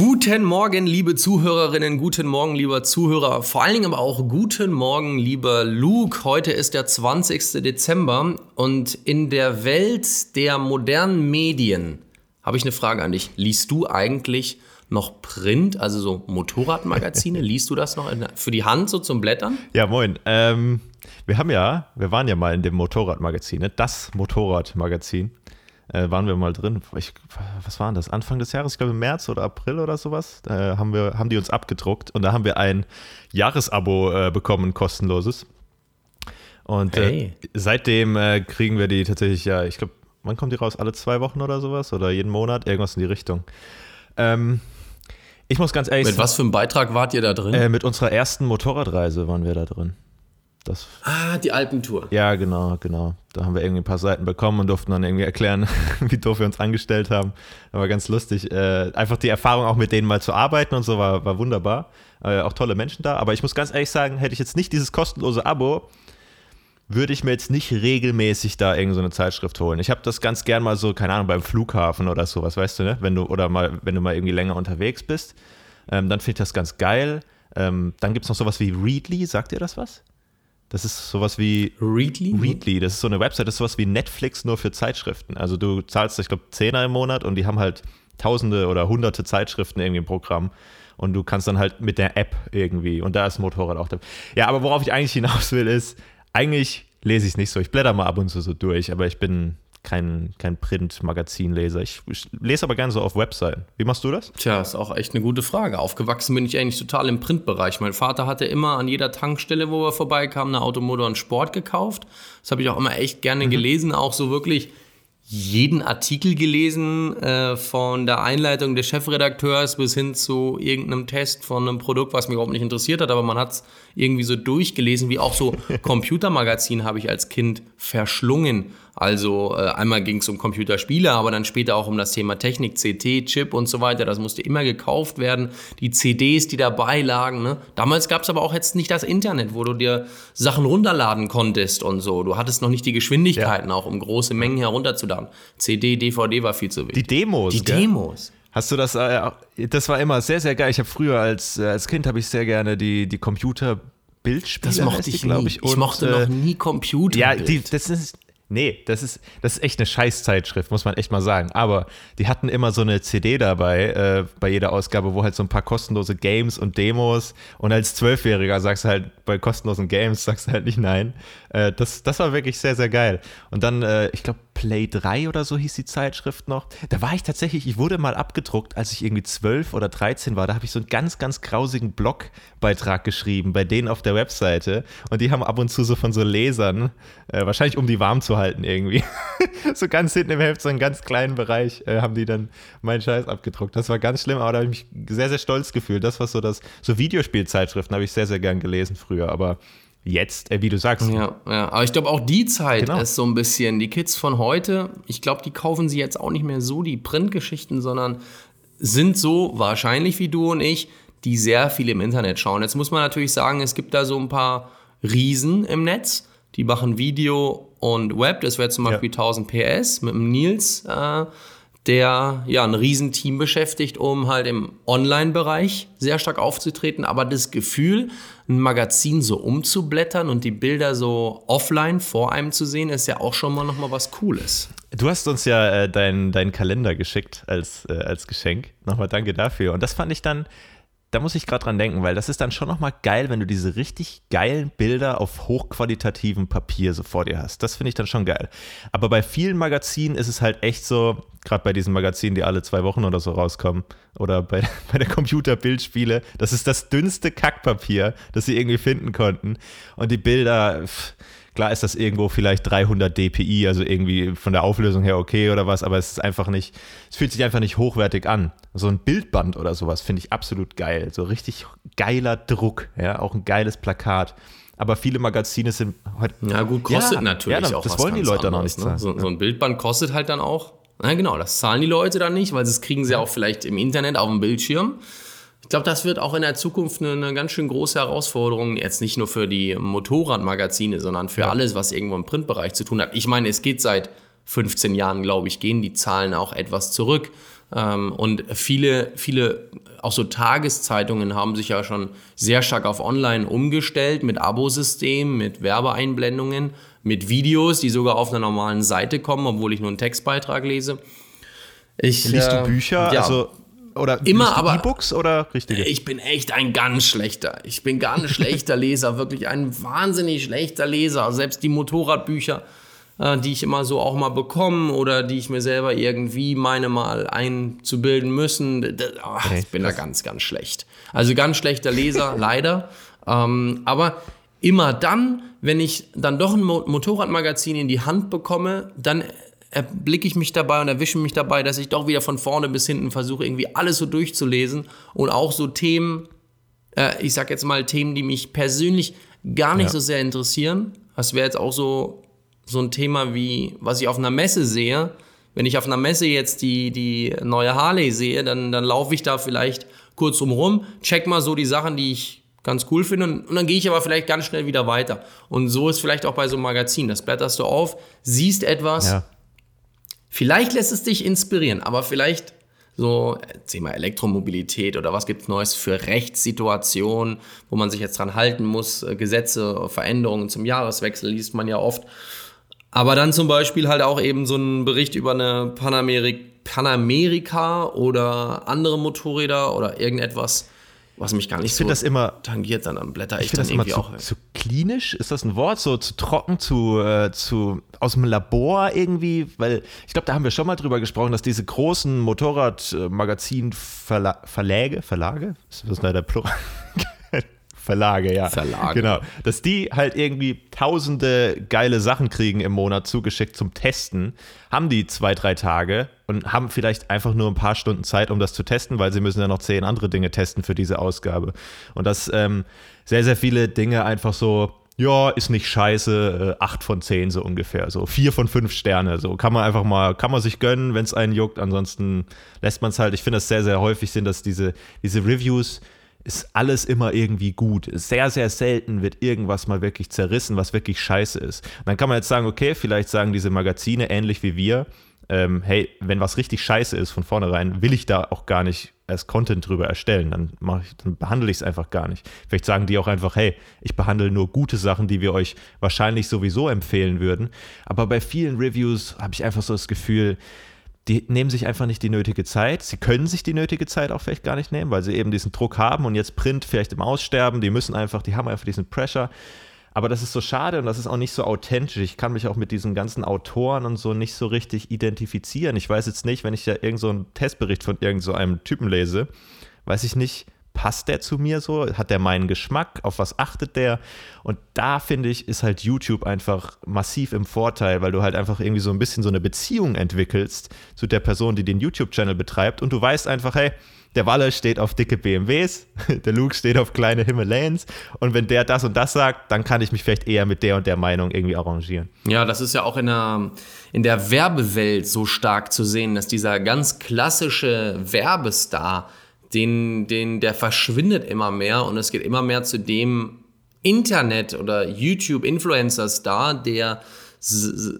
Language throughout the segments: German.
Guten Morgen, liebe Zuhörerinnen, guten Morgen, lieber Zuhörer, vor allen Dingen aber auch guten Morgen, lieber Luke. Heute ist der 20. Dezember und in der Welt der modernen Medien habe ich eine Frage an dich. Liest du eigentlich noch Print, also so Motorradmagazine? Liest du das noch für die Hand so zum Blättern? Ja, moin. Ähm, wir haben ja, wir waren ja mal in dem Motorradmagazin, ne? das Motorradmagazin äh, waren wir mal drin. Ich, was war das? Anfang des Jahres, ich glaube im März oder April oder sowas, äh, haben, wir, haben die uns abgedruckt und da haben wir ein Jahresabo äh, bekommen, kostenloses. Und äh, hey. seitdem äh, kriegen wir die tatsächlich, ja, ich glaube, wann kommt die raus? Alle zwei Wochen oder sowas? Oder jeden Monat? Irgendwas in die Richtung. Ähm, ich muss ganz ehrlich Mit was für einem Beitrag wart ihr da drin? Äh, mit unserer ersten Motorradreise waren wir da drin. Das, ah, die Alpentour. Ja, genau, genau. Da haben wir irgendwie ein paar Seiten bekommen und durften dann irgendwie erklären, wie doof wir uns angestellt haben. War ganz lustig. Äh, einfach die Erfahrung auch mit denen mal zu arbeiten und so war, war wunderbar. Äh, auch tolle Menschen da. Aber ich muss ganz ehrlich sagen, hätte ich jetzt nicht dieses kostenlose Abo, würde ich mir jetzt nicht regelmäßig da irgendeine so Zeitschrift holen. Ich habe das ganz gern mal so, keine Ahnung, beim Flughafen oder sowas, weißt du, ne? Wenn du, oder mal, wenn du mal irgendwie länger unterwegs bist, ähm, dann finde ich das ganz geil. Ähm, dann gibt es noch sowas wie Readly, sagt ihr das was? Das ist sowas wie Readly. Readly, das ist so eine Website, das ist sowas wie Netflix nur für Zeitschriften. Also du zahlst, ich glaube, Zehner im Monat und die haben halt tausende oder hunderte Zeitschriften irgendwie im Programm. Und du kannst dann halt mit der App irgendwie, und da ist Motorrad auch da. Ja, aber worauf ich eigentlich hinaus will, ist, eigentlich lese ich es nicht so. Ich blätter mal ab und zu so durch, aber ich bin kein, kein Print-Magazinleser. Ich, ich, lese aber gerne so auf Webseiten. Wie machst du das? Tja, ist auch echt eine gute Frage. Aufgewachsen bin ich eigentlich total im Printbereich. Mein Vater hatte immer an jeder Tankstelle, wo er vorbeikam, eine Automotor und Sport gekauft. Das habe ich auch immer echt gerne mhm. gelesen. Auch so wirklich jeden Artikel gelesen, äh, von der Einleitung des Chefredakteurs bis hin zu irgendeinem Test von einem Produkt, was mich überhaupt nicht interessiert hat, aber man hat es irgendwie so durchgelesen, wie auch so Computermagazin habe ich als Kind verschlungen. Also äh, einmal ging es um Computerspiele, aber dann später auch um das Thema Technik, CT, Chip und so weiter. Das musste immer gekauft werden. Die CDs, die dabei lagen. Ne? Damals gab es aber auch jetzt nicht das Internet, wo du dir Sachen runterladen konntest und so. Du hattest noch nicht die Geschwindigkeiten, ja. auch um große Mengen herunterzuladen. CD, DVD war viel zu wichtig. Die Demos. Die gell? Demos. Hast du das? Äh, das war immer sehr, sehr geil. Ich habe früher als, äh, als Kind habe ich sehr gerne die, die Computer Bildspiele. Das mochte ich, glaube ich. Und, ich mochte äh, noch nie Computer. Ja, die, das ist Nee, das ist, das ist echt eine Scheißzeitschrift, muss man echt mal sagen. Aber die hatten immer so eine CD dabei, äh, bei jeder Ausgabe, wo halt so ein paar kostenlose Games und Demos und als Zwölfjähriger sagst du halt bei kostenlosen Games, sagst du halt nicht nein. Äh, das, das war wirklich sehr, sehr geil. Und dann, äh, ich glaube, Play 3 oder so hieß die Zeitschrift noch. Da war ich tatsächlich, ich wurde mal abgedruckt, als ich irgendwie 12 oder 13 war. Da habe ich so einen ganz, ganz grausigen Blogbeitrag geschrieben bei denen auf der Webseite. Und die haben ab und zu so von so Lesern, äh, wahrscheinlich um die warm zu halten irgendwie, so ganz hinten im Heft, so einen ganz kleinen Bereich, äh, haben die dann meinen Scheiß abgedruckt. Das war ganz schlimm, aber da habe ich mich sehr, sehr stolz gefühlt. Das war so das, so Videospielzeitschriften habe ich sehr, sehr gern gelesen früher, aber jetzt, äh, wie du sagst. Ja, ja. aber ich glaube auch die Zeit genau. ist so ein bisschen, die Kids von heute, ich glaube, die kaufen sie jetzt auch nicht mehr so die Printgeschichten, sondern sind so wahrscheinlich wie du und ich, die sehr viel im Internet schauen. Jetzt muss man natürlich sagen, es gibt da so ein paar Riesen im Netz, die machen Video und Web. Das wäre zum Beispiel ja. 1000 PS mit dem Nils. Äh, der ja ein Riesenteam beschäftigt, um halt im Online-Bereich sehr stark aufzutreten. Aber das Gefühl, ein Magazin so umzublättern und die Bilder so offline vor einem zu sehen, ist ja auch schon mal nochmal was Cooles. Du hast uns ja äh, deinen dein Kalender geschickt als, äh, als Geschenk. Nochmal danke dafür. Und das fand ich dann da muss ich gerade dran denken, weil das ist dann schon nochmal geil, wenn du diese richtig geilen Bilder auf hochqualitativem Papier so vor dir hast. Das finde ich dann schon geil. Aber bei vielen Magazinen ist es halt echt so, gerade bei diesen Magazinen, die alle zwei Wochen oder so rauskommen, oder bei, bei der Computerbildspiele, das ist das dünnste Kackpapier, das sie irgendwie finden konnten. Und die Bilder. Pff, Klar ist das irgendwo vielleicht 300 dpi, also irgendwie von der Auflösung her okay oder was, aber es ist einfach nicht, es fühlt sich einfach nicht hochwertig an. So ein Bildband oder sowas finde ich absolut geil. So richtig geiler Druck, ja, auch ein geiles Plakat. Aber viele Magazine sind heute. Ja, gut, kostet ja, natürlich ja, auch Das wollen die Leute anderes, noch nicht ne? zahlen. So, so ein Bildband kostet halt dann auch. Na genau, das zahlen die Leute dann nicht, weil das kriegen sie auch vielleicht im Internet auf dem Bildschirm. Ich glaube, das wird auch in der Zukunft eine, eine, ganz schön große Herausforderung, jetzt nicht nur für die Motorradmagazine, sondern für ja. alles, was irgendwo im Printbereich zu tun hat. Ich meine, es geht seit 15 Jahren, glaube ich, gehen die Zahlen auch etwas zurück. Ähm, und viele, viele, auch so Tageszeitungen haben sich ja schon sehr stark auf Online umgestellt mit Abosystem, mit Werbeeinblendungen, mit Videos, die sogar auf einer normalen Seite kommen, obwohl ich nur einen Textbeitrag lese. Ich, Liest du äh, Bücher? Ja, also oder immer aber E-Books oder richtige? Ich bin echt ein ganz schlechter. Ich bin ganz schlechter Leser, wirklich ein wahnsinnig schlechter Leser. Selbst die Motorradbücher äh, die ich immer so auch mal bekomme oder die ich mir selber irgendwie meine mal einzubilden müssen. Ach, ich bin da ganz, ganz schlecht. Also ganz schlechter Leser, leider. Ähm, aber immer dann, wenn ich dann doch ein Motorradmagazin in die Hand bekomme, dann erblicke ich mich dabei und erwische mich dabei, dass ich doch wieder von vorne bis hinten versuche, irgendwie alles so durchzulesen und auch so Themen, äh, ich sag jetzt mal Themen, die mich persönlich gar nicht ja. so sehr interessieren. Das wäre jetzt auch so so ein Thema wie, was ich auf einer Messe sehe. Wenn ich auf einer Messe jetzt die, die neue Harley sehe, dann, dann laufe ich da vielleicht kurz drumherum, check mal so die Sachen, die ich ganz cool finde und, und dann gehe ich aber vielleicht ganz schnell wieder weiter. Und so ist vielleicht auch bei so einem Magazin. Das blätterst du auf, siehst etwas, ja. Vielleicht lässt es dich inspirieren, aber vielleicht so Thema Elektromobilität oder was gibt es Neues für Rechtssituationen, wo man sich jetzt dran halten muss, Gesetze, Veränderungen zum Jahreswechsel liest man ja oft. Aber dann zum Beispiel halt auch eben so ein Bericht über eine Panamerik Panamerika oder andere Motorräder oder irgendetwas, was mich gar nicht ich so das immer, tangiert, am Blätter ich, ich dann das irgendwie immer zu, auch. Zu klinisch? Ist das ein Wort? So zu trocken, zu, äh, zu aus dem Labor irgendwie? Weil ich glaube, da haben wir schon mal drüber gesprochen, dass diese großen Motorradmagazin-Verläge, Verlage? Was ist da der Plural? Verlage, ja. Verlage. Genau. Dass die halt irgendwie tausende geile Sachen kriegen im Monat zugeschickt zum Testen, haben die zwei, drei Tage und haben vielleicht einfach nur ein paar Stunden Zeit, um das zu testen, weil sie müssen ja noch zehn andere Dinge testen für diese Ausgabe. Und dass ähm, sehr, sehr viele Dinge einfach so, ja, ist nicht scheiße, äh, acht von zehn so ungefähr, so vier von fünf Sterne, so kann man einfach mal, kann man sich gönnen, wenn es einen juckt, ansonsten lässt man es halt. Ich finde das sehr, sehr häufig sind, dass diese, diese Reviews ist alles immer irgendwie gut. Sehr, sehr selten wird irgendwas mal wirklich zerrissen, was wirklich scheiße ist. Und dann kann man jetzt sagen, okay, vielleicht sagen diese Magazine ähnlich wie wir, ähm, hey, wenn was richtig scheiße ist von vornherein, will ich da auch gar nicht als Content drüber erstellen. Dann, ich, dann behandle ich es einfach gar nicht. Vielleicht sagen die auch einfach, hey, ich behandle nur gute Sachen, die wir euch wahrscheinlich sowieso empfehlen würden. Aber bei vielen Reviews habe ich einfach so das Gefühl, die nehmen sich einfach nicht die nötige Zeit. Sie können sich die nötige Zeit auch vielleicht gar nicht nehmen, weil sie eben diesen Druck haben und jetzt Print vielleicht im Aussterben. Die müssen einfach, die haben einfach diesen Pressure. Aber das ist so schade und das ist auch nicht so authentisch. Ich kann mich auch mit diesen ganzen Autoren und so nicht so richtig identifizieren. Ich weiß jetzt nicht, wenn ich ja irgendeinen so Testbericht von irgendeinem so Typen lese, weiß ich nicht, passt der zu mir so? Hat der meinen Geschmack? Auf was achtet der? Und da finde ich, ist halt YouTube einfach massiv im Vorteil, weil du halt einfach irgendwie so ein bisschen so eine Beziehung entwickelst zu der Person, die den YouTube-Channel betreibt. Und du weißt einfach, hey, der Walle steht auf dicke BMWs, der Luke steht auf kleine Himalayans und wenn der das und das sagt, dann kann ich mich vielleicht eher mit der und der Meinung irgendwie arrangieren. Ja, das ist ja auch in der, in der Werbewelt so stark zu sehen, dass dieser ganz klassische Werbestar den, den, der verschwindet immer mehr und es geht immer mehr zu dem Internet- oder YouTube-Influencer-Star, der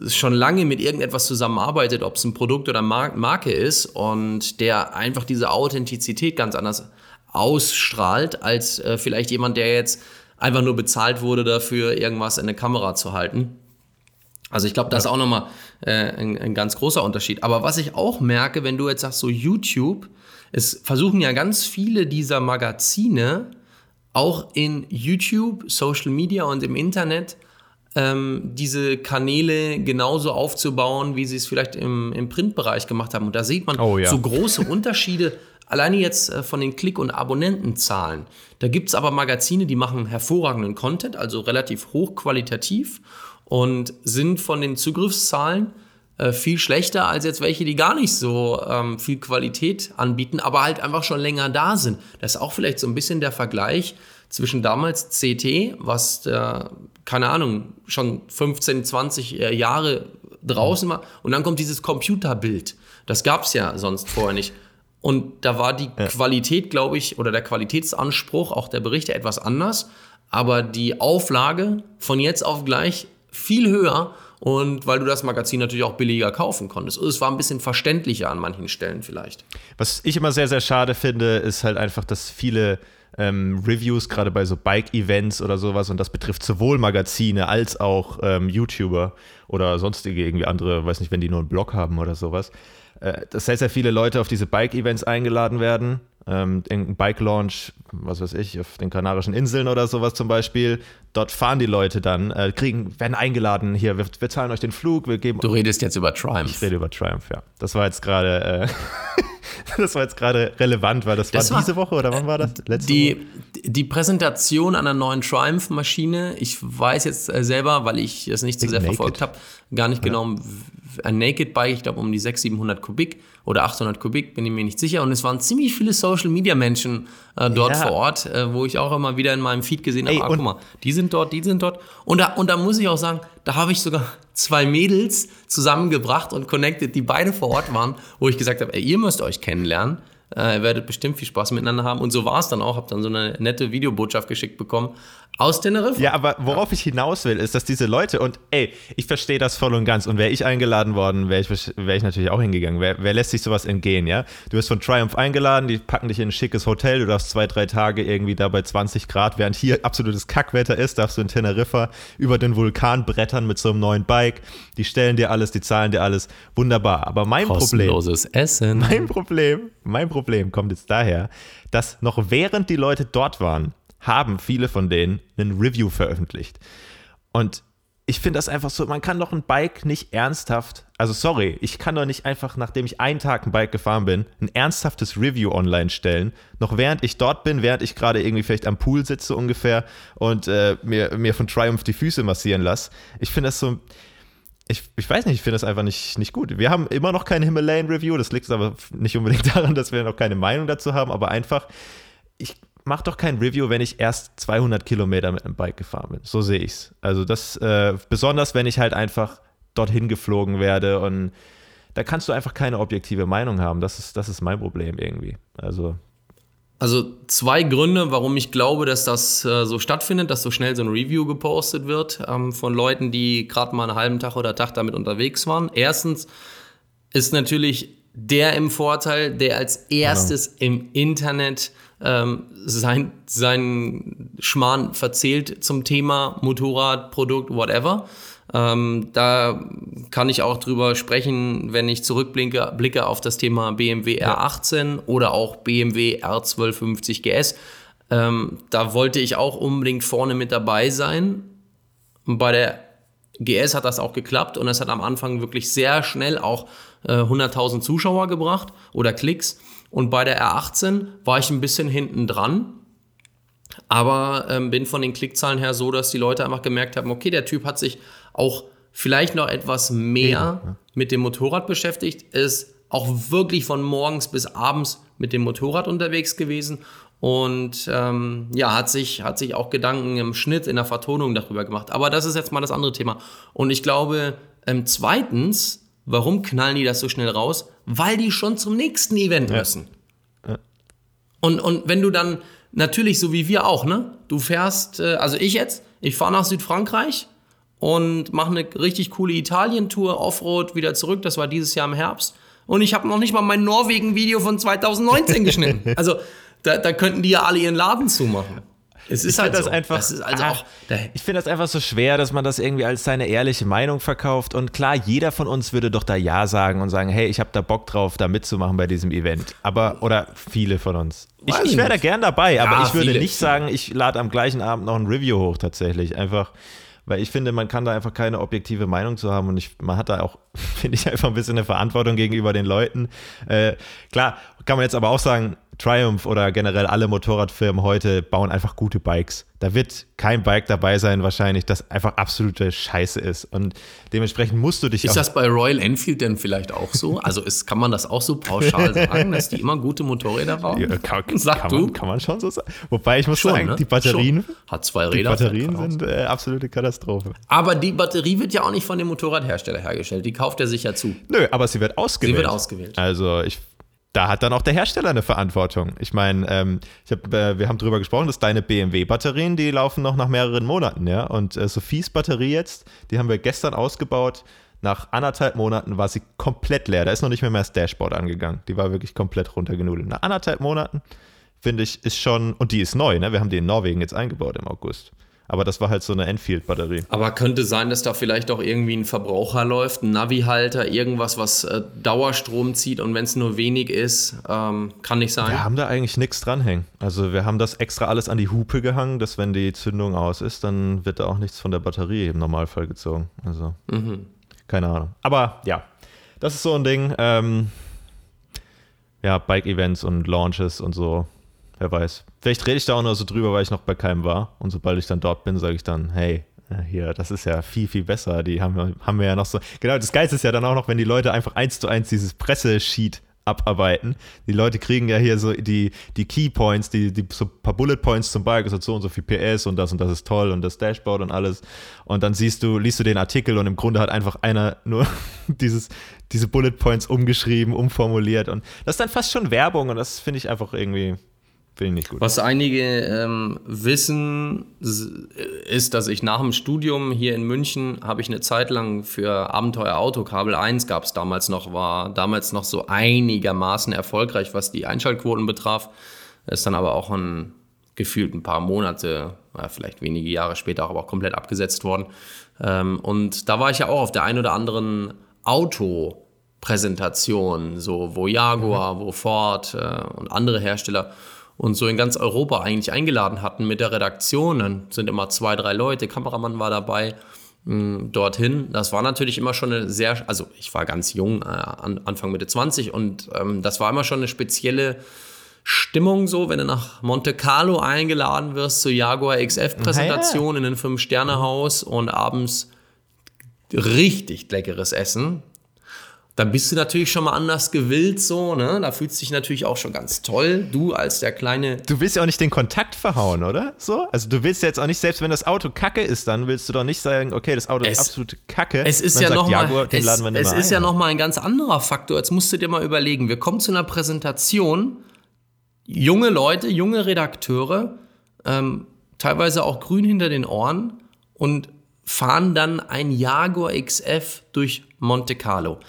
schon lange mit irgendetwas zusammenarbeitet, ob es ein Produkt oder Marke ist und der einfach diese Authentizität ganz anders ausstrahlt als äh, vielleicht jemand, der jetzt einfach nur bezahlt wurde dafür, irgendwas in eine Kamera zu halten. Also ich glaube, das ist auch nochmal äh, ein, ein ganz großer Unterschied. Aber was ich auch merke, wenn du jetzt sagst, so YouTube, es versuchen ja ganz viele dieser Magazine auch in YouTube, Social Media und im Internet ähm, diese Kanäle genauso aufzubauen, wie sie es vielleicht im, im Printbereich gemacht haben. Und da sieht man oh, ja. so große Unterschiede. Alleine jetzt äh, von den Klick- und Abonnentenzahlen. Da gibt es aber Magazine, die machen hervorragenden Content, also relativ hochqualitativ und sind von den Zugriffszahlen äh, viel schlechter als jetzt welche, die gar nicht so ähm, viel Qualität anbieten, aber halt einfach schon länger da sind. Das ist auch vielleicht so ein bisschen der Vergleich zwischen damals CT, was der, keine Ahnung, schon 15, 20 äh, Jahre draußen war, und dann kommt dieses Computerbild. Das gab es ja sonst vorher nicht. Und da war die ja. Qualität, glaube ich, oder der Qualitätsanspruch, auch der Berichte etwas anders, aber die Auflage von jetzt auf gleich viel höher und weil du das Magazin natürlich auch billiger kaufen konntest. Es war ein bisschen verständlicher an manchen Stellen vielleicht. Was ich immer sehr, sehr schade finde, ist halt einfach, dass viele ähm, Reviews, gerade bei so Bike-Events oder sowas, und das betrifft sowohl Magazine als auch ähm, YouTuber oder sonstige irgendwie andere, weiß nicht, wenn die nur einen Blog haben oder sowas, äh, dass sehr, sehr viele Leute auf diese Bike-Events eingeladen werden. Ähm, Bike-Launch, was weiß ich, auf den Kanarischen Inseln oder sowas zum Beispiel. Dort fahren die Leute dann, äh, kriegen, werden eingeladen, hier, wir, wir, zahlen euch den Flug, wir geben. Du redest jetzt über Triumph. Ich rede über Triumph, ja. Das war jetzt gerade. Äh, das war jetzt gerade relevant, weil das, das war diese Woche oder wann war das? Letzte die, Woche? die Präsentation einer neuen Triumph-Maschine, ich weiß jetzt äh, selber, weil ich es nicht so sehr Naked. verfolgt habe, gar nicht ja. genau, ein Naked Bike, ich glaube um die 600, 700 Kubik oder 800 Kubik, bin ich mir nicht sicher. Und es waren ziemlich viele Social Media Menschen äh, dort ja. vor Ort, äh, wo ich auch immer wieder in meinem Feed gesehen habe, ah, guck mal, die sind dort, die sind dort. Und da, und da muss ich auch sagen, da habe ich sogar zwei Mädels zusammengebracht und connected, die beide vor Ort waren, wo ich gesagt habe, ey, ihr müsst euch kennenlernen. Äh, ihr werdet bestimmt viel Spaß miteinander haben. Und so war es dann auch. Habe dann so eine nette Videobotschaft geschickt bekommen aus Teneriffa. Ja, aber worauf ja. ich hinaus will, ist, dass diese Leute, und ey, ich verstehe das voll und ganz. Und wäre ich eingeladen worden, wäre ich, wär ich natürlich auch hingegangen. Wer, wer lässt sich sowas entgehen, ja? Du wirst von Triumph eingeladen, die packen dich in ein schickes Hotel, du darfst zwei, drei Tage irgendwie da bei 20 Grad, während hier absolutes Kackwetter ist, darfst du in Teneriffa über den Vulkan brettern mit so einem neuen Bike. Die stellen dir alles, die zahlen dir alles. Wunderbar. Aber mein Kostenloses Problem. Essen. Mein Problem, mein Problem kommt jetzt daher, dass noch während die Leute dort waren, haben viele von denen ein Review veröffentlicht. Und ich finde das einfach so, man kann doch ein Bike nicht ernsthaft, also sorry, ich kann doch nicht einfach, nachdem ich einen Tag ein Bike gefahren bin, ein ernsthaftes Review online stellen, noch während ich dort bin, während ich gerade irgendwie vielleicht am Pool sitze ungefähr und äh, mir, mir von Triumph die Füße massieren lasse. Ich finde das so, ich, ich weiß nicht, ich finde das einfach nicht, nicht gut. Wir haben immer noch kein Himalayan Review, das liegt aber nicht unbedingt daran, dass wir noch keine Meinung dazu haben, aber einfach, ich, mach doch kein Review, wenn ich erst 200 Kilometer mit einem Bike gefahren bin. So sehe ich es. Also das, äh, besonders wenn ich halt einfach dorthin geflogen werde und da kannst du einfach keine objektive Meinung haben. Das ist, das ist mein Problem irgendwie. Also also zwei Gründe, warum ich glaube, dass das äh, so stattfindet, dass so schnell so ein Review gepostet wird ähm, von Leuten, die gerade mal einen halben Tag oder Tag damit unterwegs waren. Erstens ist natürlich der im Vorteil, der als erstes genau. im Internet ähm, sein, sein Schmarrn verzählt zum Thema Motorrad, Produkt, whatever. Ähm, da kann ich auch drüber sprechen, wenn ich zurückblicke blicke auf das Thema BMW R18 ja. oder auch BMW R1250 GS. Ähm, da wollte ich auch unbedingt vorne mit dabei sein. Und bei der GS hat das auch geklappt und es hat am Anfang wirklich sehr schnell auch äh, 100.000 Zuschauer gebracht oder Klicks. Und bei der R18 war ich ein bisschen hinten dran, aber ähm, bin von den Klickzahlen her so, dass die Leute einfach gemerkt haben, okay, der Typ hat sich auch vielleicht noch etwas mehr ja. mit dem Motorrad beschäftigt, ist auch wirklich von morgens bis abends mit dem Motorrad unterwegs gewesen und ähm, ja, hat sich, hat sich auch Gedanken im Schnitt, in der Vertonung darüber gemacht. Aber das ist jetzt mal das andere Thema. Und ich glaube, ähm, zweitens, warum knallen die das so schnell raus? weil die schon zum nächsten Event müssen. Ja. Und, und wenn du dann, natürlich so wie wir auch, ne? Du fährst, äh, also ich jetzt, ich fahre nach Südfrankreich und mache eine richtig coole Italien-Tour, Offroad, wieder zurück. Das war dieses Jahr im Herbst. Und ich habe noch nicht mal mein Norwegen-Video von 2019 geschnitten. Also da, da könnten die ja alle ihren Laden zumachen. Es ist ich halt das so. einfach. Das also ah, ich finde das einfach so schwer, dass man das irgendwie als seine ehrliche Meinung verkauft. Und klar, jeder von uns würde doch da Ja sagen und sagen, hey, ich habe da Bock drauf, da mitzumachen bei diesem Event. Aber, oder viele von uns. Ich, ich wäre da gern dabei, aber ja, ich würde viele. nicht sagen, ich lade am gleichen Abend noch ein Review hoch tatsächlich. Einfach. Weil ich finde, man kann da einfach keine objektive Meinung zu haben und ich, man hat da auch, finde ich, einfach ein bisschen eine Verantwortung gegenüber den Leuten. Äh, klar, kann man jetzt aber auch sagen, Triumph oder generell alle Motorradfirmen heute bauen einfach gute Bikes. Da wird kein Bike dabei sein, wahrscheinlich, das einfach absolute Scheiße ist. Und dementsprechend musst du dich. Ist das bei Royal Enfield denn vielleicht auch so? Also ist, kann man das auch so pauschal sagen, dass die immer gute Motorräder bauen? Ja, kann, Sag kann, du? Man, kann man schon so sagen. Wobei ich muss schon, sagen, ne? die Batterien. Schon. Hat zwei Räder. Die Batterien sind äh, absolute Katastrophe. Aber die Batterie wird ja auch nicht von dem Motorradhersteller hergestellt. Die kauft er sich ja zu. Nö, aber sie wird ausgewählt. Sie wird ausgewählt. Also ich da hat dann auch der Hersteller eine Verantwortung. Ich meine, ähm, ich hab, äh, wir haben darüber gesprochen, dass deine BMW-Batterien, die laufen noch nach mehreren Monaten, ja. Und äh, Sophies Batterie jetzt, die haben wir gestern ausgebaut. Nach anderthalb Monaten war sie komplett leer. Da ist noch nicht mehr, mehr das Dashboard angegangen. Die war wirklich komplett runtergenudelt. Nach anderthalb Monaten, finde ich, ist schon, und die ist neu, ne? Wir haben die in Norwegen jetzt eingebaut im August. Aber das war halt so eine Enfield-Batterie. Aber könnte sein, dass da vielleicht auch irgendwie ein Verbraucher läuft, ein Navi-Halter, irgendwas, was äh, Dauerstrom zieht und wenn es nur wenig ist, ähm, kann nicht sein. Wir haben da eigentlich nichts dranhängen. Also wir haben das extra alles an die Hupe gehangen, dass wenn die Zündung aus ist, dann wird da auch nichts von der Batterie im Normalfall gezogen. Also mhm. keine Ahnung. Aber ja, das ist so ein Ding. Ähm, ja, Bike-Events und Launches und so wer weiß. Vielleicht rede ich da auch nur so drüber, weil ich noch bei keinem war. Und sobald ich dann dort bin, sage ich dann, hey, äh, hier, das ist ja viel, viel besser. Die haben wir, haben wir ja noch so. Genau, das Geilste ist ja dann auch noch, wenn die Leute einfach eins zu eins dieses Pressesheet abarbeiten. Die Leute kriegen ja hier so die, die Key Points, die, die so paar Bullet Points zum Bike, so und so viel PS und das und das ist toll und das Dashboard und alles. Und dann siehst du, liest du den Artikel und im Grunde hat einfach einer nur dieses, diese Bullet Points umgeschrieben, umformuliert. Und das ist dann fast schon Werbung und das finde ich einfach irgendwie Finde ich nicht gut. Was einige ähm, wissen, ist, dass ich nach dem Studium hier in München habe ich eine Zeit lang für Abenteuer Autokabel 1 gab es damals noch, war damals noch so einigermaßen erfolgreich, was die Einschaltquoten betraf. Ist dann aber auch ein, gefühlt ein paar Monate, vielleicht wenige Jahre später, aber auch komplett abgesetzt worden. Ähm, und da war ich ja auch auf der einen oder anderen Autopräsentation, so wo Jaguar, mhm. wo Ford äh, und andere Hersteller und so in ganz Europa eigentlich eingeladen hatten mit der Redaktion. Dann sind immer zwei, drei Leute, Kameramann war dabei mm, dorthin. Das war natürlich immer schon eine sehr, also ich war ganz jung, äh, Anfang Mitte 20 und ähm, das war immer schon eine spezielle Stimmung so, wenn du nach Monte Carlo eingeladen wirst zur Jaguar XF-Präsentation ja. in ein Fünf-Sterne-Haus und abends richtig leckeres Essen dann bist du natürlich schon mal anders gewillt, so, ne? Da fühlst du dich natürlich auch schon ganz toll. Du als der kleine. Du willst ja auch nicht den Kontakt verhauen, oder? So? Also du willst jetzt auch nicht, selbst wenn das Auto kacke ist, dann willst du doch nicht sagen, okay, das Auto es, ist absolut kacke. Es ist ja nochmal. Es, es ist ja nochmal ein ganz anderer Faktor. Jetzt musst du dir mal überlegen, wir kommen zu einer Präsentation, junge Leute, junge Redakteure, ähm, teilweise auch grün hinter den Ohren und fahren dann ein Jaguar XF durch Monte Carlo.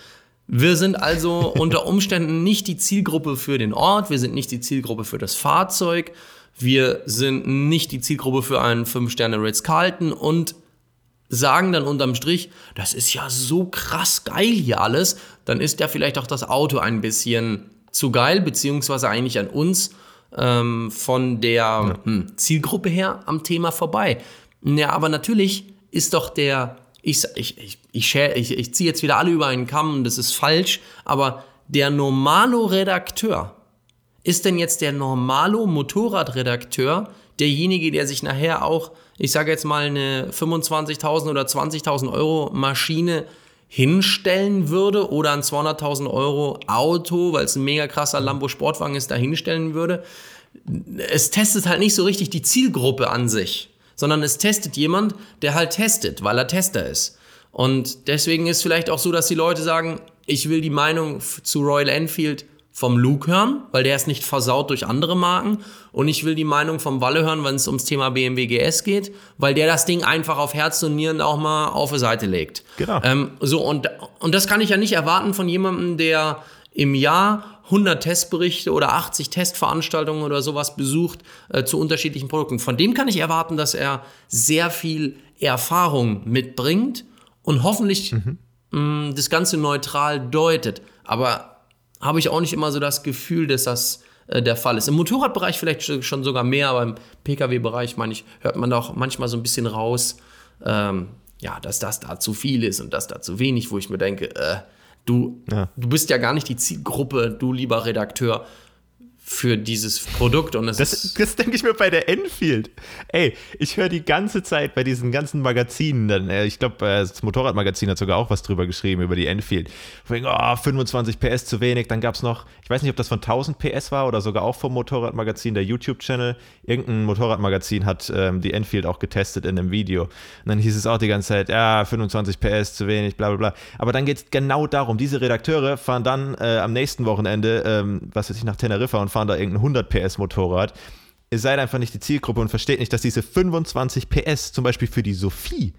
Wir sind also unter Umständen nicht die Zielgruppe für den Ort, wir sind nicht die Zielgruppe für das Fahrzeug, wir sind nicht die Zielgruppe für einen 5-Sterne Ritz-Carlton und sagen dann unterm Strich, das ist ja so krass geil hier alles, dann ist ja vielleicht auch das Auto ein bisschen zu geil, beziehungsweise eigentlich an uns ähm, von der ja. hm, Zielgruppe her am Thema vorbei. Ja, aber natürlich ist doch der ich, ich, ich, ich, ich, ich ziehe jetzt wieder alle über einen Kamm und das ist falsch, aber der Normalo-Redakteur, ist denn jetzt der Normalo-Motorradredakteur derjenige, der sich nachher auch, ich sage jetzt mal, eine 25.000 oder 20.000 Euro Maschine hinstellen würde oder ein 200.000 Euro Auto, weil es ein mega krasser Lambo Sportwagen ist, da hinstellen würde? Es testet halt nicht so richtig die Zielgruppe an sich sondern es testet jemand, der halt testet, weil er Tester ist. Und deswegen ist vielleicht auch so, dass die Leute sagen, ich will die Meinung zu Royal Enfield vom Luke hören, weil der ist nicht versaut durch andere Marken. Und ich will die Meinung vom Walle hören, wenn es ums Thema BMW GS geht, weil der das Ding einfach auf Herz und Nieren auch mal auf die Seite legt. Genau. Ähm, so, und, und das kann ich ja nicht erwarten von jemandem, der im Jahr 100 Testberichte oder 80 Testveranstaltungen oder sowas besucht äh, zu unterschiedlichen Produkten. Von dem kann ich erwarten, dass er sehr viel Erfahrung mitbringt und hoffentlich mhm. mh, das Ganze neutral deutet. Aber habe ich auch nicht immer so das Gefühl, dass das äh, der Fall ist. Im Motorradbereich vielleicht schon sogar mehr, aber im Pkw-Bereich, meine ich, hört man auch manchmal so ein bisschen raus, ähm, ja, dass das da zu viel ist und das da zu wenig, wo ich mir denke, äh, Du, ja. du bist ja gar nicht die Zielgruppe, du lieber Redakteur, für dieses Produkt. Und das, das, das denke ich mir bei der Enfield. Ey, ich höre die ganze Zeit bei diesen ganzen Magazinen, dann, äh, ich glaube, äh, das Motorradmagazin hat sogar auch was drüber geschrieben, über die Enfield. Wegen, oh, 25 PS zu wenig. Dann gab es noch, ich weiß nicht, ob das von 1000 PS war oder sogar auch vom Motorradmagazin, der YouTube-Channel. Irgendein Motorradmagazin hat ähm, die Enfield auch getestet in einem Video. Und dann hieß es auch die ganze Zeit, ja, 25 PS zu wenig, bla bla bla. Aber dann geht es genau darum, diese Redakteure fahren dann äh, am nächsten Wochenende, ähm, was weiß ich, nach Teneriffa und fahren fahren da irgendein 100 PS Motorrad. Ihr seid einfach nicht die Zielgruppe und versteht nicht, dass diese 25 PS zum Beispiel für die Sophie,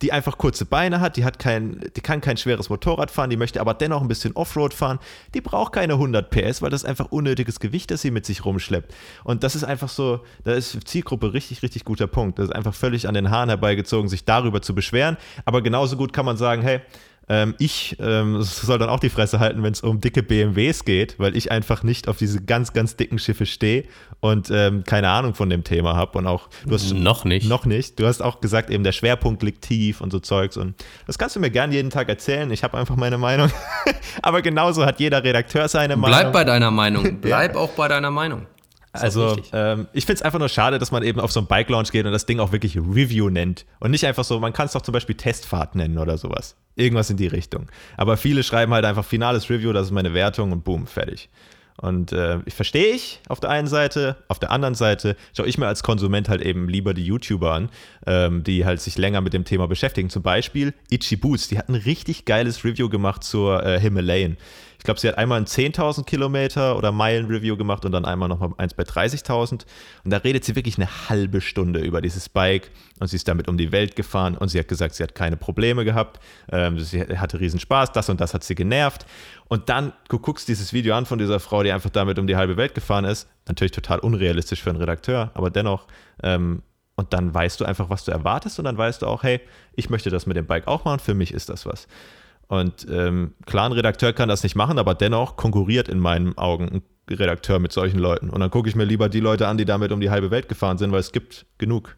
die einfach kurze Beine hat, die hat kein, die kann kein schweres Motorrad fahren, die möchte aber dennoch ein bisschen Offroad fahren, die braucht keine 100 PS, weil das einfach unnötiges Gewicht, das sie mit sich rumschleppt. Und das ist einfach so, da ist Zielgruppe richtig, richtig guter Punkt. Das ist einfach völlig an den Haaren herbeigezogen, sich darüber zu beschweren. Aber genauso gut kann man sagen, hey, ähm, ich ähm, soll dann auch die Fresse halten, wenn es um dicke BMWs geht, weil ich einfach nicht auf diese ganz, ganz dicken Schiffe stehe und ähm, keine Ahnung von dem Thema habe. Und auch, du hast noch nicht. Noch nicht. Du hast auch gesagt, eben der Schwerpunkt liegt tief und so Zeugs. Und das kannst du mir gern jeden Tag erzählen. Ich habe einfach meine Meinung. Aber genauso hat jeder Redakteur seine Meinung. Bleib bei deiner Meinung. Bleib ja. auch bei deiner Meinung. Also, ähm, ich finde es einfach nur schade, dass man eben auf so einen Bike-Launch geht und das Ding auch wirklich Review nennt. Und nicht einfach so, man kann es doch zum Beispiel Testfahrt nennen oder sowas. Irgendwas in die Richtung. Aber viele schreiben halt einfach finales Review, das ist meine Wertung und boom, fertig. Und äh, ich verstehe ich auf der einen Seite, auf der anderen Seite schaue ich mir als Konsument halt eben lieber die YouTuber an, ähm, die halt sich länger mit dem Thema beschäftigen. Zum Beispiel Itchy Boots, die hat ein richtig geiles Review gemacht zur äh, Himalayan. Ich glaube, sie hat einmal ein 10.000 Kilometer oder Meilen Review gemacht und dann einmal noch mal eins bei 30.000. Und da redet sie wirklich eine halbe Stunde über dieses Bike und sie ist damit um die Welt gefahren und sie hat gesagt, sie hat keine Probleme gehabt, ähm, sie hatte riesen Spaß, das und das hat sie genervt. Und dann, du guckst dieses Video an von dieser Frau, die einfach damit um die halbe Welt gefahren ist. Natürlich total unrealistisch für einen Redakteur, aber dennoch. Ähm, und dann weißt du einfach, was du erwartest und dann weißt du auch, hey, ich möchte das mit dem Bike auch machen, für mich ist das was. Und ähm, klar, ein Redakteur kann das nicht machen, aber dennoch konkurriert in meinen Augen ein Redakteur mit solchen Leuten. Und dann gucke ich mir lieber die Leute an, die damit um die halbe Welt gefahren sind, weil es gibt genug.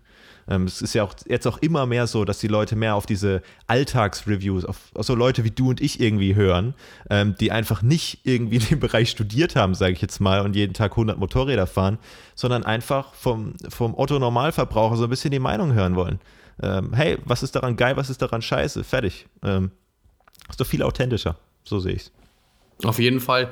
Ähm, es ist ja auch jetzt auch immer mehr so, dass die Leute mehr auf diese Alltagsreviews, auf, auf so Leute wie du und ich irgendwie hören, ähm, die einfach nicht irgendwie dem Bereich studiert haben, sage ich jetzt mal, und jeden Tag 100 Motorräder fahren, sondern einfach vom, vom Otto-Normalverbraucher so ein bisschen die Meinung hören wollen. Ähm, hey, was ist daran geil, was ist daran scheiße? Fertig. Ist doch viel authentischer. So sehe ich es. Auf jeden Fall.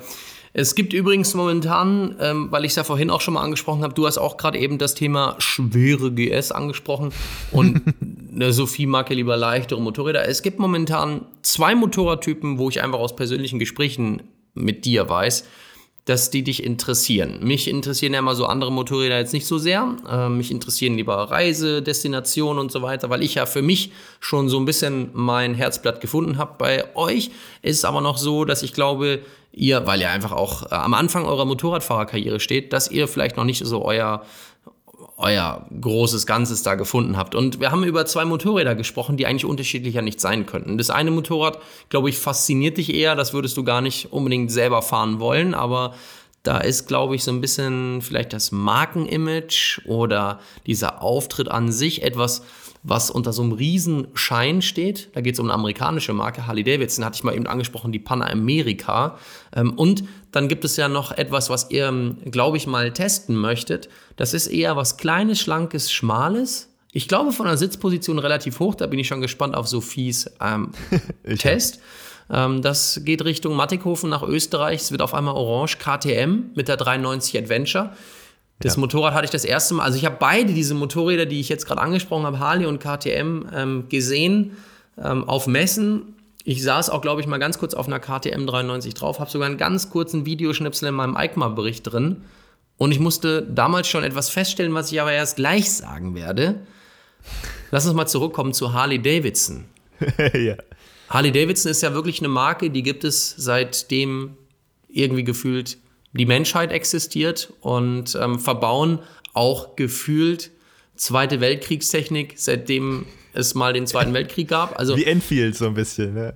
Es gibt übrigens momentan, ähm, weil ich es ja vorhin auch schon mal angesprochen habe, du hast auch gerade eben das Thema schwere GS angesprochen und eine Sophie mag ja lieber leichtere Motorräder. Es gibt momentan zwei Motorradtypen, wo ich einfach aus persönlichen Gesprächen mit dir weiß, dass die dich interessieren. Mich interessieren ja immer so andere Motorräder jetzt nicht so sehr. Äh, mich interessieren lieber Reise, Destinationen und so weiter, weil ich ja für mich schon so ein bisschen mein Herzblatt gefunden habe. Bei euch ist es aber noch so, dass ich glaube, ihr, weil ihr einfach auch äh, am Anfang eurer Motorradfahrerkarriere steht, dass ihr vielleicht noch nicht so euer euer großes Ganzes da gefunden habt. Und wir haben über zwei Motorräder gesprochen, die eigentlich unterschiedlicher nicht sein könnten. Das eine Motorrad, glaube ich, fasziniert dich eher, das würdest du gar nicht unbedingt selber fahren wollen, aber da ist, glaube ich, so ein bisschen vielleicht das Markenimage oder dieser Auftritt an sich etwas, was unter so einem riesen Schein steht. Da geht es um eine amerikanische Marke, Harley Davidson, hatte ich mal eben angesprochen, die Panamerika. Ähm, und dann gibt es ja noch etwas, was ihr, ähm, glaube ich, mal testen möchtet. Das ist eher was Kleines, Schlankes, Schmales. Ich glaube von der Sitzposition relativ hoch, da bin ich schon gespannt auf Sophies ähm, Test. Ähm, das geht Richtung Mattighofen nach Österreich. Es wird auf einmal orange KTM mit der 390 Adventure. Das ja. Motorrad hatte ich das erste Mal, also ich habe beide diese Motorräder, die ich jetzt gerade angesprochen habe, Harley und KTM, ähm, gesehen ähm, auf Messen. Ich saß auch, glaube ich, mal ganz kurz auf einer KTM 93 drauf, habe sogar einen ganz kurzen Videoschnipsel in meinem EICMA-Bericht drin. Und ich musste damals schon etwas feststellen, was ich aber erst gleich sagen werde. Lass uns mal zurückkommen zu Harley Davidson. ja. Harley Davidson ist ja wirklich eine Marke, die gibt es seitdem irgendwie gefühlt die Menschheit existiert und ähm, verbauen auch gefühlt Zweite Weltkriegstechnik, seitdem es mal den Zweiten Weltkrieg gab. Also, Wie Enfield so ein bisschen, ne?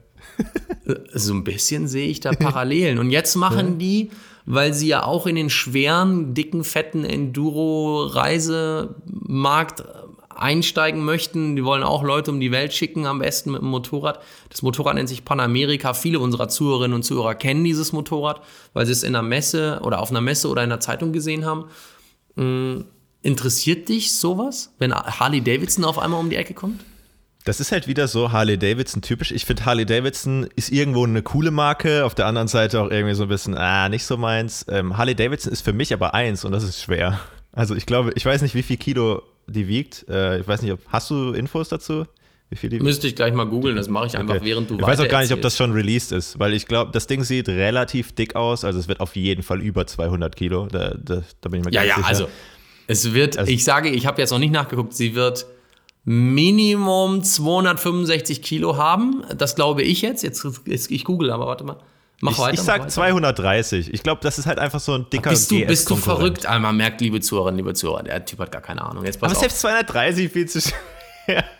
so ein bisschen sehe ich da Parallelen. Und jetzt machen ja. die, weil sie ja auch in den schweren, dicken, fetten Enduro-Reisemarkt einsteigen möchten. Die wollen auch Leute um die Welt schicken, am besten mit dem Motorrad. Das Motorrad nennt sich Panamerika. Viele unserer Zuhörerinnen und Zuhörer kennen dieses Motorrad, weil sie es in einer Messe oder auf einer Messe oder in einer Zeitung gesehen haben. Hm, interessiert dich sowas, wenn Harley Davidson auf einmal um die Ecke kommt? Das ist halt wieder so Harley Davidson typisch. Ich finde Harley Davidson ist irgendwo eine coole Marke, auf der anderen Seite auch irgendwie so ein bisschen, ah, nicht so meins. Ähm, Harley Davidson ist für mich aber eins und das ist schwer. Also ich glaube, ich weiß nicht, wie viel Kilo die wiegt. Äh, ich weiß nicht, ob, hast du Infos dazu? Wie viel die Müsste ich gleich mal googeln, das mache ich einfach, okay. während du Ich weiß auch gar nicht, ob das schon released ist, weil ich glaube, das Ding sieht relativ dick aus, also es wird auf jeden Fall über 200 Kilo, da, da, da bin ich mir ja, ganz ja, sicher. Ja, also es wird, also, ich sage, ich habe jetzt noch nicht nachgeguckt, sie wird Minimum 265 Kilo haben. Das glaube ich jetzt. Jetzt, jetzt ich google, aber warte mal. Mach ich, weiter. Ich sag weiter. 230. Ich glaube, das ist halt einfach so ein dicker Bist du, bist du verrückt? Einmal merkt, liebe Zuhörerinnen, liebe Zuhörer, der Typ hat gar keine Ahnung. Jetzt aber auf. selbst 230 viel zu schwer.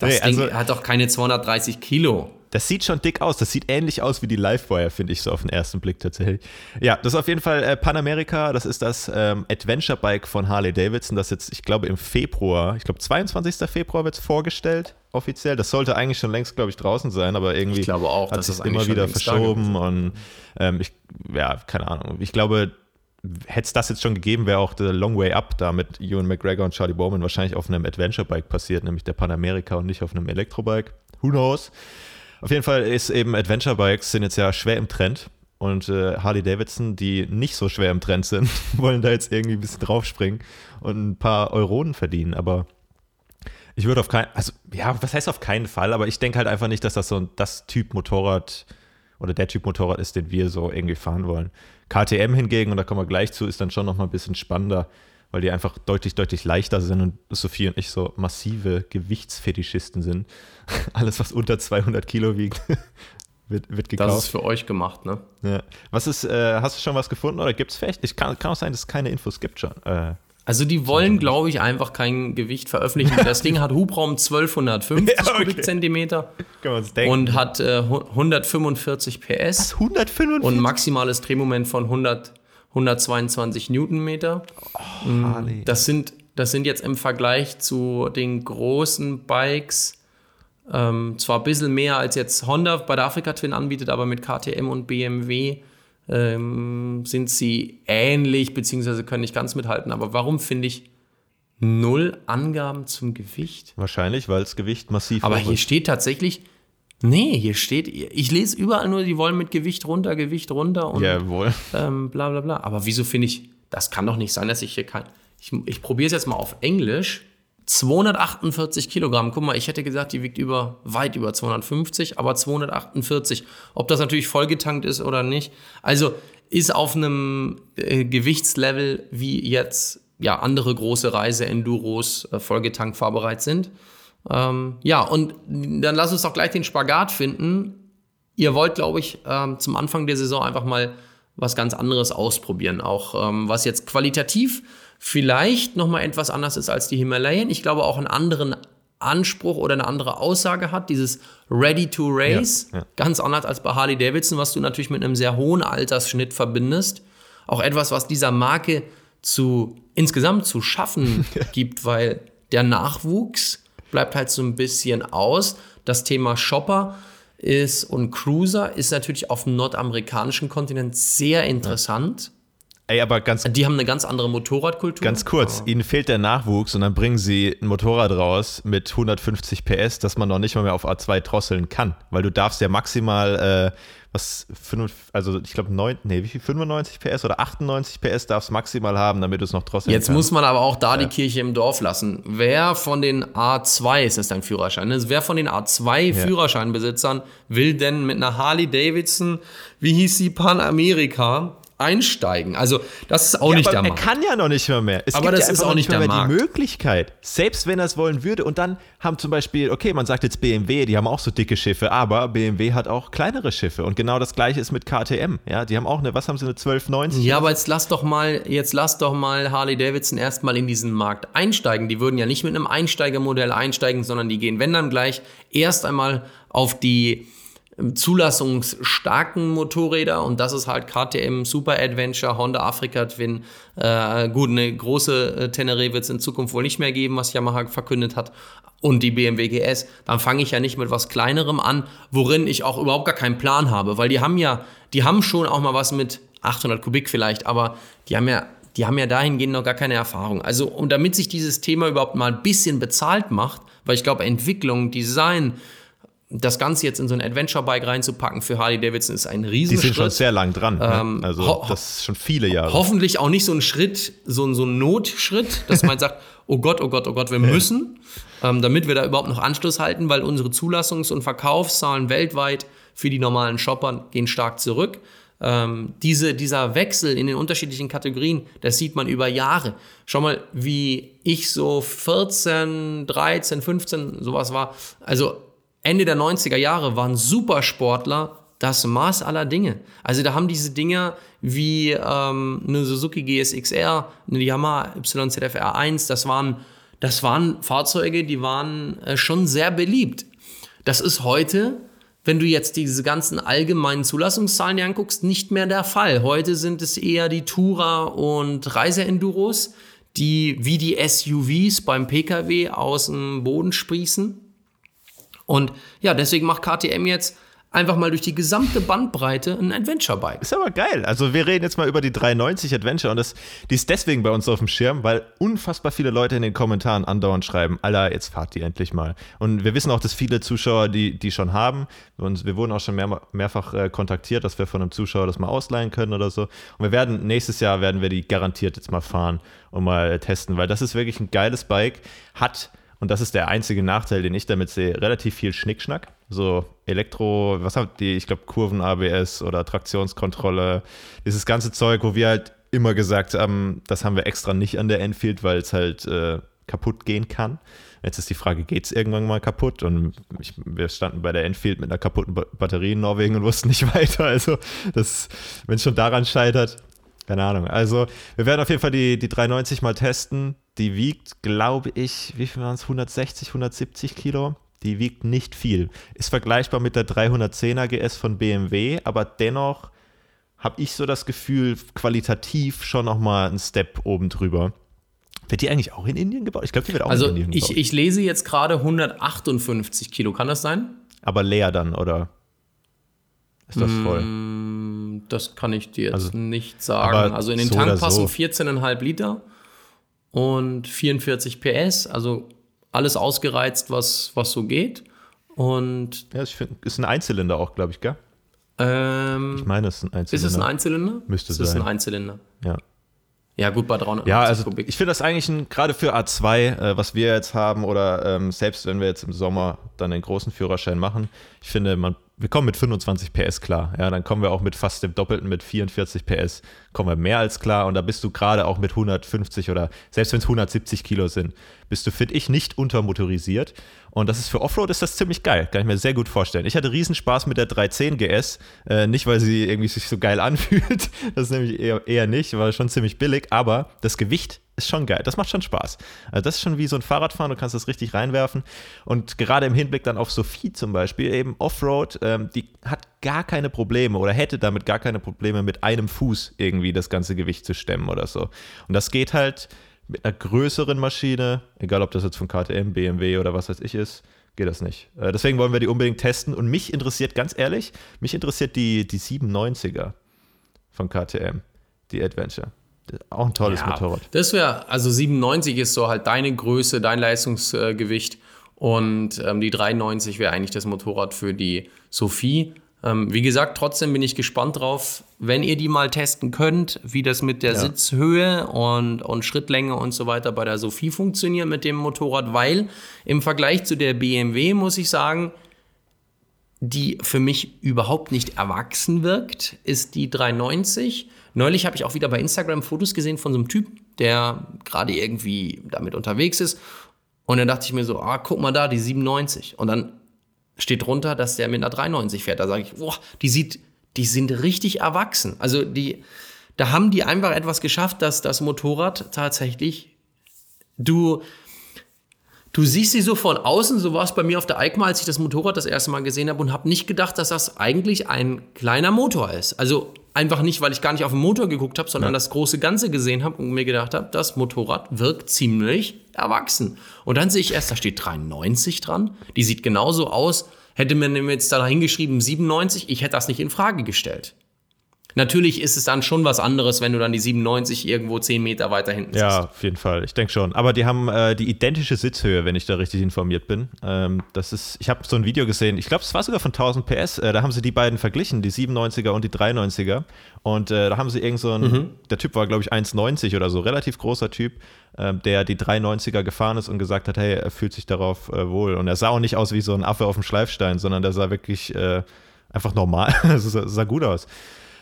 Das nee, Ding also, hat doch keine 230 Kilo. Das sieht schon dick aus. Das sieht ähnlich aus wie die Livewire, finde ich so auf den ersten Blick tatsächlich. Ja, das ist auf jeden Fall äh, Panamerika. Das ist das ähm, Adventure Bike von Harley Davidson, das jetzt, ich glaube, im Februar, ich glaube, 22. Februar wird es vorgestellt, offiziell. Das sollte eigentlich schon längst, glaube ich, draußen sein, aber irgendwie ich glaube auch, hat es immer wieder verschoben. Und ähm, ich, ja, keine Ahnung. Ich glaube, hätte es das jetzt schon gegeben, wäre auch The Long Way Up da mit Ewan McGregor und Charlie Bowman wahrscheinlich auf einem Adventure Bike passiert, nämlich der Panamerika und nicht auf einem Elektrobike. Who knows? Auf jeden Fall ist eben Adventure Bikes sind jetzt ja schwer im Trend und äh, Harley Davidson, die nicht so schwer im Trend sind, wollen da jetzt irgendwie ein bisschen draufspringen und ein paar Euronen verdienen. Aber ich würde auf keinen, also ja, was heißt auf keinen Fall, aber ich denke halt einfach nicht, dass das so das Typ Motorrad oder der Typ Motorrad ist, den wir so irgendwie fahren wollen. KTM hingegen, und da kommen wir gleich zu, ist dann schon nochmal ein bisschen spannender weil die einfach deutlich, deutlich leichter sind und Sophie und ich so massive Gewichtsfetischisten sind. Alles, was unter 200 Kilo wiegt, wird, wird gekauft. Das ist für euch gemacht, ne? Ja. Was ist, äh, hast du schon was gefunden oder gibt es vielleicht? Ich kann, kann auch sein, dass es keine Infos gibt schon. Äh, also die wollen, glaube ich, einfach kein Gewicht veröffentlichen. Das Ding hat Hubraum 1250 ja, okay. Kubikzentimeter und hat äh, 145 PS. Was, 145? Und maximales Drehmoment von 100 122 Newtonmeter. Oh, mm, das, sind, das sind jetzt im Vergleich zu den großen Bikes ähm, zwar ein bisschen mehr als jetzt Honda bei der Afrika Twin anbietet, aber mit KTM und BMW ähm, sind sie ähnlich, beziehungsweise können nicht ganz mithalten. Aber warum finde ich null Angaben zum Gewicht? Wahrscheinlich, weil das Gewicht massiv Aber hier steht tatsächlich Nee, hier steht, ich lese überall nur, die wollen mit Gewicht runter, Gewicht runter und Jawohl. Ähm, bla bla bla. Aber wieso finde ich, das kann doch nicht sein, dass ich hier kein. Ich, ich probiere es jetzt mal auf Englisch. 248 Kilogramm. Guck mal, ich hätte gesagt, die wiegt über, weit über 250, aber 248. Ob das natürlich vollgetankt ist oder nicht. Also ist auf einem äh, Gewichtslevel, wie jetzt ja andere große Reise-Enduros äh, vollgetankt fahrbereit sind. Ähm, ja, und dann lass uns doch gleich den Spagat finden. Ihr wollt, glaube ich, ähm, zum Anfang der Saison einfach mal was ganz anderes ausprobieren. Auch ähm, was jetzt qualitativ vielleicht nochmal etwas anders ist als die Himalayan. Ich glaube auch einen anderen Anspruch oder eine andere Aussage hat. Dieses Ready to Race, ja, ja. ganz anders als bei Harley Davidson, was du natürlich mit einem sehr hohen Altersschnitt verbindest. Auch etwas, was dieser Marke zu insgesamt zu schaffen gibt, weil der Nachwuchs bleibt halt so ein bisschen aus. Das Thema Shopper ist und Cruiser ist natürlich auf dem nordamerikanischen Kontinent sehr interessant. Ey, aber ganz. Die haben eine ganz andere Motorradkultur. Ganz kurz, oh. ihnen fehlt der Nachwuchs und dann bringen sie ein Motorrad raus mit 150 PS, das man noch nicht mal mehr auf A2 drosseln kann. Weil du darfst ja maximal äh, was, also ich glaube, nee, wie viel, 95 PS oder 98 PS darfst maximal haben, damit du es noch drosseln Jetzt kannst. muss man aber auch da ja. die Kirche im Dorf lassen. Wer von den A2, ist das dein Führerschein, ne? wer von den A2 ja. Führerscheinbesitzern will denn mit einer Harley Davidson, wie hieß sie, Panamerika, einsteigen. Also, das ist auch ja, nicht der Markt. Er kann ja noch nicht mehr mehr. Es aber gibt das ja ist auch nicht mehr, mehr die Möglichkeit. Selbst wenn er es wollen würde. Und dann haben zum Beispiel, okay, man sagt jetzt BMW, die haben auch so dicke Schiffe, aber BMW hat auch kleinere Schiffe. Und genau das gleiche ist mit KTM. Ja, die haben auch eine, was haben sie, eine 1290? Ja, aber jetzt lass doch mal, jetzt lass doch mal Harley Davidson erstmal in diesen Markt einsteigen. Die würden ja nicht mit einem Einsteigermodell einsteigen, sondern die gehen, wenn dann gleich, erst einmal auf die zulassungsstarken Motorräder und das ist halt KTM Super Adventure, Honda Africa Twin. Äh, gut, eine große äh, Tenere wird es in Zukunft wohl nicht mehr geben, was Yamaha verkündet hat. Und die BMW GS, dann fange ich ja nicht mit was Kleinerem an, worin ich auch überhaupt gar keinen Plan habe, weil die haben ja, die haben schon auch mal was mit 800 Kubik vielleicht, aber die haben ja die haben ja dahingehend noch gar keine Erfahrung. Also, und damit sich dieses Thema überhaupt mal ein bisschen bezahlt macht, weil ich glaube, Entwicklung, Design, das Ganze jetzt in so ein Adventure-Bike reinzupacken für Harley Davidson ist ein Riesenschritt. Die sind schon sehr lang dran. Ne? Ähm, also das ist schon viele Jahre. Hoffentlich auch nicht so ein Schritt, so, so ein Notschritt, dass man sagt, oh Gott, oh Gott, oh Gott, wir müssen, ähm, damit wir da überhaupt noch Anschluss halten, weil unsere Zulassungs- und Verkaufszahlen weltweit für die normalen Shopper gehen stark zurück. Ähm, diese, dieser Wechsel in den unterschiedlichen Kategorien, das sieht man über Jahre. Schau mal, wie ich so 14, 13, 15, sowas war. Also Ende der 90er Jahre waren Supersportler das Maß aller Dinge. Also da haben diese Dinge wie ähm, eine Suzuki GSXR, eine Yamaha YZF-R 1, das waren, das waren Fahrzeuge, die waren äh, schon sehr beliebt. Das ist heute, wenn du jetzt diese ganzen allgemeinen Zulassungszahlen dir anguckst, nicht mehr der Fall. Heute sind es eher die Tourer und Reiseenduros, die wie die SUVs beim Pkw aus dem Boden sprießen. Und ja, deswegen macht KTM jetzt einfach mal durch die gesamte Bandbreite ein Adventure-Bike. Ist aber geil. Also wir reden jetzt mal über die 390 Adventure und das, die ist deswegen bei uns auf dem Schirm, weil unfassbar viele Leute in den Kommentaren andauernd schreiben, Alter, jetzt fahrt die endlich mal. Und wir wissen auch, dass viele Zuschauer die, die schon haben. Und wir wurden auch schon mehr, mehrfach äh, kontaktiert, dass wir von einem Zuschauer das mal ausleihen können oder so. Und wir werden, nächstes Jahr werden wir die garantiert jetzt mal fahren und mal testen, weil das ist wirklich ein geiles Bike. Hat und das ist der einzige Nachteil, den ich damit sehe, relativ viel Schnickschnack. So Elektro, was habt ihr, ich glaube Kurven-ABS oder Traktionskontrolle, dieses ganze Zeug, wo wir halt immer gesagt haben, das haben wir extra nicht an der Enfield, weil es halt äh, kaputt gehen kann. Jetzt ist die Frage, geht es irgendwann mal kaputt? Und ich, wir standen bei der Enfield mit einer kaputten Batterie in Norwegen und wussten nicht weiter. Also, wenn es schon daran scheitert, keine Ahnung. Also, wir werden auf jeden Fall die, die 390 mal testen. Die wiegt, glaube ich, wie viel waren es? 160, 170 Kilo. Die wiegt nicht viel. Ist vergleichbar mit der 310er GS von BMW, aber dennoch habe ich so das Gefühl, qualitativ schon nochmal einen Step oben drüber. Wird die eigentlich auch in Indien gebaut? Ich glaube, die wird auch also in Indien gebaut. Also ich lese jetzt gerade 158 Kilo. Kann das sein? Aber leer dann, oder? Ist das voll? Mm, das kann ich dir jetzt also, nicht sagen. Also in den so Tank passen so. 14,5 Liter und 44 PS, also alles ausgereizt, was, was so geht. Und ja, ich finde, ist ein Einzylinder auch, glaube ich, gell? Ähm, ich meine, es ist ein Einzylinder. Ist es ein Einzylinder? Müsste es sein. ist ein Einzylinder. Ja. Ja, gut, bei 300 Ja, also Kubik. ich finde das eigentlich gerade für A2, äh, was wir jetzt haben, oder ähm, selbst wenn wir jetzt im Sommer dann den großen Führerschein machen, ich finde, man wir kommen mit 25 PS klar. Ja, dann kommen wir auch mit fast dem Doppelten, mit 44 PS, kommen wir mehr als klar. Und da bist du gerade auch mit 150 oder selbst wenn es 170 Kilo sind, bist du, finde ich, nicht untermotorisiert. Und das ist für Offroad ist das ziemlich geil. Kann ich mir sehr gut vorstellen. Ich hatte Riesenspaß mit der 310 GS. Äh, nicht, weil sie irgendwie sich so geil anfühlt. Das ist nämlich eher, eher nicht, war schon ziemlich billig. Aber das Gewicht ist schon geil. Das macht schon Spaß. Also das ist schon wie so ein Fahrradfahren, du kannst das richtig reinwerfen. Und gerade im Hinblick dann auf Sophie zum Beispiel, eben Offroad, ähm, die hat gar keine Probleme oder hätte damit gar keine Probleme, mit einem Fuß irgendwie das ganze Gewicht zu stemmen oder so. Und das geht halt mit einer größeren Maschine, egal ob das jetzt von KTM, BMW oder was weiß ich ist, geht das nicht. Äh, deswegen wollen wir die unbedingt testen. Und mich interessiert, ganz ehrlich, mich interessiert die, die 97er von KTM, die Adventure. Auch ein tolles ja, Motorrad. Das wäre, also 97 ist so halt deine Größe, dein Leistungsgewicht. Und ähm, die 93 wäre eigentlich das Motorrad für die Sophie. Ähm, wie gesagt, trotzdem bin ich gespannt drauf, wenn ihr die mal testen könnt, wie das mit der ja. Sitzhöhe und, und Schrittlänge und so weiter bei der Sophie funktioniert mit dem Motorrad, weil im Vergleich zu der BMW muss ich sagen, die für mich überhaupt nicht erwachsen wirkt, ist die 390. Neulich habe ich auch wieder bei Instagram Fotos gesehen von so einem Typ, der gerade irgendwie damit unterwegs ist. Und dann dachte ich mir so, ah, guck mal da, die 97. Und dann steht drunter, dass der mit einer 93 fährt. Da sage ich, boah, die sieht, die sind richtig erwachsen. Also die, da haben die einfach etwas geschafft, dass das Motorrad tatsächlich du Du siehst sie so von außen, so war es bei mir auf der EICMA, als ich das Motorrad das erste Mal gesehen habe und habe nicht gedacht, dass das eigentlich ein kleiner Motor ist. Also einfach nicht, weil ich gar nicht auf den Motor geguckt habe, sondern ja. das große Ganze gesehen habe und mir gedacht habe, das Motorrad wirkt ziemlich erwachsen. Und dann sehe ich erst, da steht 93 dran. Die sieht genauso aus. Hätte man jetzt da hingeschrieben 97, ich hätte das nicht in Frage gestellt. Natürlich ist es dann schon was anderes, wenn du dann die 97 irgendwo 10 Meter weiter hinten siehst. Ja, auf jeden Fall. Ich denke schon. Aber die haben äh, die identische Sitzhöhe, wenn ich da richtig informiert bin. Ähm, das ist, ich habe so ein Video gesehen, ich glaube, es war sogar von 1000 PS. Äh, da haben sie die beiden verglichen, die 97er und die 93er. Und äh, da haben sie irgend so einen, mhm. der Typ war, glaube ich, 1,90 oder so, relativ großer Typ, ähm, der die 390er gefahren ist und gesagt hat, hey, er fühlt sich darauf äh, wohl. Und er sah auch nicht aus wie so ein Affe auf dem Schleifstein, sondern der sah wirklich äh, einfach normal, also sah gut aus.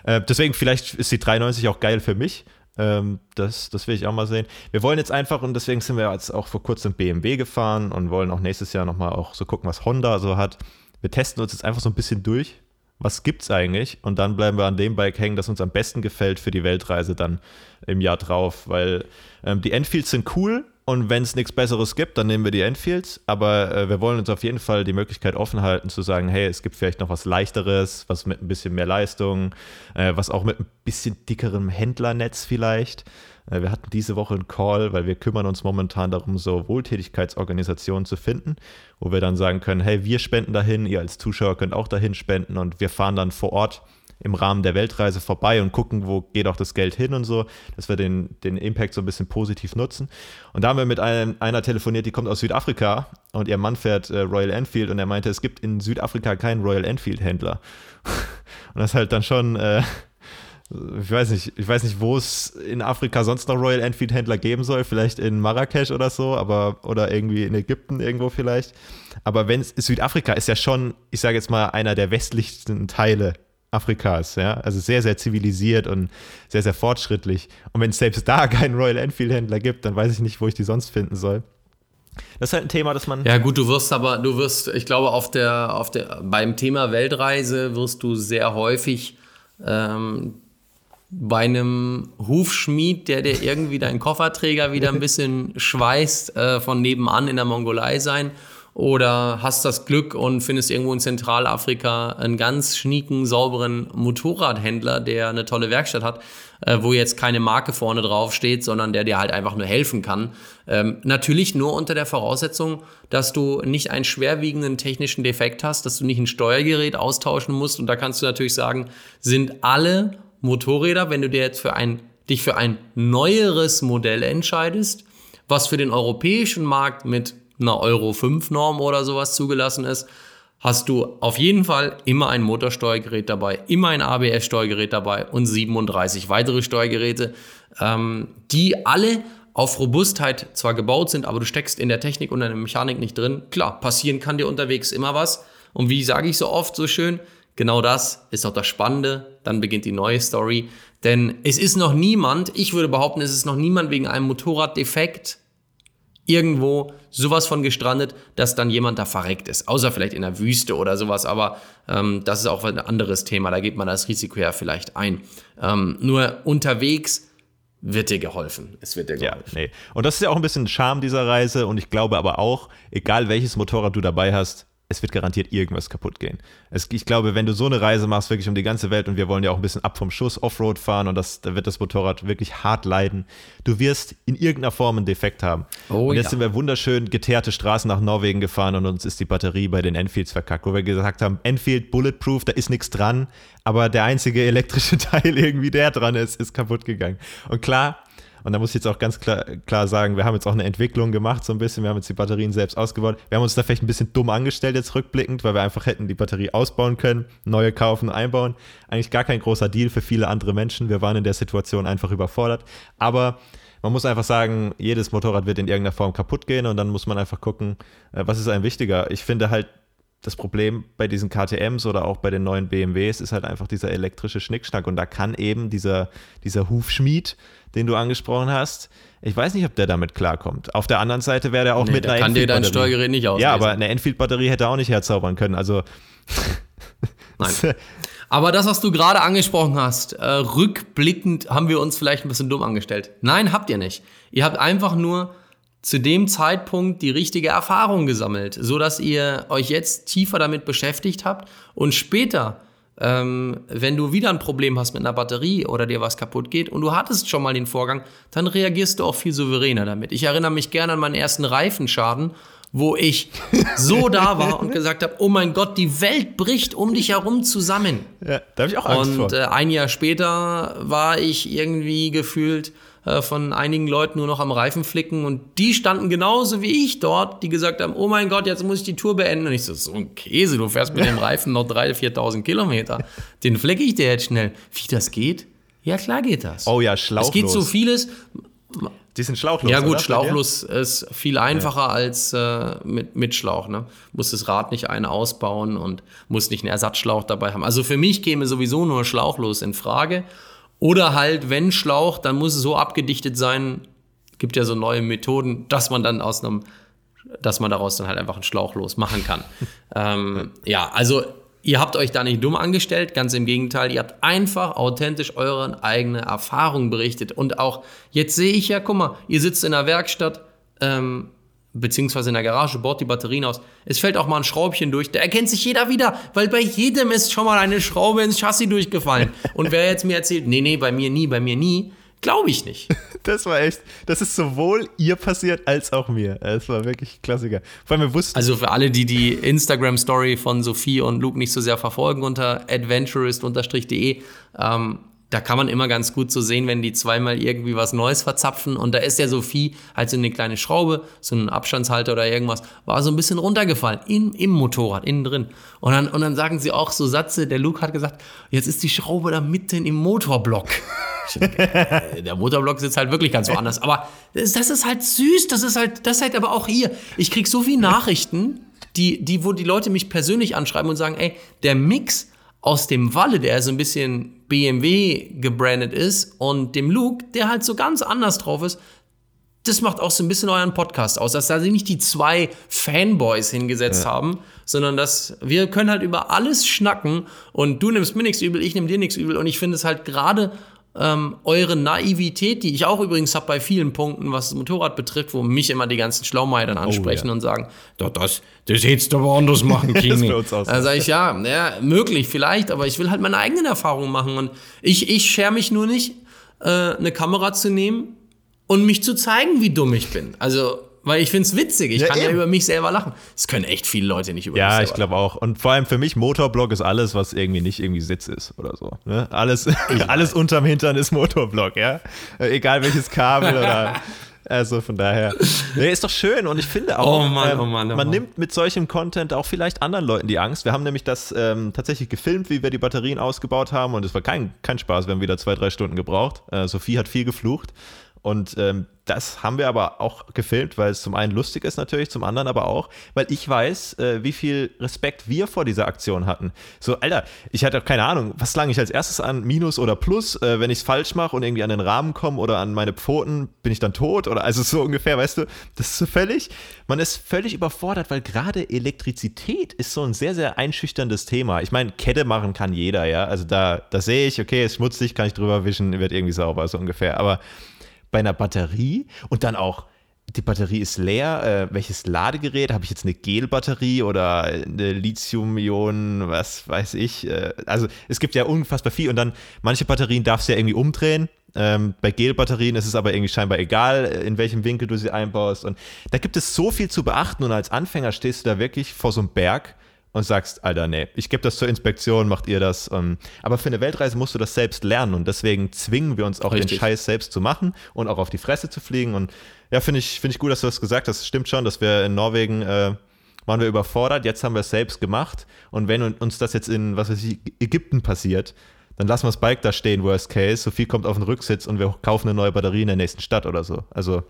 Äh, deswegen, vielleicht ist die 93 auch geil für mich. Ähm, das, das will ich auch mal sehen. Wir wollen jetzt einfach, und deswegen sind wir jetzt auch vor kurzem BMW gefahren und wollen auch nächstes Jahr nochmal auch so gucken, was Honda so hat. Wir testen uns jetzt einfach so ein bisschen durch. Was gibt's eigentlich? Und dann bleiben wir an dem Bike hängen, das uns am besten gefällt für die Weltreise dann im Jahr drauf. Weil ähm, die Enfields sind cool, und wenn es nichts Besseres gibt, dann nehmen wir die Enfields. Aber äh, wir wollen uns auf jeden Fall die Möglichkeit offen halten, zu sagen, hey, es gibt vielleicht noch was Leichteres, was mit ein bisschen mehr Leistung, äh, was auch mit ein bisschen dickerem Händlernetz vielleicht. Äh, wir hatten diese Woche einen Call, weil wir kümmern uns momentan darum, so Wohltätigkeitsorganisationen zu finden, wo wir dann sagen können, hey, wir spenden dahin, ihr als Zuschauer könnt auch dahin spenden und wir fahren dann vor Ort im Rahmen der Weltreise vorbei und gucken, wo geht auch das Geld hin und so, dass wir den, den Impact so ein bisschen positiv nutzen. Und da haben wir mit einem, einer telefoniert, die kommt aus Südafrika und ihr Mann fährt äh, Royal Enfield und er meinte, es gibt in Südafrika keinen Royal Enfield-Händler. und das ist halt dann schon. Äh, ich weiß nicht, ich weiß nicht, wo es in Afrika sonst noch Royal Enfield Händler geben soll, vielleicht in Marrakesch oder so, aber oder irgendwie in Ägypten irgendwo vielleicht. Aber wenn Südafrika ist ja schon, ich sage jetzt mal, einer der westlichsten Teile Afrikas, ja, also sehr, sehr zivilisiert und sehr, sehr fortschrittlich. Und wenn es selbst da keinen Royal Enfield-Händler gibt, dann weiß ich nicht, wo ich die sonst finden soll. Das ist halt ein Thema, das man. Ja, gut, du wirst aber, du wirst, ich glaube, auf der, auf der, beim Thema Weltreise wirst du sehr häufig ähm, bei einem Hufschmied, der dir irgendwie deinen Kofferträger wieder ein bisschen schweißt, äh, von nebenan in der Mongolei sein oder hast das Glück und findest irgendwo in Zentralafrika einen ganz schnieken, sauberen Motorradhändler, der eine tolle Werkstatt hat, äh, wo jetzt keine Marke vorne drauf steht, sondern der dir halt einfach nur helfen kann. Ähm, natürlich nur unter der Voraussetzung, dass du nicht einen schwerwiegenden technischen Defekt hast, dass du nicht ein Steuergerät austauschen musst. Und da kannst du natürlich sagen, sind alle Motorräder, wenn du dir jetzt für ein, dich für ein neueres Modell entscheidest, was für den europäischen Markt mit einer Euro 5 Norm oder sowas zugelassen ist, hast du auf jeden Fall immer ein Motorsteuergerät dabei, immer ein ABS-Steuergerät dabei und 37 weitere Steuergeräte, ähm, die alle auf Robustheit zwar gebaut sind, aber du steckst in der Technik und in der Mechanik nicht drin. Klar, passieren kann dir unterwegs immer was. Und wie sage ich so oft so schön, genau das ist auch das Spannende. Dann beginnt die neue Story. Denn es ist noch niemand, ich würde behaupten, es ist noch niemand wegen einem Motorraddefekt irgendwo sowas von gestrandet, dass dann jemand da verreckt ist. Außer vielleicht in der Wüste oder sowas, aber ähm, das ist auch ein anderes Thema. Da geht man das Risiko ja vielleicht ein. Ähm, nur unterwegs wird dir geholfen. Es wird dir geholfen. Ja, nee. Und das ist ja auch ein bisschen Charme dieser Reise und ich glaube aber auch, egal welches Motorrad du dabei hast, es wird garantiert irgendwas kaputt gehen. Es, ich glaube, wenn du so eine Reise machst, wirklich um die ganze Welt, und wir wollen ja auch ein bisschen ab vom Schuss Offroad fahren und das, da wird das Motorrad wirklich hart leiden, du wirst in irgendeiner Form einen Defekt haben. Oh, und jetzt ja. sind wir wunderschön geteerte Straßen nach Norwegen gefahren und uns ist die Batterie bei den Enfields verkackt, wo wir gesagt haben, Enfield Bulletproof, da ist nichts dran, aber der einzige elektrische Teil irgendwie, der dran ist, ist kaputt gegangen. Und klar, und da muss ich jetzt auch ganz klar, klar sagen, wir haben jetzt auch eine Entwicklung gemacht, so ein bisschen. Wir haben jetzt die Batterien selbst ausgebaut. Wir haben uns da vielleicht ein bisschen dumm angestellt jetzt rückblickend, weil wir einfach hätten die Batterie ausbauen können, neue kaufen, einbauen. Eigentlich gar kein großer Deal für viele andere Menschen. Wir waren in der Situation einfach überfordert. Aber man muss einfach sagen, jedes Motorrad wird in irgendeiner Form kaputt gehen und dann muss man einfach gucken, äh, was ist einem wichtiger. Ich finde halt, das Problem bei diesen KTMs oder auch bei den neuen BMWs ist halt einfach dieser elektrische Schnickschnack und da kann eben dieser, dieser Hufschmied, den du angesprochen hast, ich weiß nicht, ob der damit klarkommt. Auf der anderen Seite wäre der auch nee, mit einer kann dir dein Steuergerät nicht auslesen. Ja, aber eine Enfield-Batterie hätte er auch nicht herzaubern können. Also. Nein. Aber das, was du gerade angesprochen hast, äh, rückblickend haben wir uns vielleicht ein bisschen dumm angestellt. Nein, habt ihr nicht. Ihr habt einfach nur zu dem Zeitpunkt die richtige Erfahrung gesammelt, so dass ihr euch jetzt tiefer damit beschäftigt habt und später, ähm, wenn du wieder ein Problem hast mit einer Batterie oder dir was kaputt geht und du hattest schon mal den Vorgang, dann reagierst du auch viel souveräner damit. Ich erinnere mich gerne an meinen ersten Reifenschaden, wo ich so da war und gesagt habe, oh mein Gott, die Welt bricht um dich herum zusammen. Ja, da habe ich auch Angst und, vor. Und äh, ein Jahr später war ich irgendwie gefühlt äh, von einigen Leuten nur noch am Reifen flicken und die standen genauso wie ich dort, die gesagt haben, oh mein Gott, jetzt muss ich die Tour beenden. Und ich so, so ein Käse, du fährst mit dem Reifen noch 3.000, 4.000 Kilometer. Den flecke ich dir jetzt schnell. Wie das geht? Ja, klar geht das. Oh ja, schlauchlos. Es geht so vieles. Die sind schlauchlos. Ja, gut, oder? schlauchlos ist viel einfacher ja. als äh, mit, mit Schlauch. Ne? Muss das Rad nicht einen ausbauen und muss nicht einen Ersatzschlauch dabei haben. Also für mich käme sowieso nur schlauchlos in Frage. Oder halt, wenn Schlauch, dann muss es so abgedichtet sein. Gibt ja so neue Methoden, dass man dann aus einem, dass man daraus dann halt einfach einen Schlauch los machen kann. ähm, ja, also ihr habt euch da nicht dumm angestellt, ganz im Gegenteil, ihr habt einfach authentisch euren eigene Erfahrung berichtet. Und auch jetzt sehe ich ja, guck mal, ihr sitzt in der Werkstatt, ähm, beziehungsweise in der Garage, baut die Batterien aus. Es fällt auch mal ein Schraubchen durch, da erkennt sich jeder wieder, weil bei jedem ist schon mal eine Schraube ins Chassis durchgefallen. Und wer jetzt mir erzählt, nee, nee, bei mir nie, bei mir nie, glaube ich nicht. Das war echt, das ist sowohl ihr passiert als auch mir. Es war wirklich Klassiker. Vor allem wir wussten. Also für alle, die die Instagram-Story von Sophie und Luke nicht so sehr verfolgen, unter adventurist-de, ähm, da kann man immer ganz gut so sehen, wenn die zweimal irgendwie was Neues verzapfen. Und da ist ja Sophie halt so eine kleine Schraube, so ein Abstandshalter oder irgendwas, war so ein bisschen runtergefallen, in, im Motorrad, innen drin. Und dann, und dann sagen sie auch so Satze, der Luke hat gesagt, jetzt ist die Schraube da mitten im Motorblock. der Motorblock sitzt halt wirklich ganz woanders. Aber das, das ist halt süß, das ist halt, das ist halt aber auch hier. Ich krieg so viele Nachrichten, die, die, wo die Leute mich persönlich anschreiben und sagen, ey, der Mix aus dem Walle, der so ein bisschen BMW gebrandet ist, und dem Luke, der halt so ganz anders drauf ist, das macht auch so ein bisschen euren Podcast aus, dass da nicht die zwei Fanboys hingesetzt ja. haben, sondern dass wir können halt über alles schnacken und du nimmst mir nichts übel, ich nehme dir nichts übel und ich finde es halt gerade ähm, eure Naivität, die ich auch übrigens habe bei vielen Punkten, was das Motorrad betrifft, wo mich immer die ganzen Schlaumeier ansprechen oh, ja. und sagen, das, das hättest du aber anders machen können. da sage ich, ja, ja, möglich, vielleicht, aber ich will halt meine eigenen Erfahrungen machen und ich, ich scher mich nur nicht, äh, eine Kamera zu nehmen und mich zu zeigen, wie dumm ich bin. Also weil ich finde es witzig. Ich ja, kann eben. ja über mich selber lachen. Das können echt viele Leute nicht über ja, mich selber Ja, ich glaube auch. Und vor allem für mich, Motorblock ist alles, was irgendwie nicht irgendwie Sitz ist oder so. Ne? Alles, alles unterm Hintern ist Motorblock, ja. Äh, egal welches Kabel oder. Also von daher. Nee, ist doch schön und ich finde auch, oh Mann, oh Mann, oh man nimmt mit solchem Content auch vielleicht anderen Leuten die Angst. Wir haben nämlich das ähm, tatsächlich gefilmt, wie wir die Batterien ausgebaut haben und es war kein, kein Spaß. Wir haben wieder zwei, drei Stunden gebraucht. Äh, Sophie hat viel geflucht und ähm, das haben wir aber auch gefilmt, weil es zum einen lustig ist natürlich, zum anderen aber auch, weil ich weiß, äh, wie viel Respekt wir vor dieser Aktion hatten. So, Alter, ich hatte auch keine Ahnung, was lange ich als erstes an, Minus oder Plus, äh, wenn ich es falsch mache und irgendwie an den Rahmen komme oder an meine Pfoten, bin ich dann tot oder also so ungefähr, weißt du, das ist so völlig, man ist völlig überfordert, weil gerade Elektrizität ist so ein sehr, sehr einschüchterndes Thema. Ich meine, Kette machen kann jeder, ja, also da, da sehe ich, okay, ist schmutzig, kann ich drüber wischen, wird irgendwie sauber, so ungefähr, aber bei einer Batterie und dann auch, die Batterie ist leer. Äh, welches Ladegerät? Habe ich jetzt eine Gelbatterie oder eine Lithium-Ionen, was weiß ich? Äh, also es gibt ja unfassbar viel und dann manche Batterien darfst du ja irgendwie umdrehen. Ähm, bei Gelbatterien ist es aber irgendwie scheinbar egal, in welchem Winkel du sie einbaust. Und da gibt es so viel zu beachten und als Anfänger stehst du da wirklich vor so einem Berg und sagst, Alter, nee, ich gebe das zur Inspektion, macht ihr das. Um, aber für eine Weltreise musst du das selbst lernen und deswegen zwingen wir uns auch Richtig. den Scheiß selbst zu machen und auch auf die Fresse zu fliegen. Und ja, finde ich, find ich gut, dass du das gesagt hast. Stimmt schon, dass wir in Norwegen äh, waren wir überfordert, jetzt haben wir es selbst gemacht. Und wenn uns das jetzt in, was weiß ich, Ägypten passiert, dann lassen wir das Bike da stehen, worst case. Sophie kommt auf den Rücksitz und wir kaufen eine neue Batterie in der nächsten Stadt oder so. Also,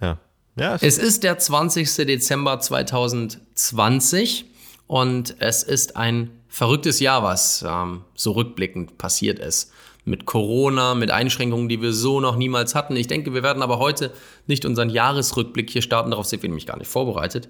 ja. Ja, es ist der 20. Dezember 2020 und es ist ein verrücktes Jahr, was ähm, so rückblickend passiert ist. Mit Corona, mit Einschränkungen, die wir so noch niemals hatten. Ich denke, wir werden aber heute nicht unseren Jahresrückblick hier starten, darauf sind wir nämlich gar nicht vorbereitet,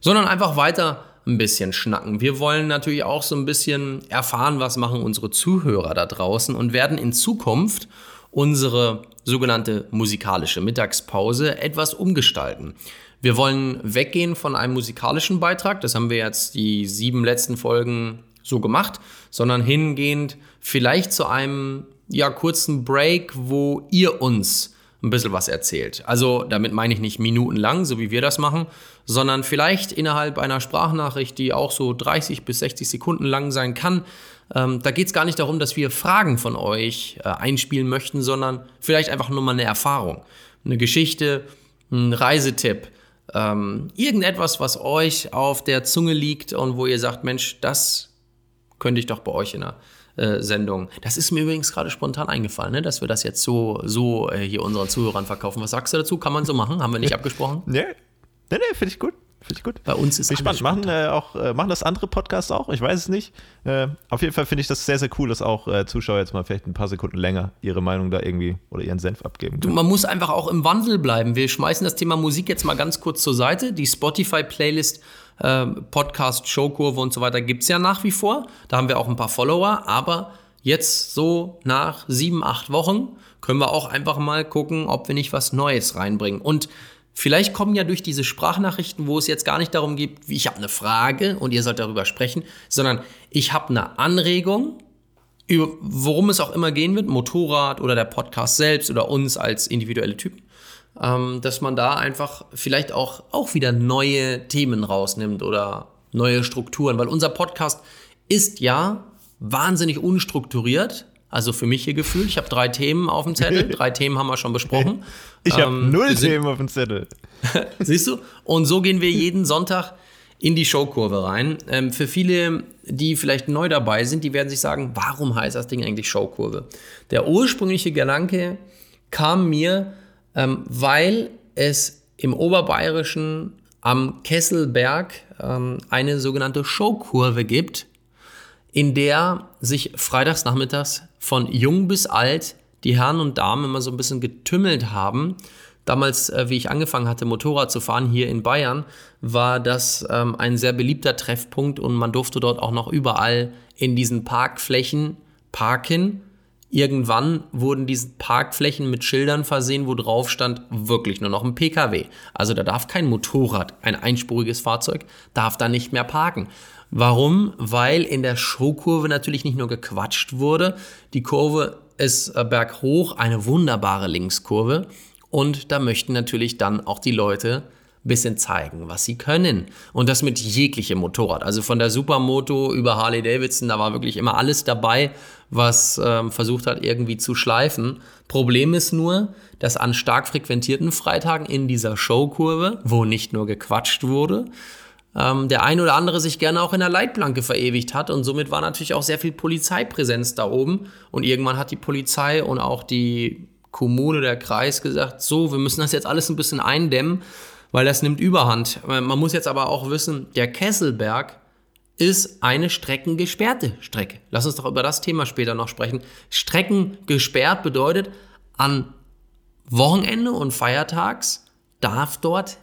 sondern einfach weiter ein bisschen schnacken. Wir wollen natürlich auch so ein bisschen erfahren, was machen unsere Zuhörer da draußen und werden in Zukunft unsere sogenannte musikalische Mittagspause etwas umgestalten. Wir wollen weggehen von einem musikalischen Beitrag, das haben wir jetzt die sieben letzten Folgen so gemacht, sondern hingehend vielleicht zu einem ja, kurzen Break, wo ihr uns ein bisschen was erzählt. Also damit meine ich nicht minutenlang, so wie wir das machen, sondern vielleicht innerhalb einer Sprachnachricht, die auch so 30 bis 60 Sekunden lang sein kann. Ähm, da geht es gar nicht darum, dass wir Fragen von euch äh, einspielen möchten, sondern vielleicht einfach nur mal eine Erfahrung, eine Geschichte, ein Reisetipp, ähm, irgendetwas, was euch auf der Zunge liegt und wo ihr sagt, Mensch, das könnte ich doch bei euch in der äh, Sendung. Das ist mir übrigens gerade spontan eingefallen, ne? dass wir das jetzt so, so äh, hier unseren Zuhörern verkaufen. Was sagst du dazu? Kann man so machen? Haben wir nicht abgesprochen? Nee, nee, nee finde ich gut. Finde ich gut. Bei uns ist es spannend. Machen, äh, auch, äh, machen das andere Podcasts auch? Ich weiß es nicht. Äh, auf jeden Fall finde ich das sehr, sehr cool, dass auch äh, Zuschauer jetzt mal vielleicht ein paar Sekunden länger ihre Meinung da irgendwie oder ihren Senf abgeben können. Du, man muss einfach auch im Wandel bleiben. Wir schmeißen das Thema Musik jetzt mal ganz kurz zur Seite. Die Spotify-Playlist äh, Podcast, Showkurve und so weiter gibt es ja nach wie vor. Da haben wir auch ein paar Follower, aber jetzt so nach sieben, acht Wochen können wir auch einfach mal gucken, ob wir nicht was Neues reinbringen. Und Vielleicht kommen ja durch diese Sprachnachrichten, wo es jetzt gar nicht darum geht, ich habe eine Frage und ihr sollt darüber sprechen, sondern ich habe eine Anregung, worum es auch immer gehen wird, Motorrad oder der Podcast selbst oder uns als individuelle Typen, ähm, dass man da einfach vielleicht auch, auch wieder neue Themen rausnimmt oder neue Strukturen, weil unser Podcast ist ja wahnsinnig unstrukturiert, also für mich hier gefühlt. Ich habe drei Themen auf dem Zettel. Drei Themen haben wir schon besprochen. Ich habe ähm, null Themen auf dem Zettel. Siehst du? Und so gehen wir jeden Sonntag in die Showkurve rein. Ähm, für viele, die vielleicht neu dabei sind, die werden sich sagen, warum heißt das Ding eigentlich Showkurve? Der ursprüngliche Gedanke kam mir, ähm, weil es im Oberbayerischen am Kesselberg ähm, eine sogenannte Showkurve gibt, in der sich freitags nachmittags von jung bis alt die Herren und Damen immer so ein bisschen getümmelt haben. Damals, äh, wie ich angefangen hatte, Motorrad zu fahren hier in Bayern, war das ähm, ein sehr beliebter Treffpunkt und man durfte dort auch noch überall in diesen Parkflächen parken. Irgendwann wurden diese Parkflächen mit Schildern versehen, wo drauf stand, wirklich nur noch ein Pkw. Also da darf kein Motorrad, ein einspuriges Fahrzeug, darf da nicht mehr parken. Warum? Weil in der Showkurve natürlich nicht nur gequatscht wurde. Die Kurve ist äh, berghoch, eine wunderbare Linkskurve. Und da möchten natürlich dann auch die Leute ein bisschen zeigen, was sie können. Und das mit jeglichem Motorrad. Also von der Supermoto über Harley Davidson, da war wirklich immer alles dabei, was ähm, versucht hat, irgendwie zu schleifen. Problem ist nur, dass an stark frequentierten Freitagen in dieser Showkurve, wo nicht nur gequatscht wurde, ähm, der ein oder andere sich gerne auch in der Leitplanke verewigt hat und somit war natürlich auch sehr viel Polizeipräsenz da oben und irgendwann hat die Polizei und auch die Kommune, der Kreis gesagt, so, wir müssen das jetzt alles ein bisschen eindämmen, weil das nimmt Überhand. Man muss jetzt aber auch wissen, der Kesselberg ist eine streckengesperrte Strecke. Lass uns doch über das Thema später noch sprechen. Streckengesperrt bedeutet, an Wochenende und Feiertags darf dort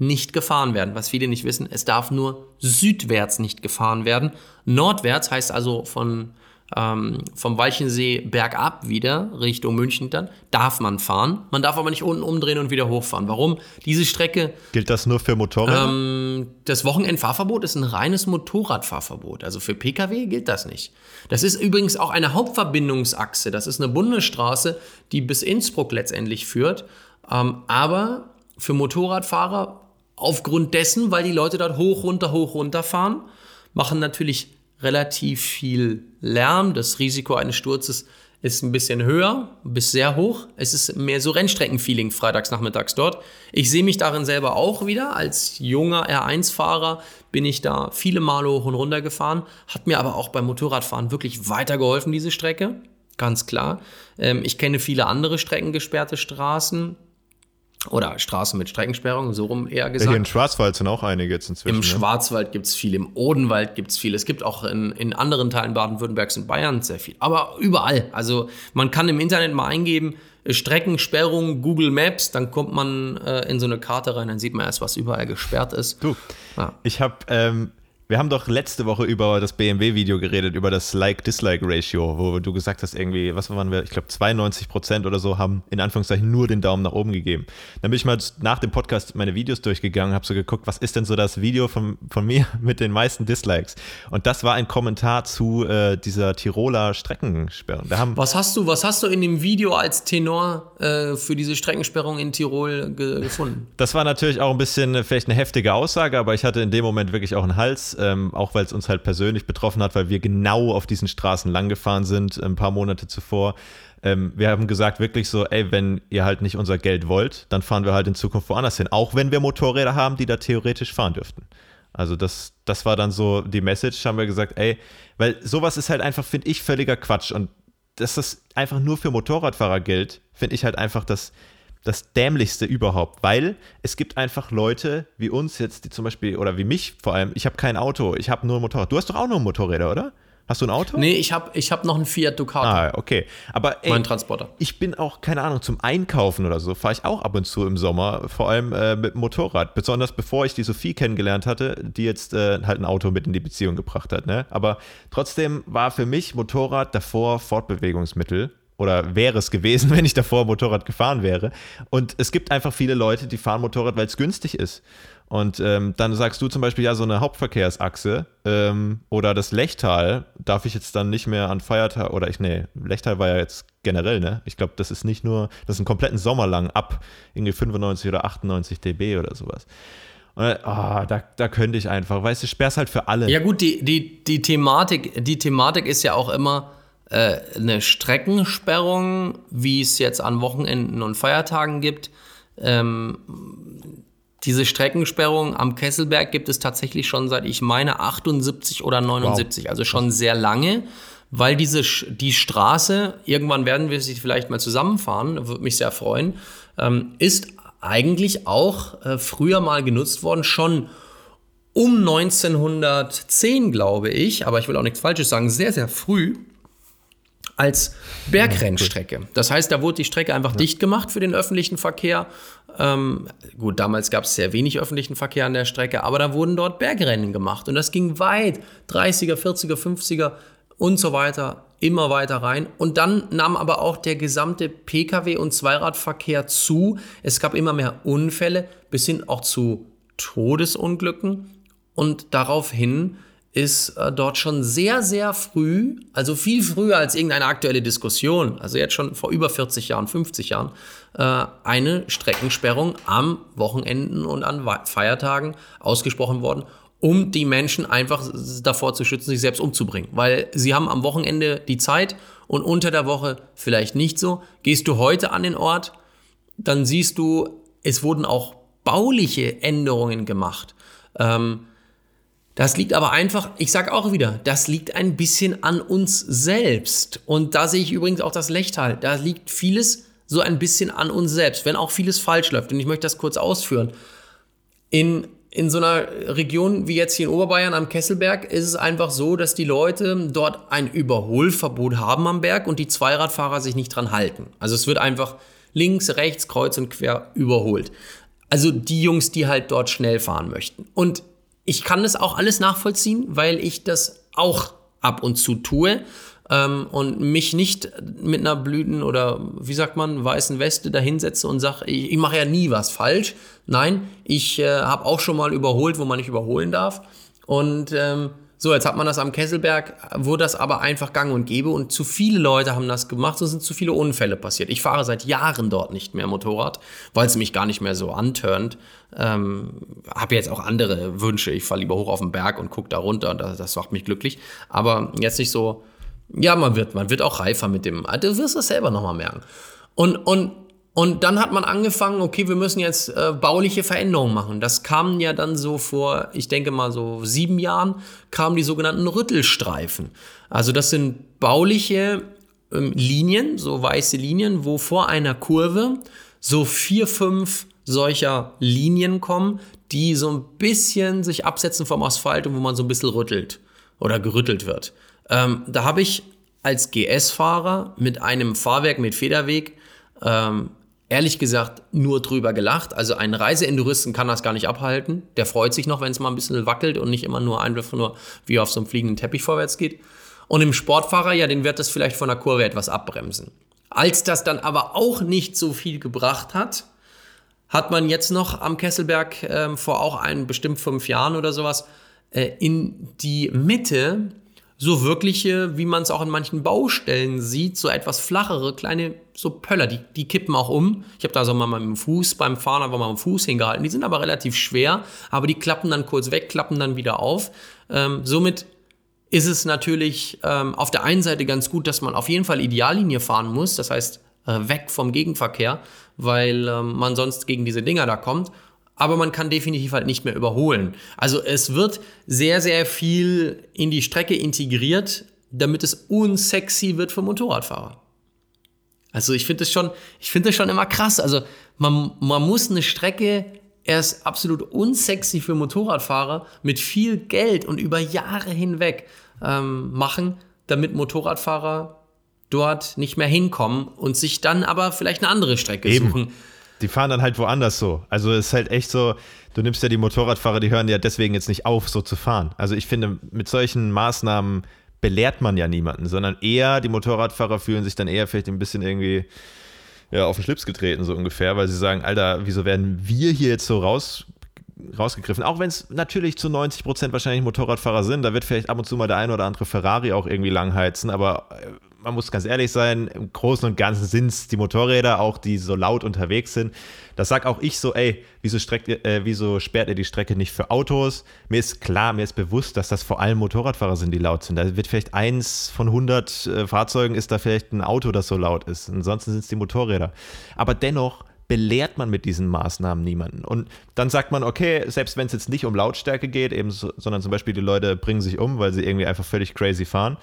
nicht gefahren werden. Was viele nicht wissen, es darf nur südwärts nicht gefahren werden. Nordwärts heißt also von, ähm, vom Walchensee bergab wieder, Richtung München dann, darf man fahren. Man darf aber nicht unten umdrehen und wieder hochfahren. Warum? Diese Strecke. Gilt das nur für Motorräder? Ähm, das Wochenendfahrverbot ist ein reines Motorradfahrverbot. Also für Pkw gilt das nicht. Das ist übrigens auch eine Hauptverbindungsachse. Das ist eine Bundesstraße, die bis Innsbruck letztendlich führt. Ähm, aber für Motorradfahrer aufgrund dessen, weil die Leute dort hoch, runter, hoch, runter fahren, machen natürlich relativ viel Lärm. Das Risiko eines Sturzes ist ein bisschen höher, bis sehr hoch. Es ist mehr so Rennstreckenfeeling freitags nachmittags dort. Ich sehe mich darin selber auch wieder. Als junger R1-Fahrer bin ich da viele Male hoch und runter gefahren. Hat mir aber auch beim Motorradfahren wirklich weitergeholfen, diese Strecke. Ganz klar. Ähm, ich kenne viele andere streckengesperrte Straßen. Oder Straßen mit Streckensperrung, so rum eher gesagt. Ja, hier im Schwarzwald sind auch einige jetzt inzwischen. Im ne? Schwarzwald gibt es viel, im Odenwald gibt es viel. Es gibt auch in, in anderen Teilen Baden-Württembergs und Bayern sehr viel. Aber überall. Also man kann im Internet mal eingeben, Streckensperrung, Google Maps, dann kommt man äh, in so eine Karte rein, dann sieht man erst, was überall gesperrt ist. Du, ja. ich habe ähm, Wir haben doch letzte Woche über das BMW-Video geredet, über das Like-Dislike-Ratio, wo du gesagt hast, irgendwie, was waren wir, ich glaube 92 Prozent oder so haben in Anführungszeichen nur den Daumen nach oben gegeben. Dann bin ich mal nach dem Podcast meine Videos durchgegangen, habe so geguckt, was ist denn so das Video von, von mir mit den meisten Dislikes? Und das war ein Kommentar zu äh, dieser Tiroler Streckensperrung. was hast du, was hast du in dem Video als Tenor äh, für diese Streckensperrung in Tirol ge gefunden? Das war natürlich auch ein bisschen äh, vielleicht eine heftige Aussage, aber ich hatte in dem Moment wirklich auch einen Hals ähm, auch weil es uns halt persönlich betroffen hat, weil wir genau auf diesen Straßen langgefahren sind, ein paar Monate zuvor. Ähm, wir haben gesagt wirklich so, ey, wenn ihr halt nicht unser Geld wollt, dann fahren wir halt in Zukunft woanders hin, auch wenn wir Motorräder haben, die da theoretisch fahren dürften. Also das, das war dann so die Message, haben wir gesagt, ey, weil sowas ist halt einfach, finde ich, völliger Quatsch und dass das einfach nur für Motorradfahrer gilt, finde ich halt einfach das, das Dämlichste überhaupt, weil es gibt einfach Leute wie uns jetzt, die zum Beispiel, oder wie mich vor allem, ich habe kein Auto, ich habe nur ein Motorrad. Du hast doch auch nur Motorräder, oder? Hast du ein Auto? Nee, ich habe ich hab noch einen Fiat Ducato. Ah, okay. Aber ey, mein Transporter. Ich bin auch, keine Ahnung, zum Einkaufen oder so, fahre ich auch ab und zu im Sommer, vor allem äh, mit dem Motorrad. Besonders bevor ich die Sophie kennengelernt hatte, die jetzt äh, halt ein Auto mit in die Beziehung gebracht hat. Ne? Aber trotzdem war für mich Motorrad davor Fortbewegungsmittel oder wäre es gewesen, wenn ich davor Motorrad gefahren wäre. Und es gibt einfach viele Leute, die fahren Motorrad, weil es günstig ist. Und ähm, dann sagst du zum Beispiel, ja, so eine Hauptverkehrsachse ähm, oder das Lechtal darf ich jetzt dann nicht mehr an Feiertag oder ich, nee, Lechtal war ja jetzt generell, ne? Ich glaube, das ist nicht nur, das ist einen kompletten Sommer lang ab irgendwie 95 oder 98 dB oder sowas. Und, oh, da, da könnte ich einfach, weißt du, sperr's halt für alle. Ja, gut, die, die, die, Thematik, die Thematik ist ja auch immer, äh, eine Streckensperrung, wie es jetzt an Wochenenden und Feiertagen gibt. Ähm, diese Streckensperrung am Kesselberg gibt es tatsächlich schon seit, ich meine, 78 oder 79, wow. also schon sehr lange, weil diese, die Straße, irgendwann werden wir sie vielleicht mal zusammenfahren, würde mich sehr freuen, ähm, ist eigentlich auch äh, früher mal genutzt worden, schon um 1910, glaube ich, aber ich will auch nichts Falsches sagen, sehr, sehr früh als Bergrennstrecke. Das heißt, da wurde die Strecke einfach ja. dicht gemacht für den öffentlichen Verkehr. Ähm, gut, damals gab es sehr wenig öffentlichen Verkehr an der Strecke, aber da wurden dort Bergrennen gemacht und das ging weit, 30er, 40er, 50er und so weiter, immer weiter rein. Und dann nahm aber auch der gesamte Pkw- und Zweiradverkehr zu. Es gab immer mehr Unfälle, bis hin auch zu Todesunglücken und daraufhin ist äh, dort schon sehr, sehr früh, also viel früher als irgendeine aktuelle Diskussion, also jetzt schon vor über 40 Jahren, 50 Jahren, äh, eine Streckensperrung am Wochenenden und an Feiertagen ausgesprochen worden, um die Menschen einfach davor zu schützen, sich selbst umzubringen. Weil sie haben am Wochenende die Zeit und unter der Woche vielleicht nicht so. Gehst du heute an den Ort, dann siehst du, es wurden auch bauliche Änderungen gemacht. Ähm, das liegt aber einfach, ich sage auch wieder, das liegt ein bisschen an uns selbst. Und da sehe ich übrigens auch das Lechtal. Da liegt vieles so ein bisschen an uns selbst, wenn auch vieles falsch läuft. Und ich möchte das kurz ausführen. In, in so einer Region wie jetzt hier in Oberbayern am Kesselberg ist es einfach so, dass die Leute dort ein Überholverbot haben am Berg und die Zweiradfahrer sich nicht dran halten. Also es wird einfach links, rechts, kreuz und quer überholt. Also die Jungs, die halt dort schnell fahren möchten. Und ich kann das auch alles nachvollziehen, weil ich das auch ab und zu tue ähm, und mich nicht mit einer Blüten oder wie sagt man, weißen Weste dahinsetze und sage, ich, ich mache ja nie was falsch. Nein, ich äh, habe auch schon mal überholt, wo man nicht überholen darf. Und ähm, so, jetzt hat man das am Kesselberg, wurde das aber einfach gang und gäbe und zu viele Leute haben das gemacht, so sind zu viele Unfälle passiert. Ich fahre seit Jahren dort nicht mehr Motorrad, weil es mich gar nicht mehr so antörnt. Ähm, habe jetzt auch andere Wünsche. Ich fahre lieber hoch auf den Berg und gucke da runter, das, das macht mich glücklich. Aber jetzt nicht so, ja, man wird, man wird auch reifer mit dem, du wirst es selber nochmal merken. Und, und und dann hat man angefangen, okay, wir müssen jetzt äh, bauliche Veränderungen machen. Das kam ja dann so vor, ich denke mal so sieben Jahren, kamen die sogenannten Rüttelstreifen. Also das sind bauliche ähm, Linien, so weiße Linien, wo vor einer Kurve so vier, fünf solcher Linien kommen, die so ein bisschen sich absetzen vom Asphalt und wo man so ein bisschen rüttelt oder gerüttelt wird. Ähm, da habe ich als GS-Fahrer mit einem Fahrwerk mit Federweg ähm, ehrlich gesagt nur drüber gelacht. Also ein Reiseenduristen kann das gar nicht abhalten. Der freut sich noch, wenn es mal ein bisschen wackelt und nicht immer nur einfach nur wie auf so einem fliegenden Teppich vorwärts geht. Und im Sportfahrer, ja, den wird das vielleicht von der Kurve etwas abbremsen. Als das dann aber auch nicht so viel gebracht hat, hat man jetzt noch am Kesselberg äh, vor auch ein bestimmt fünf Jahren oder sowas äh, in die Mitte so wirkliche, wie man es auch in manchen Baustellen sieht, so etwas flachere kleine so Pöller, die, die kippen auch um. Ich habe da so mal mit dem Fuß beim Fahren einfach mal mit dem Fuß hingehalten. Die sind aber relativ schwer, aber die klappen dann kurz weg, klappen dann wieder auf. Ähm, somit ist es natürlich ähm, auf der einen Seite ganz gut, dass man auf jeden Fall Ideallinie fahren muss, das heißt äh, weg vom Gegenverkehr, weil ähm, man sonst gegen diese Dinger da kommt aber man kann definitiv halt nicht mehr überholen. Also es wird sehr, sehr viel in die Strecke integriert, damit es unsexy wird für Motorradfahrer. Also ich finde das schon, ich finde das schon immer krass. Also man, man muss eine Strecke erst absolut unsexy für Motorradfahrer mit viel Geld und über Jahre hinweg ähm, machen, damit Motorradfahrer dort nicht mehr hinkommen und sich dann aber vielleicht eine andere Strecke Eben. suchen. Die fahren dann halt woanders so. Also es ist halt echt so, du nimmst ja die Motorradfahrer, die hören ja deswegen jetzt nicht auf, so zu fahren. Also ich finde, mit solchen Maßnahmen belehrt man ja niemanden, sondern eher die Motorradfahrer fühlen sich dann eher vielleicht ein bisschen irgendwie ja, auf den Schlips getreten, so ungefähr, weil sie sagen, Alter, wieso werden wir hier jetzt so raus, rausgegriffen? Auch wenn es natürlich zu 90 Prozent wahrscheinlich Motorradfahrer sind, da wird vielleicht ab und zu mal der eine oder andere Ferrari auch irgendwie langheizen, aber äh, man muss ganz ehrlich sein, im Großen und Ganzen sind es die Motorräder auch, die so laut unterwegs sind. Das sag auch ich so, ey, wieso, streckt ihr, äh, wieso sperrt ihr die Strecke nicht für Autos? Mir ist klar, mir ist bewusst, dass das vor allem Motorradfahrer sind, die laut sind. Da wird vielleicht eins von 100 äh, Fahrzeugen ist da vielleicht ein Auto, das so laut ist. Ansonsten sind es die Motorräder. Aber dennoch belehrt man mit diesen Maßnahmen niemanden. Und dann sagt man, okay, selbst wenn es jetzt nicht um Lautstärke geht, eben so, sondern zum Beispiel die Leute bringen sich um, weil sie irgendwie einfach völlig crazy fahren,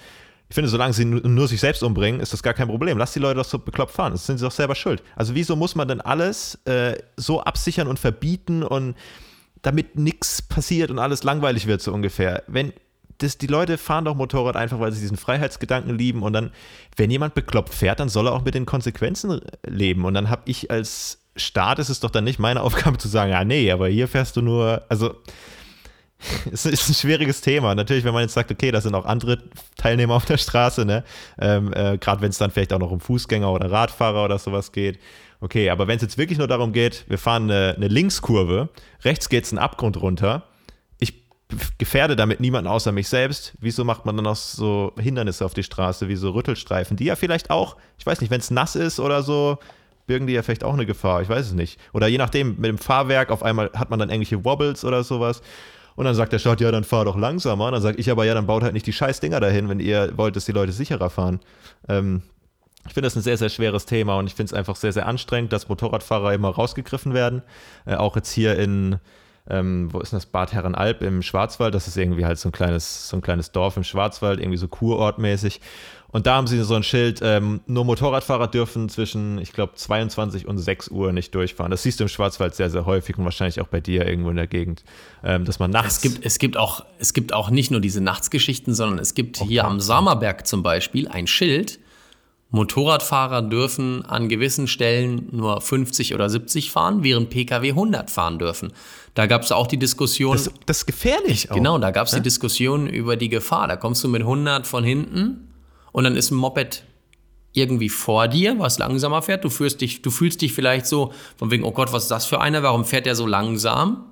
ich finde, solange sie nur sich selbst umbringen, ist das gar kein Problem. Lass die Leute doch so bekloppt fahren. Das sind sie doch selber schuld. Also wieso muss man denn alles äh, so absichern und verbieten und damit nichts passiert und alles langweilig wird, so ungefähr? Wenn das, die Leute fahren doch Motorrad einfach, weil sie diesen Freiheitsgedanken lieben und dann, wenn jemand bekloppt fährt, dann soll er auch mit den Konsequenzen leben. Und dann habe ich als Staat, ist es doch dann nicht meine Aufgabe zu sagen, ja, nee, aber hier fährst du nur, also es ist ein schwieriges Thema. Natürlich, wenn man jetzt sagt, okay, da sind auch andere Teilnehmer auf der Straße, ne? Ähm, äh, Gerade wenn es dann vielleicht auch noch um Fußgänger oder Radfahrer oder sowas geht. Okay, aber wenn es jetzt wirklich nur darum geht, wir fahren eine, eine Linkskurve, rechts geht es einen Abgrund runter, ich gefährde damit niemanden außer mich selbst. Wieso macht man dann auch so Hindernisse auf die Straße, wie so Rüttelstreifen, die ja vielleicht auch, ich weiß nicht, wenn es nass ist oder so, birgen die ja vielleicht auch eine Gefahr, ich weiß es nicht. Oder je nachdem, mit dem Fahrwerk, auf einmal hat man dann irgendwelche Wobbles oder sowas. Und dann sagt der Staat, ja, dann fahr doch langsamer. Und dann sage ich aber, ja, dann baut halt nicht die scheiß Dinger dahin, wenn ihr wollt, dass die Leute sicherer fahren. Ähm, ich finde das ein sehr, sehr schweres Thema und ich finde es einfach sehr, sehr anstrengend, dass Motorradfahrer immer rausgegriffen werden. Äh, auch jetzt hier in, ähm, wo ist das, Bad Herrenalb im Schwarzwald. Das ist irgendwie halt so ein kleines, so ein kleines Dorf im Schwarzwald, irgendwie so Kurortmäßig. Und da haben sie so ein Schild, ähm, nur Motorradfahrer dürfen zwischen, ich glaube, 22 und 6 Uhr nicht durchfahren. Das siehst du im Schwarzwald sehr, sehr häufig und wahrscheinlich auch bei dir irgendwo in der Gegend, ähm, dass man nachts. Es gibt, es, gibt auch, es gibt auch nicht nur diese Nachtsgeschichten, sondern es gibt okay. hier am Samerberg zum Beispiel ein Schild. Motorradfahrer dürfen an gewissen Stellen nur 50 oder 70 fahren, während Pkw 100 fahren dürfen. Da gab es auch die Diskussion. Das, das ist gefährlich auch. Genau, da gab es die Diskussion über die Gefahr. Da kommst du mit 100 von hinten und dann ist ein Moped irgendwie vor dir, was langsamer fährt. Du, fühlst dich, du fühlst dich vielleicht so von wegen, oh Gott, was ist das für einer? Warum fährt der so langsam?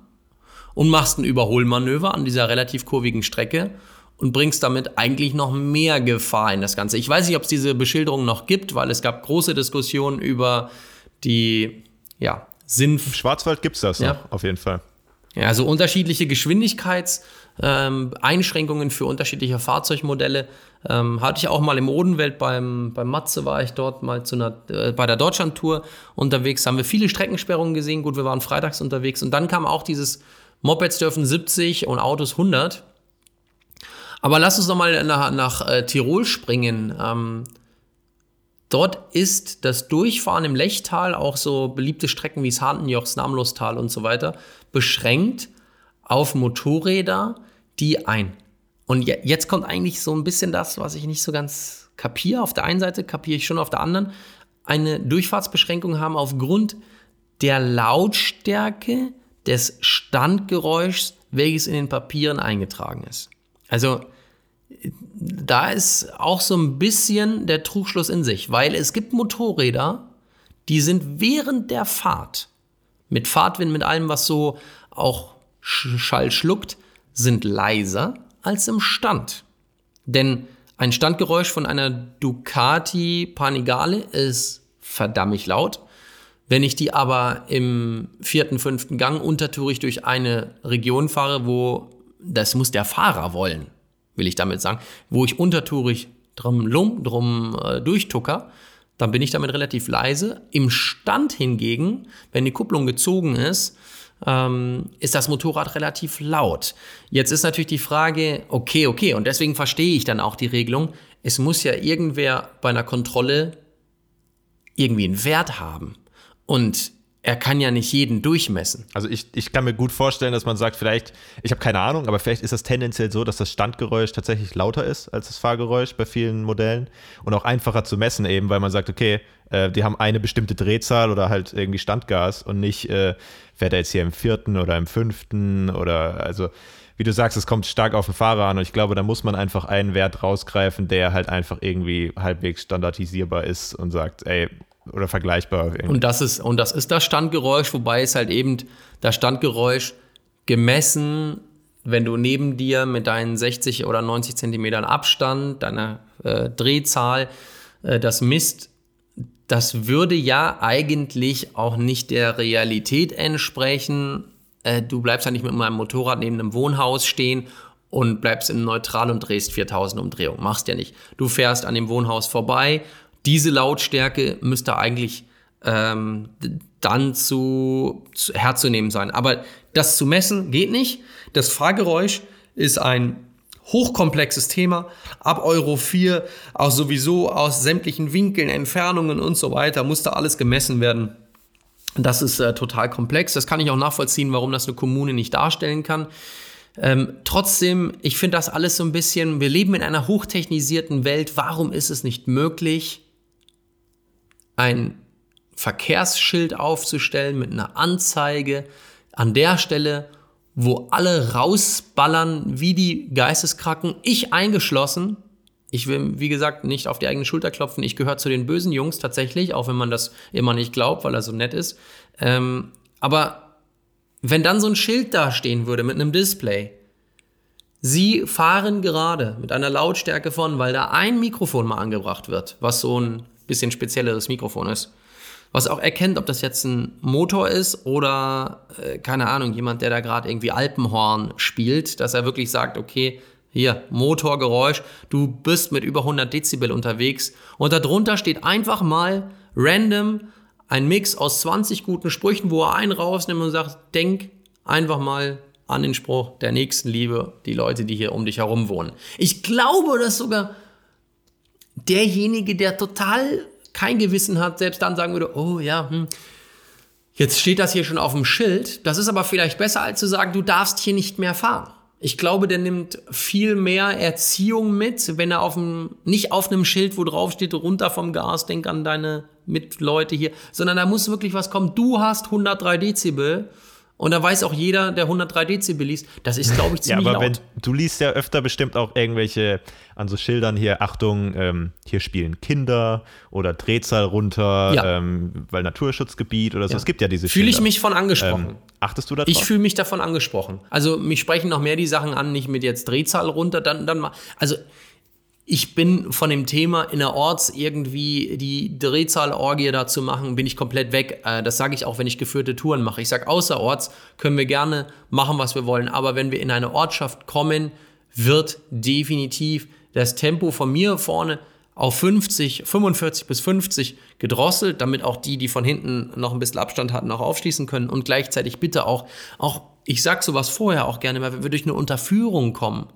Und machst ein Überholmanöver an dieser relativ kurvigen Strecke und bringst damit eigentlich noch mehr Gefahr in das Ganze. Ich weiß nicht, ob es diese Beschilderung noch gibt, weil es gab große Diskussionen über die ja, Sinn. Im Schwarzwald gibt es das ja. noch, auf jeden Fall. Ja, also unterschiedliche Geschwindigkeitseinschränkungen ähm, für unterschiedliche Fahrzeugmodelle. Ähm, hatte ich auch mal im Odenwelt beim, beim Matze war ich dort mal zu einer, äh, bei der Deutschlandtour unterwegs. Haben wir viele Streckensperrungen gesehen. Gut, wir waren freitags unterwegs. Und dann kam auch dieses Mopeds dürfen 70 und Autos 100. Aber lass uns noch mal nach, nach äh, Tirol springen. Ähm, Dort ist das Durchfahren im Lechtal, auch so beliebte Strecken wie das Hahnenjochs, Namlostal und so weiter, beschränkt auf Motorräder, die ein. Und jetzt kommt eigentlich so ein bisschen das, was ich nicht so ganz kapiere. Auf der einen Seite kapiere ich schon, auf der anderen. eine Durchfahrtsbeschränkung haben aufgrund der Lautstärke des Standgeräuschs, welches in den Papieren eingetragen ist. Also da ist auch so ein bisschen der Trugschluss in sich, weil es gibt Motorräder, die sind während der Fahrt mit Fahrtwind, mit allem, was so auch Schall schluckt, sind leiser als im Stand. Denn ein Standgeräusch von einer Ducati Panigale ist verdammt laut. Wenn ich die aber im vierten, fünften Gang untertourig durch eine Region fahre, wo das muss der Fahrer wollen, will ich damit sagen, wo ich untertourig drum, drum äh, durchtucker, dann bin ich damit relativ leise. Im Stand hingegen, wenn die Kupplung gezogen ist, ähm, ist das Motorrad relativ laut. Jetzt ist natürlich die Frage, okay, okay, und deswegen verstehe ich dann auch die Regelung. Es muss ja irgendwer bei einer Kontrolle irgendwie einen Wert haben. Und er kann ja nicht jeden durchmessen. Also ich, ich kann mir gut vorstellen, dass man sagt, vielleicht, ich habe keine Ahnung, aber vielleicht ist das tendenziell so, dass das Standgeräusch tatsächlich lauter ist als das Fahrgeräusch bei vielen Modellen und auch einfacher zu messen eben, weil man sagt, okay, äh, die haben eine bestimmte Drehzahl oder halt irgendwie Standgas und nicht, äh, fährt er jetzt hier im vierten oder im fünften oder also wie du sagst, es kommt stark auf den Fahrer an und ich glaube, da muss man einfach einen Wert rausgreifen, der halt einfach irgendwie halbwegs standardisierbar ist und sagt, ey, oder vergleichbar. Irgendwie. Und das ist, und das ist das Standgeräusch, wobei es halt eben das Standgeräusch gemessen, wenn du neben dir mit deinen 60 oder 90 Zentimetern Abstand, deiner äh, Drehzahl, äh, das misst, das würde ja eigentlich auch nicht der Realität entsprechen. Äh, du bleibst ja nicht mit meinem Motorrad neben einem Wohnhaus stehen und bleibst im Neutral und drehst 4000 Umdrehungen. Machst ja nicht. Du fährst an dem Wohnhaus vorbei diese Lautstärke müsste eigentlich ähm, dann zu, zu, herzunehmen sein. Aber das zu messen geht nicht. Das Fahrgeräusch ist ein hochkomplexes Thema. Ab Euro 4, auch sowieso aus sämtlichen Winkeln, Entfernungen und so weiter, muss da alles gemessen werden. Das ist äh, total komplex. Das kann ich auch nachvollziehen, warum das eine Kommune nicht darstellen kann. Ähm, trotzdem, ich finde das alles so ein bisschen, wir leben in einer hochtechnisierten Welt. Warum ist es nicht möglich, ein Verkehrsschild aufzustellen mit einer Anzeige an der Stelle, wo alle rausballern wie die Geisteskracken, ich eingeschlossen. Ich will, wie gesagt, nicht auf die eigene Schulter klopfen. Ich gehöre zu den bösen Jungs tatsächlich, auch wenn man das immer nicht glaubt, weil er so nett ist. Ähm, aber wenn dann so ein Schild da stehen würde mit einem Display, Sie fahren gerade mit einer Lautstärke von, weil da ein Mikrofon mal angebracht wird, was so ein bisschen spezielleres Mikrofon ist. Was auch erkennt, ob das jetzt ein Motor ist oder, äh, keine Ahnung, jemand, der da gerade irgendwie Alpenhorn spielt, dass er wirklich sagt, okay, hier, Motorgeräusch, du bist mit über 100 Dezibel unterwegs und darunter steht einfach mal random ein Mix aus 20 guten Sprüchen, wo er einen rausnimmt und sagt, denk einfach mal an den Spruch der Nächstenliebe, die Leute, die hier um dich herum wohnen. Ich glaube, dass sogar derjenige, der total kein Gewissen hat, selbst dann sagen würde, oh ja, hm, jetzt steht das hier schon auf dem Schild. Das ist aber vielleicht besser, als zu sagen, du darfst hier nicht mehr fahren. Ich glaube, der nimmt viel mehr Erziehung mit, wenn er auf dem, nicht auf einem Schild, wo drauf steht, runter vom Gas, denk an deine Mitleute hier, sondern da muss wirklich was kommen. Du hast 103 Dezibel und da weiß auch jeder, der 103 Dezibel liest, das ist, glaube ich, ziemlich Ja, aber laut. wenn, du liest ja öfter bestimmt auch irgendwelche an so Schildern hier, Achtung, ähm, hier spielen Kinder oder Drehzahl runter, ja. ähm, weil Naturschutzgebiet oder so. Ja. Es gibt ja diese Fühle ich mich von angesprochen. Ähm, achtest du da drauf? Ich fühle mich davon angesprochen. Also mich sprechen noch mehr die Sachen an, nicht mit jetzt Drehzahl runter, dann, dann mal. Also ich bin von dem Thema innerorts irgendwie die Drehzahlorgie da zu machen, bin ich komplett weg. Äh, das sage ich auch, wenn ich geführte Touren mache. Ich sage, außerorts können wir gerne machen, was wir wollen. Aber wenn wir in eine Ortschaft kommen, wird definitiv das Tempo von mir vorne auf 50, 45 bis 50 gedrosselt, damit auch die, die von hinten noch ein bisschen Abstand hatten, auch aufschließen können. Und gleichzeitig bitte auch, auch ich sage sowas vorher auch gerne, weil wir durch eine Unterführung kommen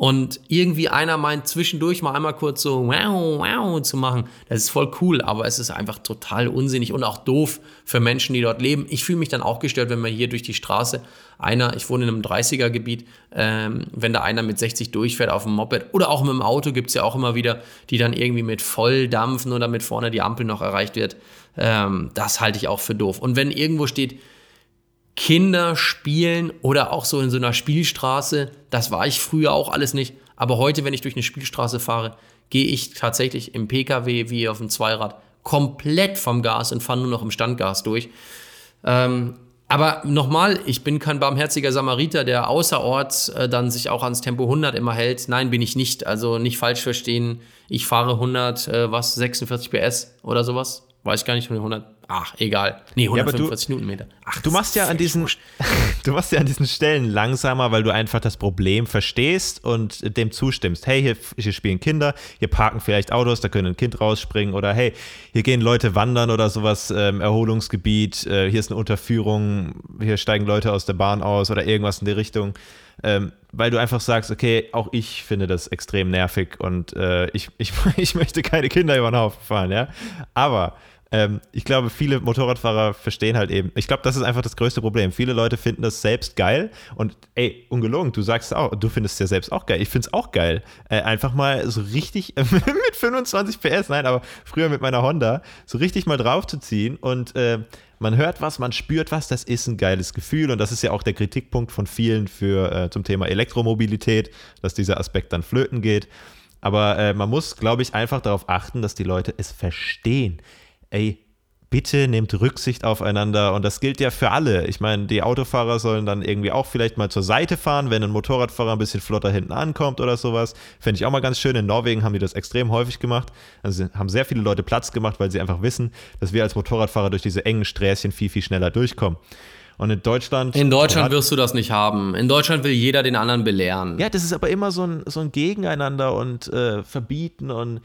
und irgendwie einer meint zwischendurch mal einmal kurz so wow, wow zu machen. Das ist voll cool, aber es ist einfach total unsinnig und auch doof für Menschen, die dort leben. Ich fühle mich dann auch gestört, wenn man hier durch die Straße einer, ich wohne in einem 30er-Gebiet, ähm, wenn da einer mit 60 durchfährt auf dem Moped oder auch mit dem Auto gibt es ja auch immer wieder, die dann irgendwie mit Volldampfen oder mit vorne die Ampel noch erreicht wird. Ähm, das halte ich auch für doof. Und wenn irgendwo steht, Kinder spielen oder auch so in so einer Spielstraße. Das war ich früher auch alles nicht. Aber heute, wenn ich durch eine Spielstraße fahre, gehe ich tatsächlich im Pkw wie auf dem Zweirad komplett vom Gas und fahre nur noch im Standgas durch. Ähm, aber nochmal, ich bin kein barmherziger Samariter, der außerorts äh, dann sich auch ans Tempo 100 immer hält. Nein, bin ich nicht. Also nicht falsch verstehen. Ich fahre 100, äh, was, 46 PS oder sowas. Weiß gar nicht, 100, ach, egal. Nee, 145 ja, Newtonmeter. Ach, du machst ja an diesen, du machst ja an diesen Stellen langsamer, weil du einfach das Problem verstehst und dem zustimmst. Hey, hier, hier spielen Kinder, hier parken vielleicht Autos, da können ein Kind rausspringen oder hey, hier gehen Leute wandern oder sowas, ähm, Erholungsgebiet, äh, hier ist eine Unterführung, hier steigen Leute aus der Bahn aus oder irgendwas in die Richtung. Ähm, weil du einfach sagst, okay, auch ich finde das extrem nervig und äh, ich, ich, ich möchte keine Kinder über den Haufen fahren, ja. Aber ähm, ich glaube, viele Motorradfahrer verstehen halt eben. Ich glaube, das ist einfach das größte Problem. Viele Leute finden das selbst geil und ey, ungelogen, du sagst auch, du findest es ja selbst auch geil. Ich finde es auch geil. Äh, einfach mal so richtig mit 25 PS, nein, aber früher mit meiner Honda, so richtig mal drauf zu ziehen und äh, man hört was, man spürt was, das ist ein geiles Gefühl und das ist ja auch der Kritikpunkt von vielen für äh, zum Thema Elektromobilität, dass dieser Aspekt dann flöten geht. Aber äh, man muss, glaube ich, einfach darauf achten, dass die Leute es verstehen ey, bitte nehmt Rücksicht aufeinander und das gilt ja für alle. Ich meine, die Autofahrer sollen dann irgendwie auch vielleicht mal zur Seite fahren, wenn ein Motorradfahrer ein bisschen flotter hinten ankommt oder sowas. Fände ich auch mal ganz schön. In Norwegen haben die das extrem häufig gemacht. Also haben sehr viele Leute Platz gemacht, weil sie einfach wissen, dass wir als Motorradfahrer durch diese engen Sträßchen viel, viel schneller durchkommen. Und in Deutschland. In Deutschland wirst du das nicht haben. In Deutschland will jeder den anderen belehren. Ja, das ist aber immer so ein, so ein Gegeneinander und äh, Verbieten und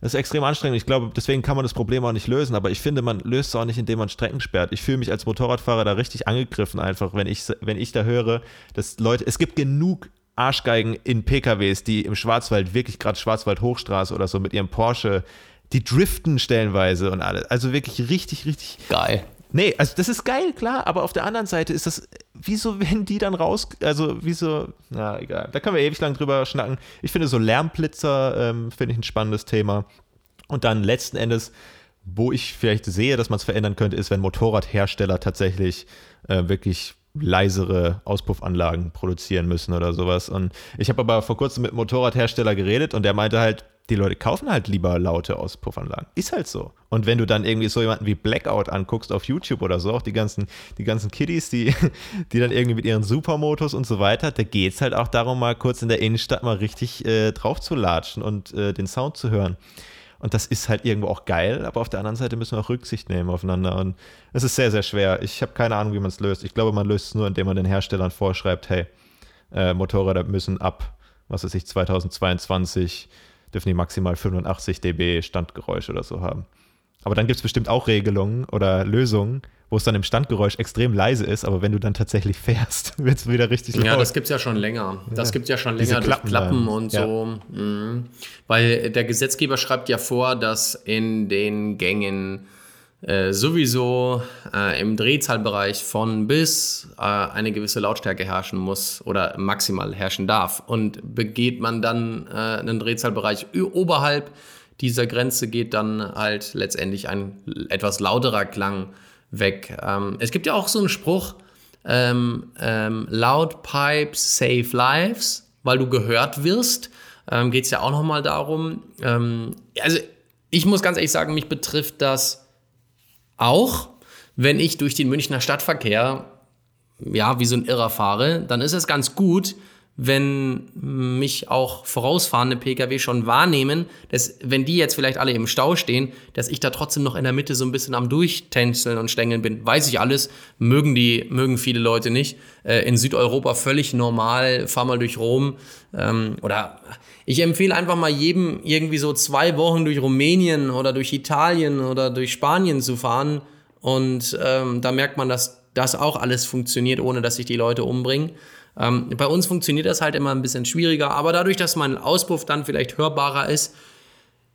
das ist extrem anstrengend. Ich glaube, deswegen kann man das Problem auch nicht lösen. Aber ich finde, man löst es auch nicht, indem man Strecken sperrt. Ich fühle mich als Motorradfahrer da richtig angegriffen, einfach, wenn ich, wenn ich da höre, dass Leute, es gibt genug Arschgeigen in PKWs, die im Schwarzwald, wirklich gerade Schwarzwald-Hochstraße oder so mit ihrem Porsche, die driften stellenweise und alles. Also wirklich richtig, richtig. Geil. Nee, also das ist geil, klar, aber auf der anderen Seite ist das, wieso wenn die dann raus, also wieso, na egal, da können wir ewig lang drüber schnacken. Ich finde so Lärmblitzer, ähm, finde ich ein spannendes Thema. Und dann letzten Endes, wo ich vielleicht sehe, dass man es verändern könnte, ist, wenn Motorradhersteller tatsächlich äh, wirklich leisere Auspuffanlagen produzieren müssen oder sowas. Und ich habe aber vor kurzem mit einem Motorradhersteller geredet und der meinte halt, die Leute kaufen halt lieber laute Auspuffanlagen. Ist halt so. Und wenn du dann irgendwie so jemanden wie Blackout anguckst auf YouTube oder so, auch die ganzen, die ganzen Kiddies, die, die dann irgendwie mit ihren Supermotos und so weiter, da geht es halt auch darum, mal kurz in der Innenstadt mal richtig äh, drauf zu latschen und äh, den Sound zu hören. Und das ist halt irgendwo auch geil, aber auf der anderen Seite müssen wir auch Rücksicht nehmen aufeinander. Und es ist sehr, sehr schwer. Ich habe keine Ahnung, wie man es löst. Ich glaube, man löst es nur, indem man den Herstellern vorschreibt, hey, äh, Motorräder müssen ab, was weiß ich, 2022 dürfen die maximal 85 dB Standgeräusch oder so haben. Aber dann gibt es bestimmt auch Regelungen oder Lösungen, wo es dann im Standgeräusch extrem leise ist, aber wenn du dann tatsächlich fährst, wird es wieder richtig laut. Ja, das gibt es ja schon länger. Das ja. gibt es ja schon länger durch Klappen dann. und ja. so. Mhm. Weil der Gesetzgeber schreibt ja vor, dass in den Gängen äh, sowieso äh, im Drehzahlbereich von bis äh, eine gewisse Lautstärke herrschen muss oder maximal herrschen darf. Und begeht man dann äh, einen Drehzahlbereich oberhalb dieser Grenze, geht dann halt letztendlich ein etwas lauterer Klang weg. Ähm, es gibt ja auch so einen Spruch, ähm, ähm, Loud Pipes save lives, weil du gehört wirst. Ähm, Geht es ja auch nochmal darum. Ähm, also ich muss ganz ehrlich sagen, mich betrifft das auch, wenn ich durch den Münchner Stadtverkehr ja wie so ein Irrer fahre, dann ist es ganz gut, wenn mich auch vorausfahrende Pkw schon wahrnehmen, dass wenn die jetzt vielleicht alle im Stau stehen, dass ich da trotzdem noch in der Mitte so ein bisschen am Durchtänzeln und Stängeln bin. Weiß ich alles, mögen die, mögen viele Leute nicht. Äh, in Südeuropa völlig normal, fahr mal durch Rom. Ähm, oder ich empfehle einfach mal jedem irgendwie so zwei Wochen durch Rumänien oder durch Italien oder durch Spanien zu fahren. Und ähm, da merkt man, dass das auch alles funktioniert, ohne dass sich die Leute umbringen. Ähm, bei uns funktioniert das halt immer ein bisschen schwieriger, aber dadurch, dass mein Auspuff dann vielleicht hörbarer ist,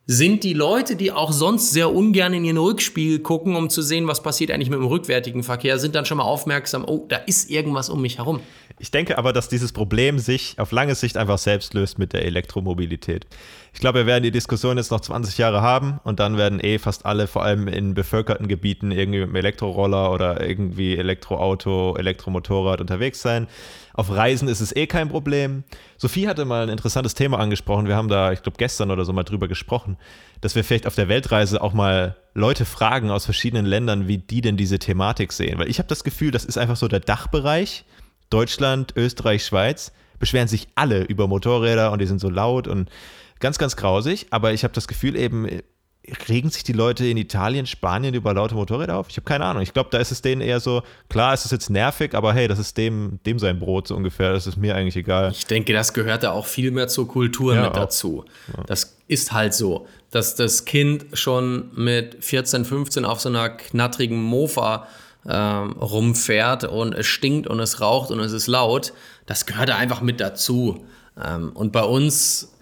sind die Leute, die auch sonst sehr ungern in ihren Rückspiegel gucken, um zu sehen, was passiert eigentlich mit dem rückwärtigen Verkehr, sind dann schon mal aufmerksam, oh, da ist irgendwas um mich herum. Ich denke aber, dass dieses Problem sich auf lange Sicht einfach selbst löst mit der Elektromobilität. Ich glaube, wir werden die Diskussion jetzt noch 20 Jahre haben und dann werden eh fast alle, vor allem in bevölkerten Gebieten, irgendwie mit einem Elektroroller oder irgendwie Elektroauto, Elektromotorrad unterwegs sein. Auf Reisen ist es eh kein Problem. Sophie hatte mal ein interessantes Thema angesprochen. Wir haben da, ich glaube, gestern oder so mal drüber gesprochen, dass wir vielleicht auf der Weltreise auch mal Leute fragen aus verschiedenen Ländern, wie die denn diese Thematik sehen. Weil ich habe das Gefühl, das ist einfach so der Dachbereich. Deutschland, Österreich, Schweiz beschweren sich alle über Motorräder und die sind so laut und ganz, ganz grausig. Aber ich habe das Gefühl eben, regen sich die Leute in Italien, Spanien über laute Motorräder auf? Ich habe keine Ahnung. Ich glaube, da ist es denen eher so, klar, es ist jetzt nervig, aber hey, das ist dem, dem sein Brot so ungefähr. Das ist mir eigentlich egal. Ich denke, das gehört da auch viel mehr zur Kultur ja, mit auch. dazu. Ja. Das ist halt so, dass das Kind schon mit 14, 15 auf so einer knattrigen Mofa ähm, rumfährt und es stinkt und es raucht und es ist laut. Das gehört da einfach mit dazu. Ähm, und bei uns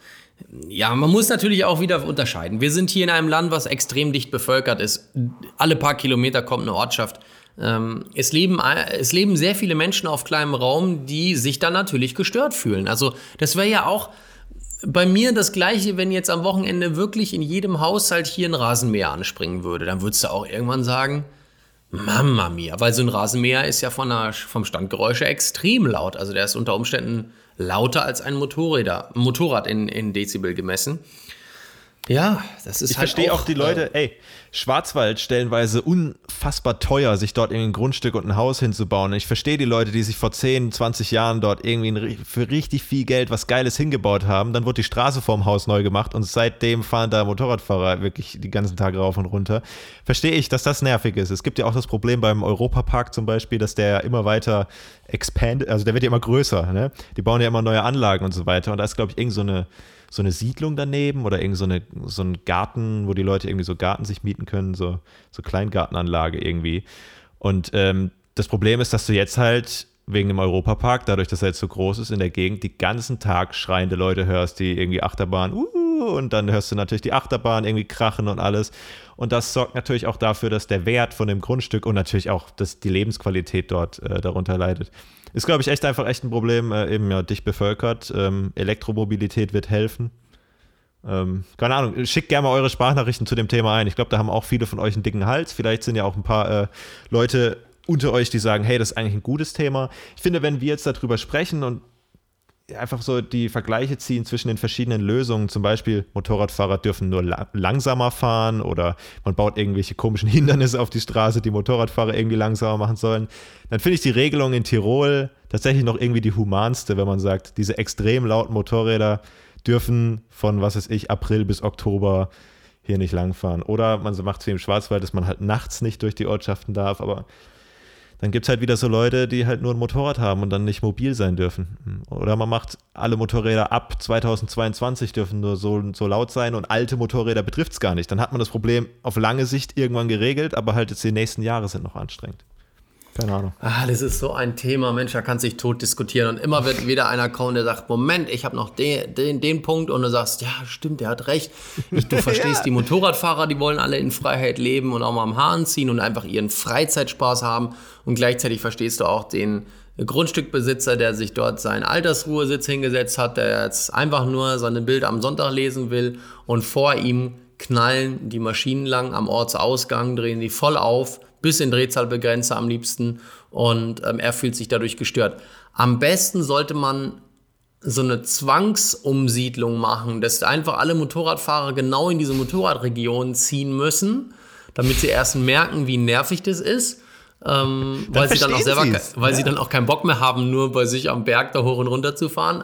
ja, man muss natürlich auch wieder unterscheiden. Wir sind hier in einem Land, was extrem dicht bevölkert ist. Alle paar Kilometer kommt eine Ortschaft. Ähm, es, leben, es leben sehr viele Menschen auf kleinem Raum, die sich dann natürlich gestört fühlen. Also das wäre ja auch bei mir das Gleiche, wenn jetzt am Wochenende wirklich in jedem Haushalt hier ein Rasenmäher anspringen würde. Dann würdest du auch irgendwann sagen, Mama mia, weil so ein Rasenmäher ist ja von der, vom Standgeräusche extrem laut. Also der ist unter Umständen lauter als ein Motorräder, Motorrad in, in Dezibel gemessen. Ja, das ist ich halt. Ich verstehe auch, auch, die Leute, äh, ey, Schwarzwald stellenweise unfassbar teuer, sich dort irgendwie ein Grundstück und ein Haus hinzubauen. ich verstehe die Leute, die sich vor 10, 20 Jahren dort irgendwie für richtig viel Geld was Geiles hingebaut haben. Dann wurde die Straße vorm Haus neu gemacht und seitdem fahren da Motorradfahrer wirklich die ganzen Tage rauf und runter. Verstehe ich, dass das nervig ist. Es gibt ja auch das Problem beim Europapark zum Beispiel, dass der immer weiter expand, also der wird ja immer größer. Ne? Die bauen ja immer neue Anlagen und so weiter. Und da ist, glaube ich, irgend so eine so eine Siedlung daneben oder irgend so, eine, so ein Garten, wo die Leute irgendwie so Garten sich mieten können, so, so Kleingartenanlage irgendwie. Und ähm, das Problem ist, dass du jetzt halt wegen dem Europapark, dadurch, dass er jetzt so groß ist in der Gegend, die ganzen Tag schreiende Leute hörst, die irgendwie Achterbahn, uh, und dann hörst du natürlich die Achterbahn irgendwie krachen und alles. Und das sorgt natürlich auch dafür, dass der Wert von dem Grundstück und natürlich auch dass die Lebensqualität dort äh, darunter leidet. Ist, glaube ich, echt einfach echt ein Problem, äh, eben ja dicht bevölkert. Ähm, Elektromobilität wird helfen. Ähm, keine Ahnung, schickt gerne mal eure Sprachnachrichten zu dem Thema ein. Ich glaube, da haben auch viele von euch einen dicken Hals. Vielleicht sind ja auch ein paar äh, Leute unter euch, die sagen, hey, das ist eigentlich ein gutes Thema. Ich finde, wenn wir jetzt darüber sprechen und einfach so die Vergleiche ziehen zwischen den verschiedenen Lösungen. Zum Beispiel, Motorradfahrer dürfen nur la langsamer fahren oder man baut irgendwelche komischen Hindernisse auf die Straße, die Motorradfahrer irgendwie langsamer machen sollen. Dann finde ich die Regelung in Tirol tatsächlich noch irgendwie die humanste, wenn man sagt, diese extrem lauten Motorräder dürfen von, was weiß ich, April bis Oktober hier nicht langfahren. Oder man macht es wie im Schwarzwald, dass man halt nachts nicht durch die Ortschaften darf, aber dann gibt es halt wieder so Leute, die halt nur ein Motorrad haben und dann nicht mobil sein dürfen. Oder man macht alle Motorräder ab 2022 dürfen nur so, so laut sein und alte Motorräder betrifft es gar nicht. Dann hat man das Problem auf lange Sicht irgendwann geregelt, aber halt jetzt die nächsten Jahre sind noch anstrengend. Keine Ahnung. Ah, das ist so ein Thema, Mensch, da kann sich tot diskutieren. Und immer wird wieder einer kommen, der sagt, Moment, ich habe noch den, den, den Punkt. Und du sagst, ja, stimmt, der hat recht. Ich, du verstehst, ja. die Motorradfahrer, die wollen alle in Freiheit leben und auch mal am Hahn ziehen und einfach ihren Freizeitspaß haben. Und gleichzeitig verstehst du auch den Grundstückbesitzer, der sich dort seinen Altersruhesitz hingesetzt hat, der jetzt einfach nur seine Bilder am Sonntag lesen will und vor ihm knallen die Maschinen lang am Ortsausgang, drehen die voll auf, bis in Drehzahlbegrenzer am liebsten und ähm, er fühlt sich dadurch gestört. Am besten sollte man so eine Zwangsumsiedlung machen, dass einfach alle Motorradfahrer genau in diese Motorradregion ziehen müssen, damit sie erst merken, wie nervig das ist. Ähm, weil sie dann auch selber, weil ja. sie dann auch keinen Bock mehr haben, nur bei sich am Berg da hoch und runter zu fahren.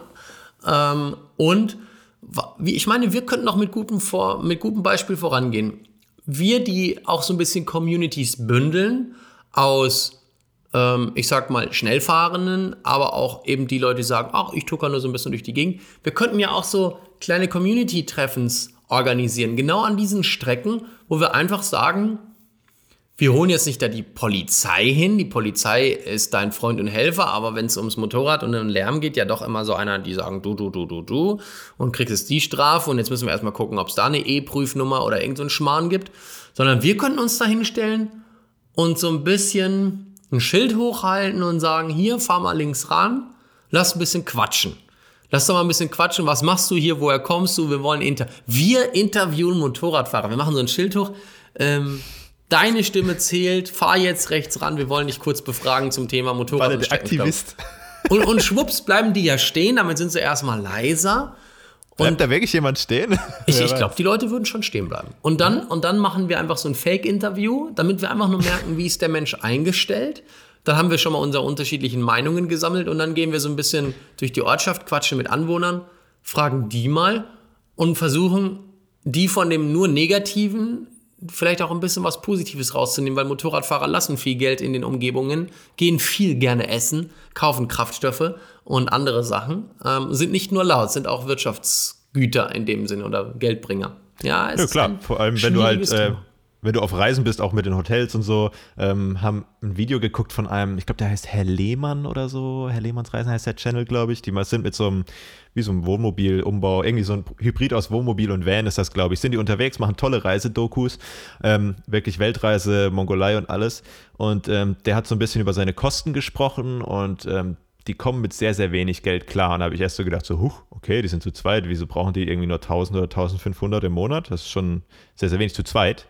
Ähm, und wie ich meine, wir könnten auch mit gutem, Vor mit gutem Beispiel vorangehen wir die auch so ein bisschen Communities bündeln aus, ähm, ich sag mal, Schnellfahrenden, aber auch eben die Leute, die sagen, ach, ich tucker nur so ein bisschen durch die Gegend. Wir könnten ja auch so kleine Community-Treffens organisieren, genau an diesen Strecken, wo wir einfach sagen, wir holen jetzt nicht da die Polizei hin. Die Polizei ist dein Freund und Helfer, aber wenn es ums Motorrad und den Lärm geht, ja doch immer so einer, die sagen du, du, du, du, du und kriegst jetzt die Strafe und jetzt müssen wir erstmal gucken, ob es da eine E-Prüfnummer oder irgendeinen so Schmarrn gibt. Sondern wir können uns da hinstellen und so ein bisschen ein Schild hochhalten und sagen, hier, fahr mal links ran, lass ein bisschen quatschen. Lass doch mal ein bisschen quatschen. Was machst du hier? Woher kommst du? Wir wollen inter. Wir interviewen Motorradfahrer. Wir machen so ein Schild hoch. Ähm, Deine Stimme zählt, fahr jetzt rechts ran, wir wollen dich kurz befragen zum Thema Motorrad. War der Aktivist. Und, und schwupps bleiben die ja stehen, damit sind sie erstmal leiser. Bleibt und da wirklich jemand stehen? Ich, ich glaube, die Leute würden schon stehen bleiben. Und dann, und dann machen wir einfach so ein Fake-Interview, damit wir einfach nur merken, wie ist der Mensch eingestellt. Dann haben wir schon mal unsere unterschiedlichen Meinungen gesammelt und dann gehen wir so ein bisschen durch die Ortschaft, quatschen mit Anwohnern, fragen die mal und versuchen, die von dem nur Negativen vielleicht auch ein bisschen was Positives rauszunehmen, weil Motorradfahrer lassen viel Geld in den Umgebungen, gehen viel gerne essen, kaufen Kraftstoffe und andere Sachen, ähm, sind nicht nur laut, sind auch Wirtschaftsgüter in dem Sinne oder Geldbringer. Ja, es ja klar, vor allem wenn du halt äh, wenn du auf Reisen bist, auch mit den Hotels und so, ähm, haben ein Video geguckt von einem, ich glaube, der heißt Herr Lehmann oder so. Herr Lehmanns Reisen heißt der Channel, glaube ich. Die mal sind mit so einem, wie so einem Wohnmobilumbau, irgendwie so ein Hybrid aus Wohnmobil und Van ist das, glaube ich. Sind die unterwegs, machen tolle Reisedokus, ähm, wirklich Weltreise, Mongolei und alles. Und ähm, der hat so ein bisschen über seine Kosten gesprochen und ähm, die kommen mit sehr, sehr wenig Geld klar. Und da habe ich erst so gedacht, so, huch, okay, die sind zu zweit, wieso brauchen die irgendwie nur 1000 oder 1500 im Monat? Das ist schon sehr, sehr wenig zu zweit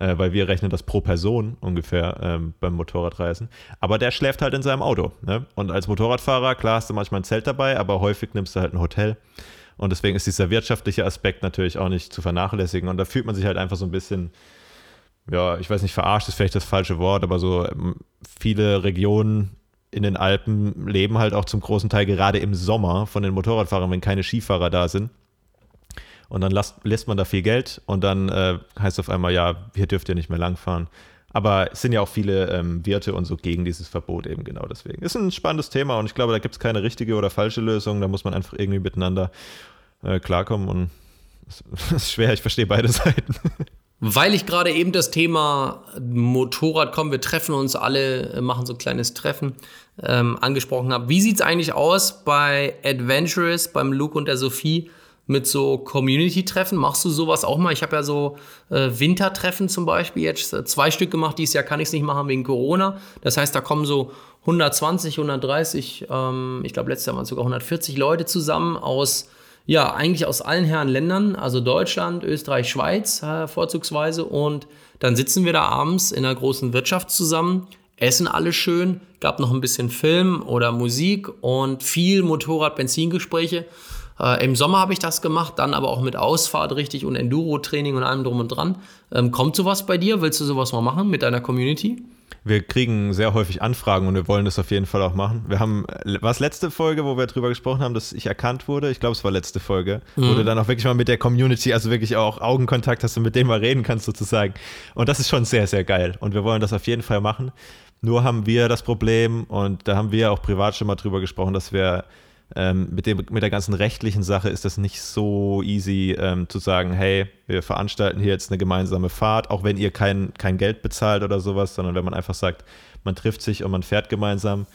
äh, weil wir rechnen das pro Person ungefähr ähm, beim Motorradreisen. Aber der schläft halt in seinem Auto. Ne? Und als Motorradfahrer, klar hast du manchmal ein Zelt dabei, aber häufig nimmst du halt ein Hotel. Und deswegen ist dieser wirtschaftliche Aspekt natürlich auch nicht zu vernachlässigen. Und da fühlt man sich halt einfach so ein bisschen, ja, ich weiß nicht, verarscht ist vielleicht das falsche Wort, aber so ähm, viele Regionen in den Alpen leben halt auch zum großen Teil gerade im Sommer von den Motorradfahrern, wenn keine Skifahrer da sind. Und dann lässt, lässt man da viel Geld und dann äh, heißt auf einmal, ja, hier dürft ihr nicht mehr langfahren. Aber es sind ja auch viele ähm, Wirte und so gegen dieses Verbot eben genau deswegen. Ist ein spannendes Thema und ich glaube, da gibt es keine richtige oder falsche Lösung. Da muss man einfach irgendwie miteinander äh, klarkommen und es ist schwer, ich verstehe beide Seiten. Weil ich gerade eben das Thema Motorrad kommen, wir treffen uns alle, äh, machen so ein kleines Treffen, ähm, angesprochen habe. Wie sieht es eigentlich aus bei Adventurous, beim Luke und der Sophie? Mit so Community-Treffen? Machst du sowas auch mal? Ich habe ja so äh, Wintertreffen zum Beispiel jetzt äh, zwei Stück gemacht. Dieses Jahr kann ich es nicht machen wegen Corona. Das heißt, da kommen so 120, 130, ähm, ich glaube letztes Jahr waren es sogar 140 Leute zusammen aus, ja, eigentlich aus allen Herren Ländern, also Deutschland, Österreich, Schweiz äh, vorzugsweise. Und dann sitzen wir da abends in einer großen Wirtschaft zusammen, essen alle schön, gab noch ein bisschen Film oder Musik und viel Motorrad-Benzingespräche. Äh, Im Sommer habe ich das gemacht, dann aber auch mit Ausfahrt richtig und Enduro-Training und allem drum und dran. Ähm, kommt sowas bei dir? Willst du sowas mal machen mit deiner Community? Wir kriegen sehr häufig Anfragen und wir wollen das auf jeden Fall auch machen. Wir haben, war es letzte Folge, wo wir darüber gesprochen haben, dass ich erkannt wurde? Ich glaube, es war letzte Folge, mhm. wo du dann auch wirklich mal mit der Community, also wirklich auch Augenkontakt hast und mit denen mal reden kannst sozusagen. Und das ist schon sehr, sehr geil. Und wir wollen das auf jeden Fall machen. Nur haben wir das Problem und da haben wir auch privat schon mal drüber gesprochen, dass wir ähm, mit, dem, mit der ganzen rechtlichen Sache ist das nicht so easy ähm, zu sagen, hey, wir veranstalten hier jetzt eine gemeinsame Fahrt, auch wenn ihr kein, kein Geld bezahlt oder sowas, sondern wenn man einfach sagt, man trifft sich und man fährt gemeinsam.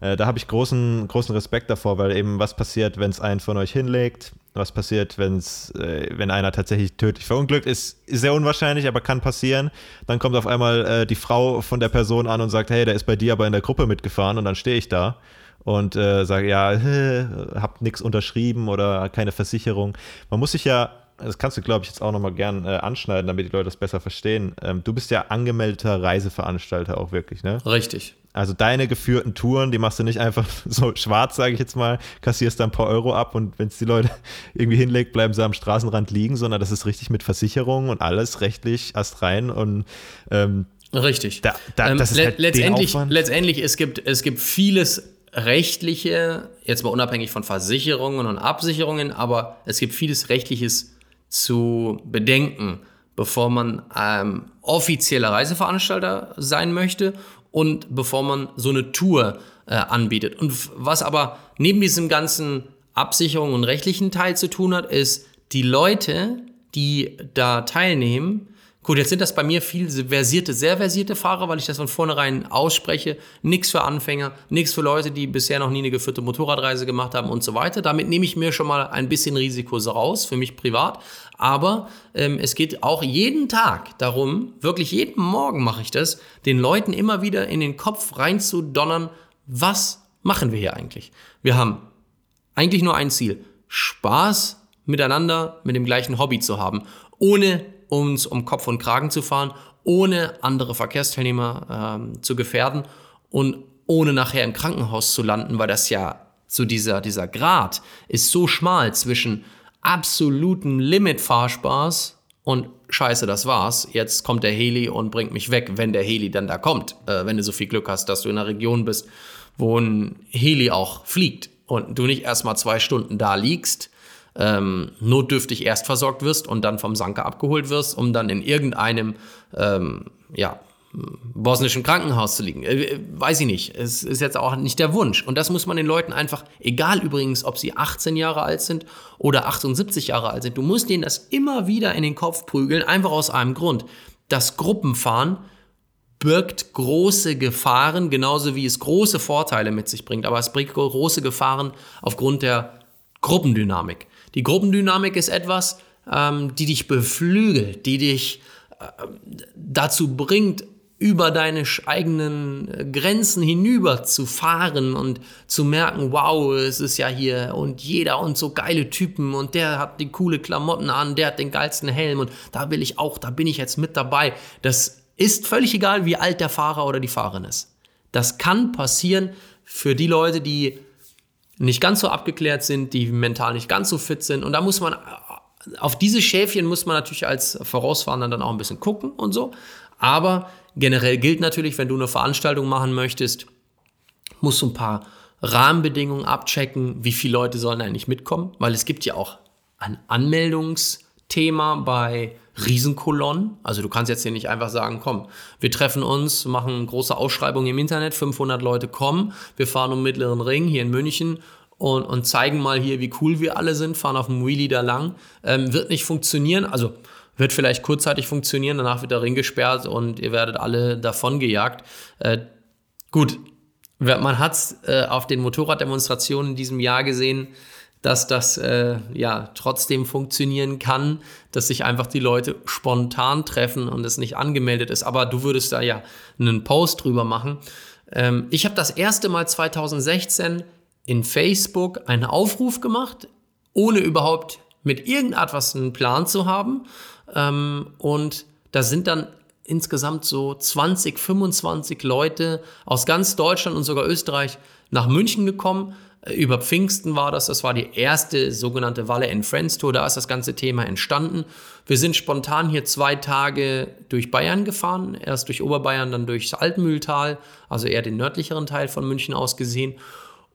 Äh, da habe ich großen, großen Respekt davor, weil eben was passiert, wenn es einen von euch hinlegt, was passiert, wenn's, äh, wenn einer tatsächlich tödlich verunglückt, ist, ist sehr unwahrscheinlich, aber kann passieren. Dann kommt auf einmal äh, die Frau von der Person an und sagt, hey, der ist bei dir aber in der Gruppe mitgefahren und dann stehe ich da und äh, sage, ja, äh, hab nichts unterschrieben oder keine Versicherung. Man muss sich ja, das kannst du, glaube ich, jetzt auch nochmal gern äh, anschneiden, damit die Leute das besser verstehen. Ähm, du bist ja angemeldeter Reiseveranstalter auch wirklich, ne? Richtig. Also deine geführten Touren, die machst du nicht einfach so schwarz, sage ich jetzt mal, kassierst da ein paar Euro ab und wenn es die Leute irgendwie hinlegt, bleiben sie am Straßenrand liegen, sondern das ist richtig mit Versicherung und alles rechtlich astrein und ähm, Richtig. Da, da, ähm, le halt letztendlich, letztendlich, es gibt, es gibt vieles rechtliche, jetzt mal unabhängig von Versicherungen und Absicherungen, aber es gibt vieles Rechtliches zu bedenken, bevor man ähm, offizieller Reiseveranstalter sein möchte und bevor man so eine Tour äh, anbietet. Und was aber neben diesem ganzen Absicherung und rechtlichen Teil zu tun hat, ist, die Leute, die da teilnehmen, Gut, jetzt sind das bei mir viel versierte, sehr versierte Fahrer, weil ich das von vornherein ausspreche. Nix für Anfänger, nix für Leute, die bisher noch nie eine geführte Motorradreise gemacht haben und so weiter. Damit nehme ich mir schon mal ein bisschen Risiko raus, für mich privat. Aber ähm, es geht auch jeden Tag darum, wirklich jeden Morgen mache ich das, den Leuten immer wieder in den Kopf reinzudonnern, was machen wir hier eigentlich? Wir haben eigentlich nur ein Ziel, Spaß miteinander mit dem gleichen Hobby zu haben, ohne uns um Kopf und Kragen zu fahren, ohne andere Verkehrsteilnehmer ähm, zu gefährden und ohne nachher im Krankenhaus zu landen, weil das ja so dieser, dieser Grad ist so schmal zwischen absolutem Limit-Fahrspaß und scheiße, das war's. Jetzt kommt der Heli und bringt mich weg, wenn der Heli dann da kommt. Äh, wenn du so viel Glück hast, dass du in einer Region bist, wo ein Heli auch fliegt und du nicht erstmal zwei Stunden da liegst, ähm, notdürftig erst versorgt wirst und dann vom Sanker abgeholt wirst, um dann in irgendeinem ähm, ja, bosnischen Krankenhaus zu liegen. Äh, weiß ich nicht. Es ist jetzt auch nicht der Wunsch. Und das muss man den Leuten einfach, egal übrigens, ob sie 18 Jahre alt sind oder 78 Jahre alt sind, du musst denen das immer wieder in den Kopf prügeln, einfach aus einem Grund. Das Gruppenfahren birgt große Gefahren, genauso wie es große Vorteile mit sich bringt. Aber es bringt große Gefahren aufgrund der Gruppendynamik. Die Gruppendynamik ist etwas, ähm, die dich beflügelt, die dich äh, dazu bringt, über deine eigenen äh, Grenzen hinüber zu fahren und zu merken, wow, es ist ja hier und jeder und so geile Typen und der hat die coole Klamotten an, der hat den geilsten Helm und da will ich auch, da bin ich jetzt mit dabei. Das ist völlig egal, wie alt der Fahrer oder die Fahrerin ist. Das kann passieren für die Leute, die nicht ganz so abgeklärt sind, die mental nicht ganz so fit sind. Und da muss man, auf diese Schäfchen muss man natürlich als Vorausfahrender dann auch ein bisschen gucken und so. Aber generell gilt natürlich, wenn du eine Veranstaltung machen möchtest, musst du ein paar Rahmenbedingungen abchecken, wie viele Leute sollen eigentlich mitkommen, weil es gibt ja auch ein Anmeldungsthema bei Riesenkolonnen. Also du kannst jetzt hier nicht einfach sagen, komm, wir treffen uns, machen große Ausschreibungen im Internet, 500 Leute kommen, wir fahren um Mittleren Ring hier in München und, und zeigen mal hier, wie cool wir alle sind, fahren auf dem Wheelie da lang. Ähm, wird nicht funktionieren, also wird vielleicht kurzzeitig funktionieren, danach wird der Ring gesperrt und ihr werdet alle davon gejagt. Äh, gut, man hat es äh, auf den Motorraddemonstrationen in diesem Jahr gesehen, dass das äh, ja trotzdem funktionieren kann, dass sich einfach die Leute spontan treffen und es nicht angemeldet ist. Aber du würdest da ja einen Post drüber machen. Ähm, ich habe das erste Mal 2016 in Facebook einen Aufruf gemacht, ohne überhaupt mit irgendetwas einen Plan zu haben. Ähm, und da sind dann insgesamt so 20, 25 Leute aus ganz Deutschland und sogar Österreich nach München gekommen über Pfingsten war das, das war die erste sogenannte Walle in Friends Tour, da ist das ganze Thema entstanden. Wir sind spontan hier zwei Tage durch Bayern gefahren, erst durch Oberbayern, dann durchs Altmühltal, also eher den nördlicheren Teil von München aus gesehen.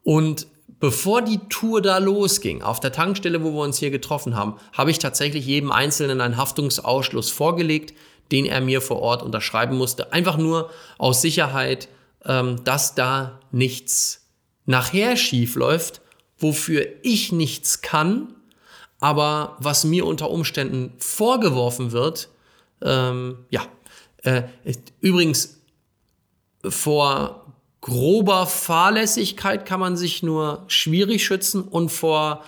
Und bevor die Tour da losging, auf der Tankstelle, wo wir uns hier getroffen haben, habe ich tatsächlich jedem Einzelnen einen Haftungsausschluss vorgelegt, den er mir vor Ort unterschreiben musste. Einfach nur aus Sicherheit, ähm, dass da nichts nachher schief läuft, wofür ich nichts kann, aber was mir unter Umständen vorgeworfen wird, ähm, ja, äh, übrigens vor grober Fahrlässigkeit kann man sich nur schwierig schützen und vor,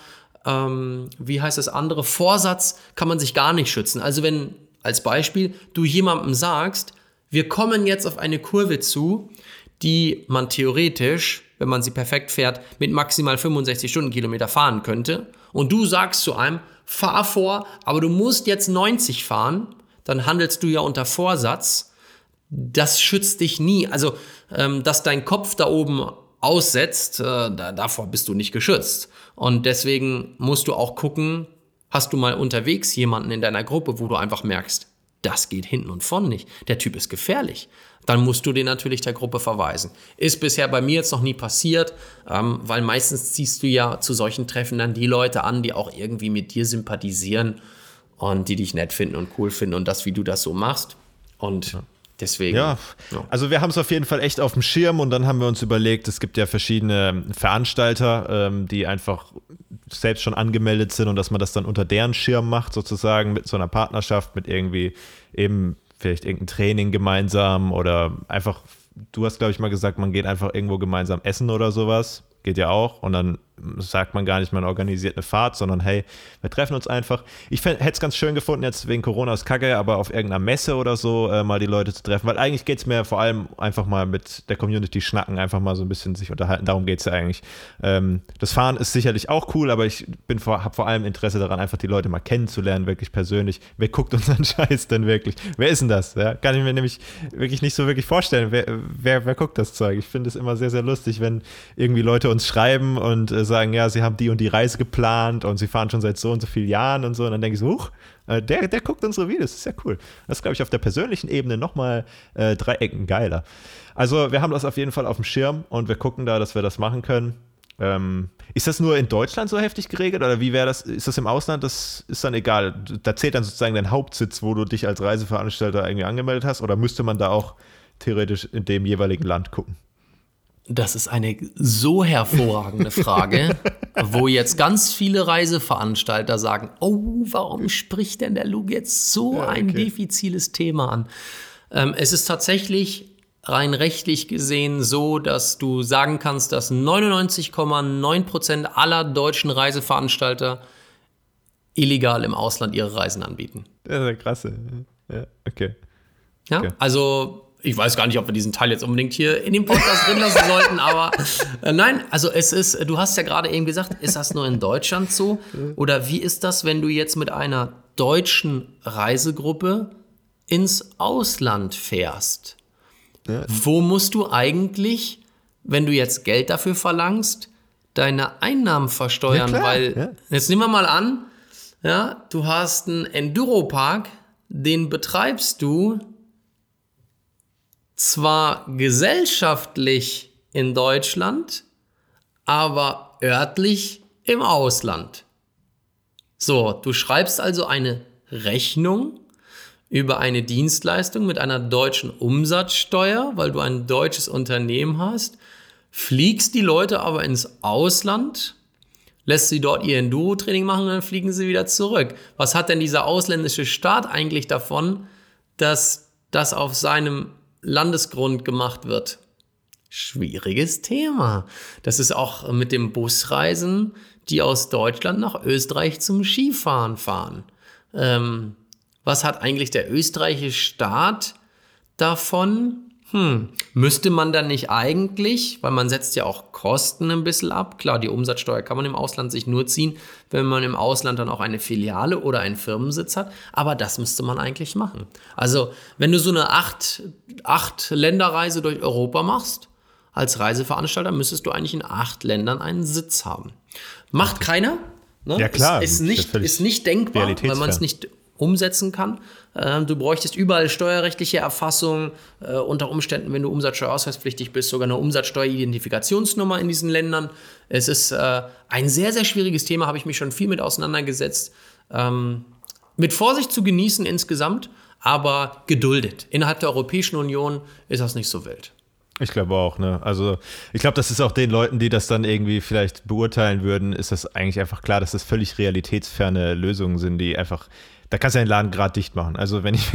ähm, wie heißt das andere, Vorsatz kann man sich gar nicht schützen. Also wenn als Beispiel du jemandem sagst, wir kommen jetzt auf eine Kurve zu, die man theoretisch wenn man sie perfekt fährt, mit maximal 65 Stundenkilometer fahren könnte. Und du sagst zu einem, fahr vor, aber du musst jetzt 90 fahren, dann handelst du ja unter Vorsatz. Das schützt dich nie. Also, ähm, dass dein Kopf da oben aussetzt, äh, da, davor bist du nicht geschützt. Und deswegen musst du auch gucken, hast du mal unterwegs jemanden in deiner Gruppe, wo du einfach merkst, das geht hinten und vorne nicht. Der Typ ist gefährlich. Dann musst du den natürlich der Gruppe verweisen. Ist bisher bei mir jetzt noch nie passiert, ähm, weil meistens ziehst du ja zu solchen Treffen dann die Leute an, die auch irgendwie mit dir sympathisieren und die dich nett finden und cool finden und das, wie du das so machst. Und ja. Deswegen. Ja, ja. also wir haben es auf jeden Fall echt auf dem Schirm und dann haben wir uns überlegt, es gibt ja verschiedene Veranstalter, ähm, die einfach selbst schon angemeldet sind und dass man das dann unter deren Schirm macht, sozusagen mit so einer Partnerschaft, mit irgendwie eben vielleicht irgendein Training gemeinsam oder einfach, du hast, glaube ich, mal gesagt, man geht einfach irgendwo gemeinsam essen oder sowas. Geht ja auch. Und dann sagt man gar nicht, man organisiert eine Fahrt, sondern hey, wir treffen uns einfach. Ich hätte es ganz schön gefunden, jetzt wegen Corona ist kacke, aber auf irgendeiner Messe oder so äh, mal die Leute zu treffen, weil eigentlich geht es mir vor allem einfach mal mit der Community schnacken, einfach mal so ein bisschen sich unterhalten. Darum geht es ja eigentlich. Ähm, das Fahren ist sicherlich auch cool, aber ich habe vor allem Interesse daran, einfach die Leute mal kennenzulernen, wirklich persönlich. Wer guckt unseren Scheiß denn wirklich? Wer ist denn das? Ja, kann ich mir nämlich wirklich nicht so wirklich vorstellen. Wer, wer, wer guckt das Zeug? Ich finde es immer sehr, sehr lustig, wenn irgendwie Leute uns schreiben und äh, sagen, ja, sie haben die und die Reise geplant und sie fahren schon seit so und so vielen Jahren und so. Und dann denke ich so, huch, äh, der, der guckt unsere Videos, ist ja cool. Das ist, glaube ich, auf der persönlichen Ebene nochmal äh, drei Ecken geiler. Also wir haben das auf jeden Fall auf dem Schirm und wir gucken da, dass wir das machen können. Ähm, ist das nur in Deutschland so heftig geregelt oder wie wäre das? Ist das im Ausland? Das ist dann egal. Da zählt dann sozusagen dein Hauptsitz, wo du dich als Reiseveranstalter irgendwie angemeldet hast oder müsste man da auch theoretisch in dem jeweiligen Land gucken? Das ist eine so hervorragende Frage, wo jetzt ganz viele Reiseveranstalter sagen, oh, warum spricht denn der Luke jetzt so ja, okay. ein diffiziles Thema an? Ähm, es ist tatsächlich rein rechtlich gesehen so, dass du sagen kannst, dass 99,9 Prozent aller deutschen Reiseveranstalter illegal im Ausland ihre Reisen anbieten. Das ist ja krass. Ja, okay. Ja, okay. also ich weiß gar nicht, ob wir diesen Teil jetzt unbedingt hier in dem Podcast drin lassen sollten, aber äh, nein, also es ist, du hast ja gerade eben gesagt, ist das nur in Deutschland so? Oder wie ist das, wenn du jetzt mit einer deutschen Reisegruppe ins Ausland fährst? Ja. Wo musst du eigentlich, wenn du jetzt Geld dafür verlangst, deine Einnahmen versteuern? Ja, Weil, ja. jetzt nehmen wir mal an, ja, du hast einen Enduropark, den betreibst du zwar gesellschaftlich in Deutschland, aber örtlich im Ausland. So, du schreibst also eine Rechnung über eine Dienstleistung mit einer deutschen Umsatzsteuer, weil du ein deutsches Unternehmen hast, fliegst die Leute aber ins Ausland, lässt sie dort ihr Enduro-Training machen und dann fliegen sie wieder zurück. Was hat denn dieser ausländische Staat eigentlich davon, dass das auf seinem Landesgrund gemacht wird. Schwieriges Thema. Das ist auch mit dem Busreisen, die aus Deutschland nach Österreich zum Skifahren fahren. Ähm, was hat eigentlich der österreichische Staat davon, hm, müsste man dann nicht eigentlich, weil man setzt ja auch Kosten ein bisschen ab, klar, die Umsatzsteuer kann man im Ausland sich nur ziehen, wenn man im Ausland dann auch eine Filiale oder einen Firmensitz hat, aber das müsste man eigentlich machen. Also, wenn du so eine acht, acht Länderreise durch Europa machst, als Reiseveranstalter müsstest du eigentlich in acht Ländern einen Sitz haben. Macht keiner. Ne? Ja, klar. Ist, ist nicht, ist nicht denkbar, weil man es nicht umsetzen kann. Ähm, du bräuchtest überall steuerrechtliche Erfassung, äh, unter Umständen, wenn du Umsatzsteuerausweispflichtig bist, sogar eine Umsatzsteueridentifikationsnummer in diesen Ländern. Es ist äh, ein sehr, sehr schwieriges Thema, habe ich mich schon viel mit auseinandergesetzt. Ähm, mit Vorsicht zu genießen insgesamt, aber geduldet. Innerhalb der Europäischen Union ist das nicht so wild. Ich glaube auch, ne? Also ich glaube, das ist auch den Leuten, die das dann irgendwie vielleicht beurteilen würden, ist das eigentlich einfach klar, dass das völlig realitätsferne Lösungen sind, die einfach da kannst du den Laden gerade dicht machen. Also wenn ich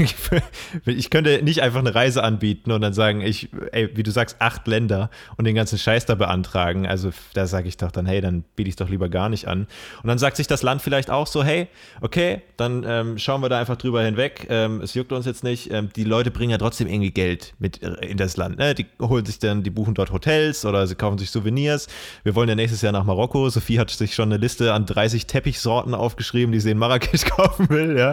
ich könnte nicht einfach eine Reise anbieten und dann sagen, ich, ey, wie du sagst, acht Länder und den ganzen Scheiß da beantragen. Also da sage ich doch dann, hey, dann biete ich es doch lieber gar nicht an. Und dann sagt sich das Land vielleicht auch so, hey, okay, dann ähm, schauen wir da einfach drüber hinweg. Ähm, es juckt uns jetzt nicht. Ähm, die Leute bringen ja trotzdem irgendwie Geld mit äh, in das Land. Ne? Die holen sich dann, die buchen dort Hotels oder sie kaufen sich Souvenirs. Wir wollen ja nächstes Jahr nach Marokko. Sophie hat sich schon eine Liste an 30 Teppichsorten aufgeschrieben, die sie in Marrakesch kaufen will. Ja?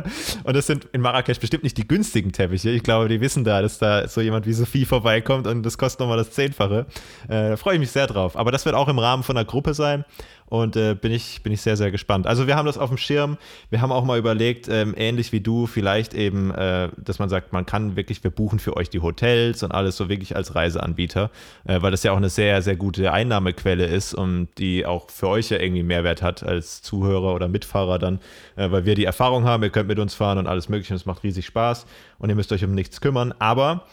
Und das sind in Marrakesch bestimmt nicht die günstigen Teppiche. Ich glaube, die wissen da, dass da so jemand wie Sophie vorbeikommt und das kostet nochmal das Zehnfache. Äh, da freue ich mich sehr drauf. Aber das wird auch im Rahmen von einer Gruppe sein. Und äh, bin, ich, bin ich sehr, sehr gespannt. Also wir haben das auf dem Schirm. Wir haben auch mal überlegt, ähm, ähnlich wie du, vielleicht eben, äh, dass man sagt, man kann wirklich, wir buchen für euch die Hotels und alles so wirklich als Reiseanbieter, äh, weil das ja auch eine sehr, sehr gute Einnahmequelle ist und die auch für euch ja irgendwie Mehrwert hat als Zuhörer oder Mitfahrer dann, äh, weil wir die Erfahrung haben, ihr könnt mit uns fahren und alles mögliche und es macht riesig Spaß und ihr müsst euch um nichts kümmern. Aber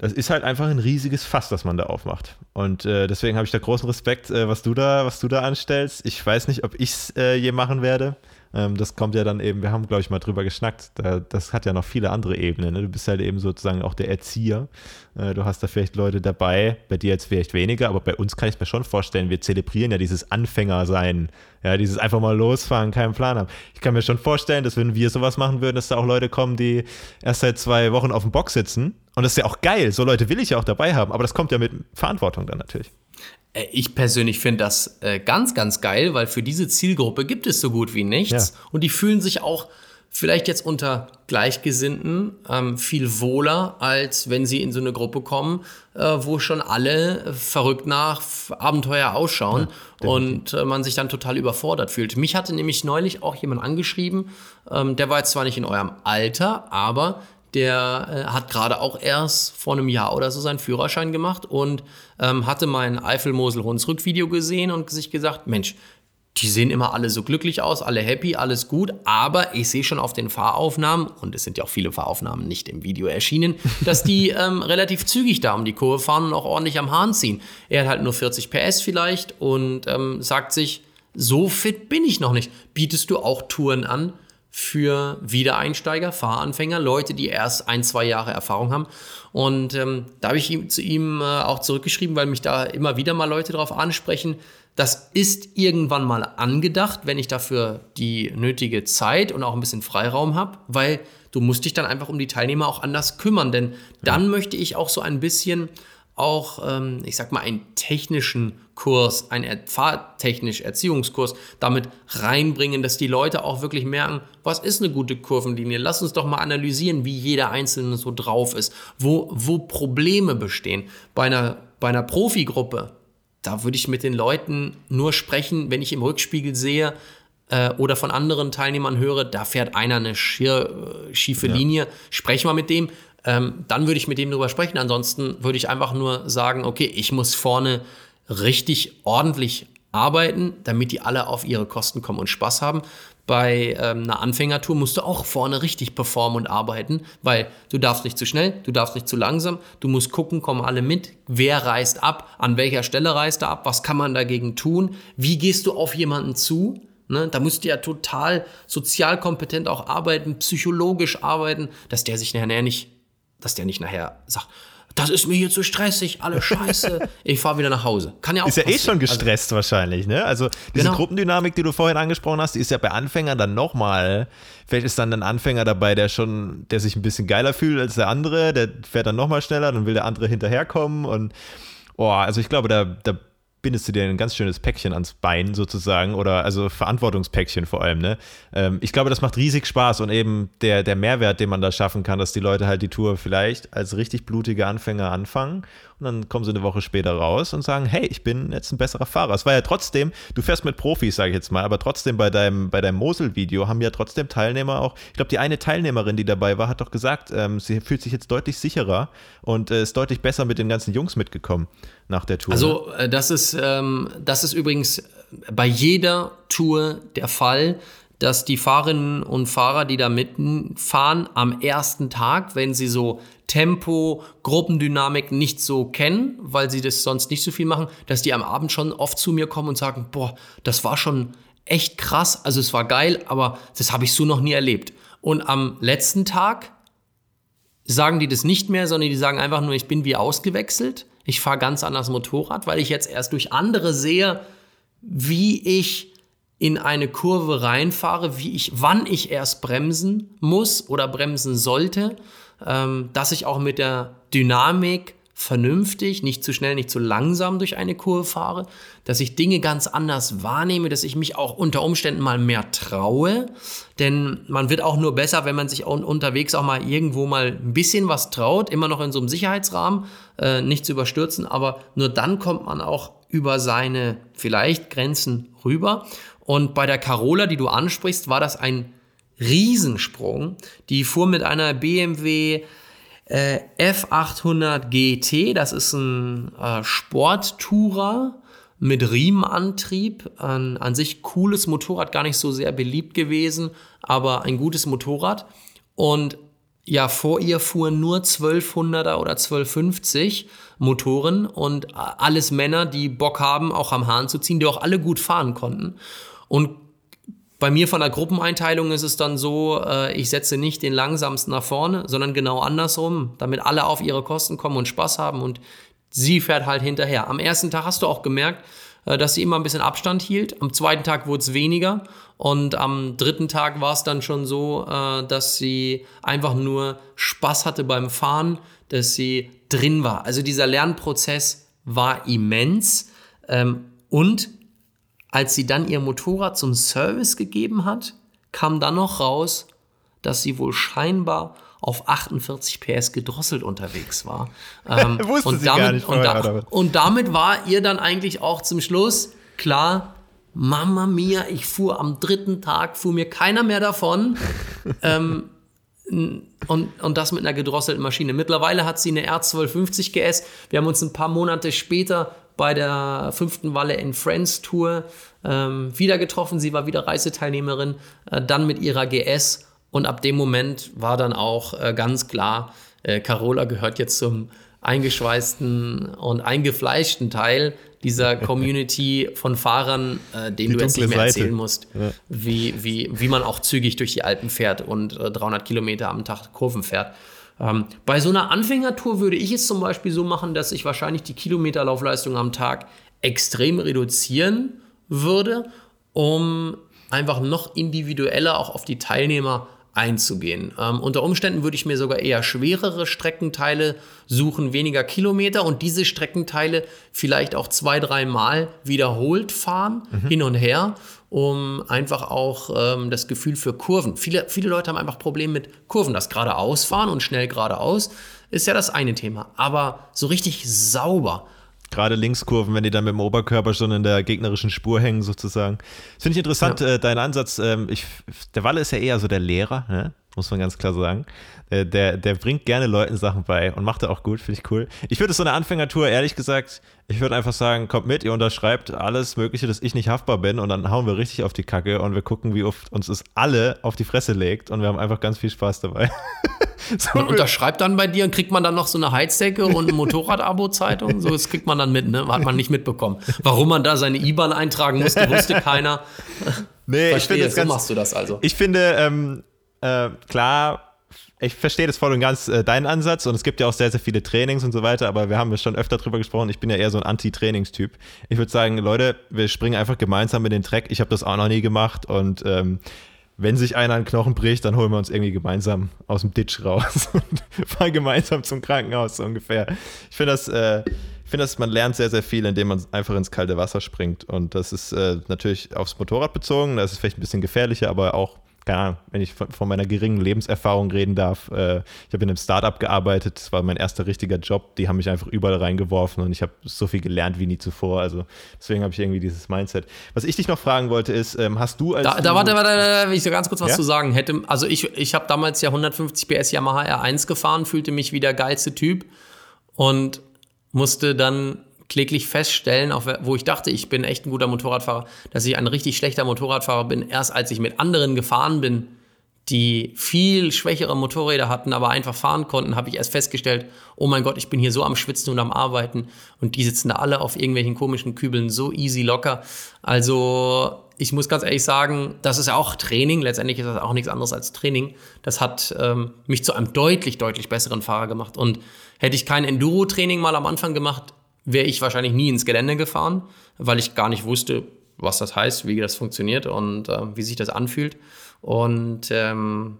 das ist halt einfach ein riesiges Fass, das man da aufmacht. Und äh, deswegen habe ich da großen Respekt, äh, was du da, was du da anstellst. Ich weiß nicht, ob ich es äh, je machen werde. Ähm, das kommt ja dann eben, wir haben, glaube ich, mal drüber geschnackt. Da, das hat ja noch viele andere Ebenen. Ne? Du bist halt eben sozusagen auch der Erzieher. Äh, du hast da vielleicht Leute dabei, bei dir jetzt vielleicht weniger, aber bei uns kann ich mir schon vorstellen, wir zelebrieren ja dieses Anfängersein. Ja, dieses einfach mal losfahren, keinen Plan haben. Ich kann mir schon vorstellen, dass wenn wir sowas machen würden, dass da auch Leute kommen, die erst seit zwei Wochen auf dem Box sitzen. Und das ist ja auch geil. So Leute will ich ja auch dabei haben. Aber das kommt ja mit Verantwortung dann natürlich. Äh, ich persönlich finde das äh, ganz, ganz geil, weil für diese Zielgruppe gibt es so gut wie nichts. Ja. Und die fühlen sich auch vielleicht jetzt unter Gleichgesinnten ähm, viel wohler, als wenn sie in so eine Gruppe kommen, äh, wo schon alle verrückt nach Abenteuer ausschauen ja, und äh, man sich dann total überfordert fühlt. Mich hatte nämlich neulich auch jemand angeschrieben, ähm, der war jetzt zwar nicht in eurem Alter, aber der äh, hat gerade auch erst vor einem Jahr oder so seinen Führerschein gemacht und ähm, hatte mein Eifel-Mosel-Hunsrück-Video gesehen und sich gesagt, Mensch, die sehen immer alle so glücklich aus, alle happy, alles gut, aber ich sehe schon auf den Fahraufnahmen, und es sind ja auch viele Fahraufnahmen nicht im Video erschienen, dass die ähm, relativ zügig da um die Kurve fahren und auch ordentlich am Hahn ziehen. Er hat halt nur 40 PS vielleicht und ähm, sagt sich, so fit bin ich noch nicht. Bietest du auch Touren an? Für Wiedereinsteiger, Fahranfänger, Leute, die erst ein, zwei Jahre Erfahrung haben. Und ähm, da habe ich ihm, zu ihm äh, auch zurückgeschrieben, weil mich da immer wieder mal Leute darauf ansprechen. Das ist irgendwann mal angedacht, wenn ich dafür die nötige Zeit und auch ein bisschen Freiraum habe, weil du musst dich dann einfach um die Teilnehmer auch anders kümmern, denn dann ja. möchte ich auch so ein bisschen auch, ähm, ich sag mal, einen technischen Kurs, einen er fahrtechnisch Erziehungskurs damit reinbringen, dass die Leute auch wirklich merken, was ist eine gute Kurvenlinie? Lass uns doch mal analysieren, wie jeder Einzelne so drauf ist, wo, wo Probleme bestehen. Bei einer, bei einer Profigruppe, da würde ich mit den Leuten nur sprechen, wenn ich im Rückspiegel sehe, äh, oder von anderen Teilnehmern höre, da fährt einer eine schier, äh, schiefe ja. Linie, spreche mal mit dem ähm, dann würde ich mit dem drüber sprechen. Ansonsten würde ich einfach nur sagen, okay, ich muss vorne richtig ordentlich arbeiten, damit die alle auf ihre Kosten kommen und Spaß haben. Bei ähm, einer Anfängertour musst du auch vorne richtig performen und arbeiten, weil du darfst nicht zu schnell, du darfst nicht zu langsam, du musst gucken, kommen alle mit, wer reist ab, an welcher Stelle reist er ab, was kann man dagegen tun, wie gehst du auf jemanden zu, Ne, da musst du ja total sozial kompetent auch arbeiten, psychologisch arbeiten, dass der sich nachher nicht dass der nicht nachher sagt, das ist mir hier zu stressig, alle Scheiße, ich fahre wieder nach Hause. Kann ja auch Ist ja eh schon gestresst also, wahrscheinlich, ne? Also diese genau. Gruppendynamik, die du vorhin angesprochen hast, die ist ja bei Anfängern dann nochmal, vielleicht ist dann ein Anfänger dabei, der schon, der sich ein bisschen geiler fühlt als der andere, der fährt dann nochmal schneller, dann will der andere hinterherkommen und, oh, also ich glaube, da, da bindest du dir ein ganz schönes Päckchen ans Bein sozusagen oder also Verantwortungspäckchen vor allem. Ne? Ähm, ich glaube, das macht riesig Spaß und eben der, der Mehrwert, den man da schaffen kann, dass die Leute halt die Tour vielleicht als richtig blutige Anfänger anfangen und dann kommen sie eine Woche später raus und sagen, hey, ich bin jetzt ein besserer Fahrer. Es war ja trotzdem, du fährst mit Profis, sage ich jetzt mal, aber trotzdem bei deinem, bei deinem Mosel-Video haben ja trotzdem Teilnehmer auch, ich glaube, die eine Teilnehmerin, die dabei war, hat doch gesagt, ähm, sie fühlt sich jetzt deutlich sicherer und äh, ist deutlich besser mit den ganzen Jungs mitgekommen nach der Tour. Also ne? äh, das ist, ähm, das ist übrigens bei jeder Tour der Fall dass die Fahrerinnen und Fahrer, die da mitfahren, am ersten Tag, wenn sie so Tempo, Gruppendynamik nicht so kennen, weil sie das sonst nicht so viel machen, dass die am Abend schon oft zu mir kommen und sagen, boah, das war schon echt krass, also es war geil, aber das habe ich so noch nie erlebt. Und am letzten Tag sagen die das nicht mehr, sondern die sagen einfach nur, ich bin wie ausgewechselt, ich fahre ganz anders Motorrad, weil ich jetzt erst durch andere sehe, wie ich in eine Kurve reinfahre, wie ich, wann ich erst bremsen muss oder bremsen sollte, ähm, dass ich auch mit der Dynamik vernünftig, nicht zu schnell, nicht zu langsam durch eine Kurve fahre, dass ich Dinge ganz anders wahrnehme, dass ich mich auch unter Umständen mal mehr traue, denn man wird auch nur besser, wenn man sich auch unterwegs auch mal irgendwo mal ein bisschen was traut, immer noch in so einem Sicherheitsrahmen, äh, nicht zu überstürzen, aber nur dann kommt man auch über seine vielleicht Grenzen rüber und bei der Carola, die du ansprichst, war das ein Riesensprung. Die fuhr mit einer BMW äh, F800 GT. Das ist ein äh, Sporttourer mit Riemenantrieb. An, an sich cooles Motorrad, gar nicht so sehr beliebt gewesen, aber ein gutes Motorrad. Und ja, vor ihr fuhren nur 1200er oder 1250 Motoren und alles Männer, die Bock haben, auch am Hahn zu ziehen, die auch alle gut fahren konnten. Und bei mir von der Gruppeneinteilung ist es dann so, äh, ich setze nicht den langsamsten nach vorne, sondern genau andersrum, damit alle auf ihre Kosten kommen und Spaß haben und sie fährt halt hinterher. Am ersten Tag hast du auch gemerkt, äh, dass sie immer ein bisschen Abstand hielt. Am zweiten Tag wurde es weniger und am dritten Tag war es dann schon so, äh, dass sie einfach nur Spaß hatte beim Fahren, dass sie drin war. Also dieser Lernprozess war immens ähm, und als sie dann ihr Motorrad zum Service gegeben hat, kam dann noch raus, dass sie wohl scheinbar auf 48 PS gedrosselt unterwegs war. Ähm, Wusste und, sie damit, gar nicht vorher, und, da, und damit war ihr dann eigentlich auch zum Schluss klar, Mama mia, ich fuhr am dritten Tag, fuhr mir keiner mehr davon. ähm, und, und das mit einer gedrosselten Maschine. Mittlerweile hat sie eine R1250 GS. Wir haben uns ein paar Monate später bei der fünften Walle in Friends Tour ähm, wieder getroffen. Sie war wieder Reiseteilnehmerin, äh, dann mit ihrer GS. Und ab dem Moment war dann auch äh, ganz klar, äh, Carola gehört jetzt zum eingeschweißten und eingefleischten Teil dieser Community von Fahrern, äh, denen du jetzt nicht mehr Seite. erzählen musst, ja. wie, wie, wie man auch zügig durch die Alpen fährt und äh, 300 Kilometer am Tag Kurven fährt. Ähm, bei so einer Anfängertour würde ich es zum Beispiel so machen, dass ich wahrscheinlich die Kilometerlaufleistung am Tag extrem reduzieren würde, um einfach noch individueller auch auf die Teilnehmer einzugehen. Ähm, unter Umständen würde ich mir sogar eher schwerere Streckenteile suchen, weniger Kilometer und diese Streckenteile vielleicht auch zwei, dreimal wiederholt fahren, mhm. hin und her, um einfach auch ähm, das Gefühl für Kurven. Viele, viele Leute haben einfach Probleme mit Kurven. Das geradeaus fahren und schnell geradeaus ist ja das eine Thema. Aber so richtig sauber Gerade Linkskurven, wenn die dann mit dem Oberkörper schon in der gegnerischen Spur hängen, sozusagen. Das finde ich interessant, ja. äh, dein Ansatz. Ähm, ich, der Walle ist ja eher so der Lehrer, ne? muss man ganz klar sagen. Äh, der, der bringt gerne Leuten Sachen bei und macht er auch gut, finde ich cool. Ich würde so eine Anfängertour, ehrlich gesagt, ich würde einfach sagen, kommt mit, ihr unterschreibt alles Mögliche, dass ich nicht haftbar bin und dann hauen wir richtig auf die Kacke und wir gucken, wie oft uns es alle auf die Fresse legt und wir haben einfach ganz viel Spaß dabei. so man unterschreibt dann bei dir und kriegt man dann noch so eine Heizdecke und eine Motorrad-Abo-Zeitung. So, das kriegt man dann mit, ne? Hat man nicht mitbekommen. Warum man da seine IBAN eintragen musste, wusste keiner. Nee, Verstehe, ich finde, so ganz, machst du das also. Ich finde, ähm, äh, klar, ich verstehe das voll und ganz äh, deinen Ansatz und es gibt ja auch sehr, sehr viele Trainings und so weiter, aber wir haben ja schon öfter drüber gesprochen. Ich bin ja eher so ein Anti-Trainingstyp. Ich würde sagen, Leute, wir springen einfach gemeinsam in den Track. Ich habe das auch noch nie gemacht und ähm, wenn sich einer einen Knochen bricht, dann holen wir uns irgendwie gemeinsam aus dem Ditch raus und fahren gemeinsam zum Krankenhaus so ungefähr. Ich finde das, äh, ich finde, dass man lernt sehr, sehr viel, indem man einfach ins kalte Wasser springt. Und das ist äh, natürlich aufs Motorrad bezogen. Das ist vielleicht ein bisschen gefährlicher, aber auch keine Ahnung, wenn ich von, meiner geringen Lebenserfahrung reden darf, äh, ich habe in einem Startup gearbeitet, das war mein erster richtiger Job, die haben mich einfach überall reingeworfen und ich habe so viel gelernt wie nie zuvor, also deswegen habe ich irgendwie dieses Mindset. Was ich dich noch fragen wollte ist, ähm, hast du als... Da, da warte, warte, warte, will ich so ganz kurz was ja? zu sagen hätte, also ich, ich habe damals ja 150 PS Yamaha R1 gefahren, fühlte mich wie der geilste Typ und musste dann kläglich feststellen, auch wo ich dachte, ich bin echt ein guter Motorradfahrer, dass ich ein richtig schlechter Motorradfahrer bin, erst als ich mit anderen gefahren bin, die viel schwächere Motorräder hatten, aber einfach fahren konnten, habe ich erst festgestellt, oh mein Gott, ich bin hier so am Schwitzen und am Arbeiten und die sitzen da alle auf irgendwelchen komischen Kübeln so easy locker. Also ich muss ganz ehrlich sagen, das ist ja auch Training, letztendlich ist das auch nichts anderes als Training. Das hat ähm, mich zu einem deutlich, deutlich besseren Fahrer gemacht und hätte ich kein Enduro-Training mal am Anfang gemacht, wäre ich wahrscheinlich nie ins Gelände gefahren, weil ich gar nicht wusste, was das heißt, wie das funktioniert und äh, wie sich das anfühlt. Und ähm,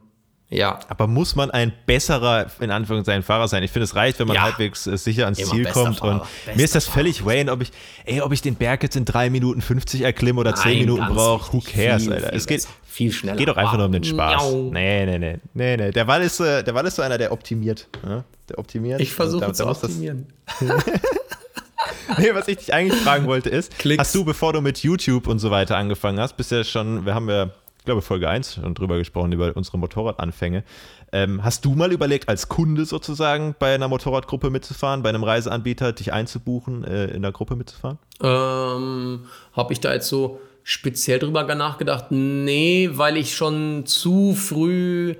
ja. Aber muss man ein besserer, in Anführungszeichen, Fahrer sein? Ich finde, es reicht, wenn man ja. halbwegs äh, sicher ans Immer Ziel kommt. Fahrer, und mir ist das völlig Fahrer. Wayne, ob ich, ey, ob ich den Berg jetzt in 3 Minuten 50 erklimme oder 10 Minuten brauche. Who cares, viel, Alter? Viel es geht viel schneller. Geht doch einfach nur um den Spaß. Nee, nee, nee. nee, nee. Der Wall ist, äh, der Wall ist so einer, der optimiert. Ja? Der optimiert. Ich versuche zu optimieren. nee, was ich dich eigentlich fragen wollte ist, Klicks. hast du, bevor du mit YouTube und so weiter angefangen hast, bist ja schon, wir haben ja, ich glaube, Folge 1 schon drüber gesprochen, über unsere Motorradanfänge. Ähm, hast du mal überlegt, als Kunde sozusagen bei einer Motorradgruppe mitzufahren, bei einem Reiseanbieter dich einzubuchen, äh, in der Gruppe mitzufahren? Ähm, Habe ich da jetzt so speziell drüber nachgedacht? Nee, weil ich schon zu früh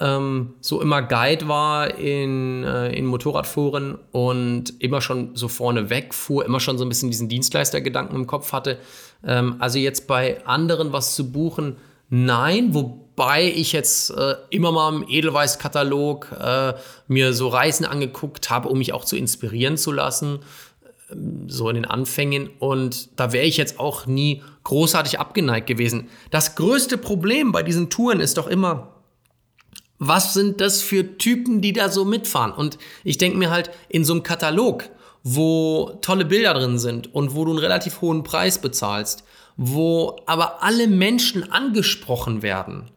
ähm, so immer Guide war in, äh, in Motorradforen und immer schon so vorne wegfuhr, immer schon so ein bisschen diesen Dienstleistergedanken im Kopf hatte. Ähm, also jetzt bei anderen was zu buchen, nein, wobei ich jetzt äh, immer mal im Edelweiß-Katalog äh, mir so Reisen angeguckt habe, um mich auch zu inspirieren zu lassen ähm, so in den Anfängen und da wäre ich jetzt auch nie großartig abgeneigt gewesen. Das größte Problem bei diesen Touren ist doch immer, was sind das für Typen, die da so mitfahren? Und ich denke mir halt, in so einem Katalog, wo tolle Bilder drin sind und wo du einen relativ hohen Preis bezahlst, wo aber alle Menschen angesprochen werden,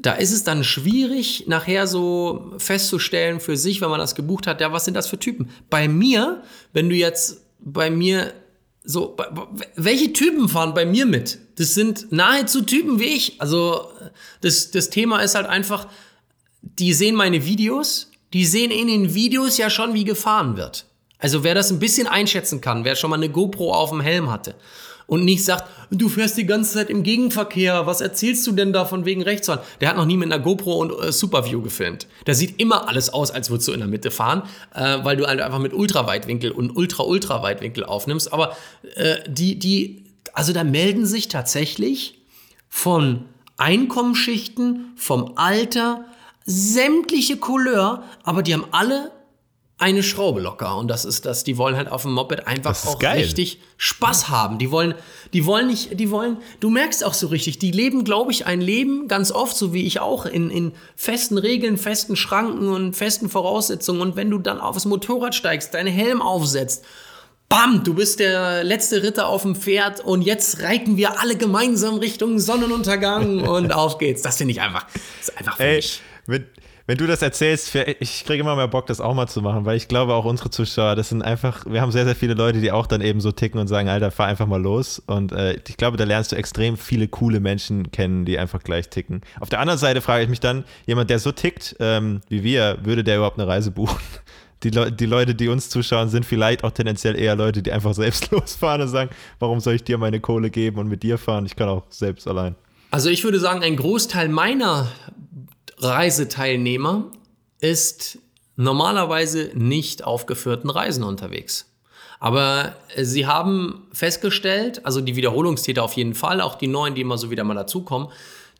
da ist es dann schwierig, nachher so festzustellen für sich, wenn man das gebucht hat, ja, was sind das für Typen? Bei mir, wenn du jetzt bei mir so, welche Typen fahren bei mir mit? Das sind nahezu Typen wie ich. Also, das, das Thema ist halt einfach, die sehen meine Videos, die sehen in den Videos ja schon, wie gefahren wird. Also, wer das ein bisschen einschätzen kann, wer schon mal eine GoPro auf dem Helm hatte und nicht sagt, du fährst die ganze Zeit im Gegenverkehr, was erzählst du denn da von wegen Rechtsfahren? Der hat noch nie mit einer GoPro und äh, Superview gefilmt. Da sieht immer alles aus, als würdest du in der Mitte fahren, äh, weil du halt einfach mit Ultraweitwinkel und Ultra-Ultraweitwinkel aufnimmst. Aber äh, die, die, also da melden sich tatsächlich von Einkommensschichten, vom Alter, sämtliche Couleur, aber die haben alle eine Schraube locker. Und das ist das, die wollen halt auf dem Moped einfach auch geil. richtig Spaß haben. Die wollen, die wollen nicht, die wollen, du merkst auch so richtig, die leben, glaube ich, ein Leben ganz oft, so wie ich auch, in, in festen Regeln, festen Schranken und festen Voraussetzungen. Und wenn du dann aufs Motorrad steigst, deinen Helm aufsetzt, Bam, du bist der letzte Ritter auf dem Pferd und jetzt reiten wir alle gemeinsam Richtung Sonnenuntergang und auf geht's. Das finde ich einfach, das ist einfach Ey. Mit, wenn du das erzählst, ich kriege immer mehr Bock, das auch mal zu machen, weil ich glaube, auch unsere Zuschauer, das sind einfach, wir haben sehr, sehr viele Leute, die auch dann eben so ticken und sagen, Alter, fahr einfach mal los. Und äh, ich glaube, da lernst du extrem viele coole Menschen kennen, die einfach gleich ticken. Auf der anderen Seite frage ich mich dann, jemand, der so tickt ähm, wie wir, würde der überhaupt eine Reise buchen? Die, Le die Leute, die uns zuschauen, sind vielleicht auch tendenziell eher Leute, die einfach selbst losfahren und sagen, warum soll ich dir meine Kohle geben und mit dir fahren? Ich kann auch selbst allein. Also ich würde sagen, ein Großteil meiner Reiseteilnehmer ist normalerweise nicht auf geführten Reisen unterwegs. Aber sie haben festgestellt, also die Wiederholungstäter auf jeden Fall, auch die neuen, die immer so wieder mal dazukommen,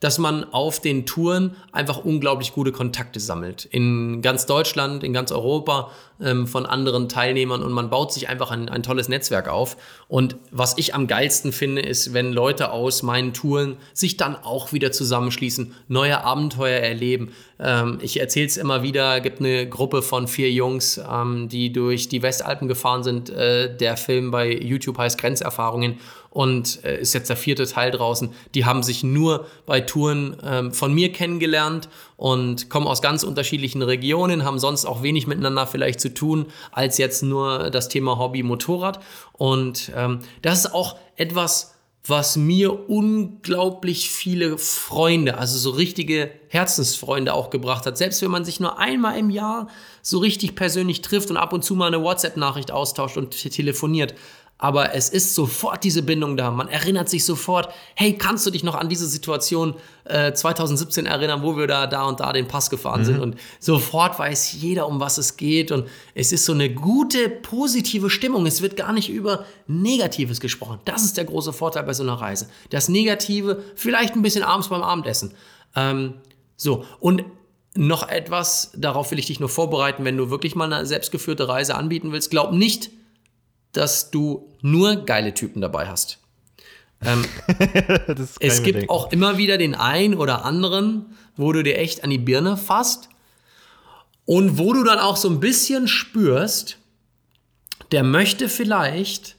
dass man auf den Touren einfach unglaublich gute Kontakte sammelt. In ganz Deutschland, in ganz Europa ähm, von anderen Teilnehmern und man baut sich einfach ein, ein tolles Netzwerk auf. Und was ich am geilsten finde, ist, wenn Leute aus meinen Touren sich dann auch wieder zusammenschließen, neue Abenteuer erleben. Ähm, ich erzähle es immer wieder, gibt eine Gruppe von vier Jungs, ähm, die durch die Westalpen gefahren sind. Äh, der Film bei YouTube heißt Grenzerfahrungen und äh, ist jetzt der vierte Teil draußen. Die haben sich nur bei Touren ähm, von mir kennengelernt und kommen aus ganz unterschiedlichen Regionen, haben sonst auch wenig miteinander vielleicht zu tun, als jetzt nur das Thema Hobby Motorrad. Und ähm, das ist auch etwas, was mir unglaublich viele Freunde, also so richtige Herzensfreunde auch gebracht hat. Selbst wenn man sich nur einmal im Jahr so richtig persönlich trifft und ab und zu mal eine WhatsApp-Nachricht austauscht und telefoniert, aber es ist sofort diese Bindung da. Man erinnert sich sofort, hey, kannst du dich noch an diese Situation äh, 2017 erinnern, wo wir da, da und da den Pass gefahren mhm. sind? Und sofort weiß jeder, um was es geht. Und es ist so eine gute, positive Stimmung. Es wird gar nicht über Negatives gesprochen. Das ist der große Vorteil bei so einer Reise. Das Negative, vielleicht ein bisschen abends beim Abendessen. Ähm, so, und noch etwas, darauf will ich dich nur vorbereiten, wenn du wirklich mal eine selbstgeführte Reise anbieten willst. Glaub nicht, dass du nur geile Typen dabei hast. Ähm, es gibt denken. auch immer wieder den einen oder anderen, wo du dir echt an die Birne fasst und wo du dann auch so ein bisschen spürst, der möchte vielleicht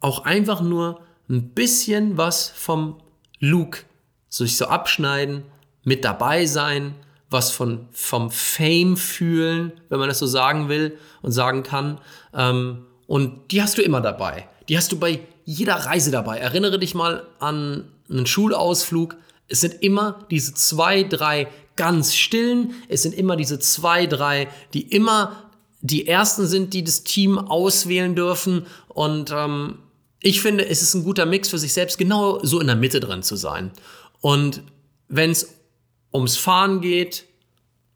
auch einfach nur ein bisschen was vom Look sich so abschneiden, mit dabei sein, was von, vom Fame fühlen, wenn man das so sagen will und sagen kann. Ähm, und die hast du immer dabei. Die hast du bei jeder Reise dabei. Erinnere dich mal an einen Schulausflug. Es sind immer diese zwei, drei ganz stillen. Es sind immer diese zwei, drei, die immer die ersten sind, die das Team auswählen dürfen. Und ähm, ich finde, es ist ein guter Mix für sich selbst, genau so in der Mitte drin zu sein. Und wenn es ums Fahren geht,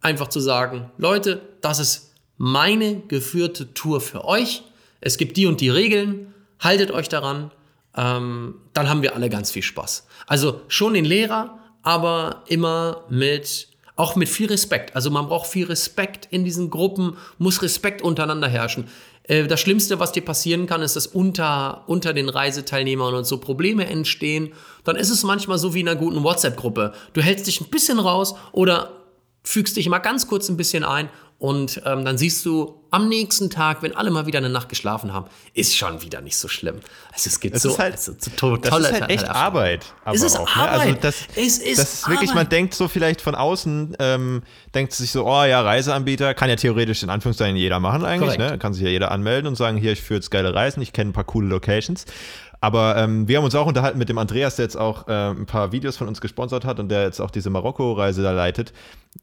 einfach zu sagen, Leute, das ist meine geführte Tour für euch. Es gibt die und die Regeln, haltet euch daran, ähm, dann haben wir alle ganz viel Spaß. Also schon den Lehrer, aber immer mit, auch mit viel Respekt. Also man braucht viel Respekt in diesen Gruppen, muss Respekt untereinander herrschen. Äh, das Schlimmste, was dir passieren kann, ist, dass unter, unter den Reiseteilnehmern und so Probleme entstehen. Dann ist es manchmal so wie in einer guten WhatsApp-Gruppe. Du hältst dich ein bisschen raus oder fügst dich mal ganz kurz ein bisschen ein und ähm, dann siehst du am nächsten Tag, wenn alle mal wieder eine Nacht geschlafen haben, ist schon wieder nicht so schlimm. Also es geht Es so, ist halt- also, so tolle Das ist halt echt. Arbeit. Aber Es ist auch, Ne? Also Arbeit. das, Es ist das ist wirklich, man Arbeit. denkt so vielleicht von außen, ähm, denkt sich so, oh ja, Reiseanbieter, kann ja theoretisch in Anführungszeichen jeder machen eigentlich. Korrekt. Ne? Kann sich ja jeder anmelden und sagen, hier, ich führe jetzt geile Reisen, ich kenne ein paar coole Locations. Aber ähm, wir haben uns auch unterhalten mit dem Andreas, der jetzt auch äh, ein paar Videos von uns gesponsert hat und der jetzt auch diese Marokko-Reise da leitet.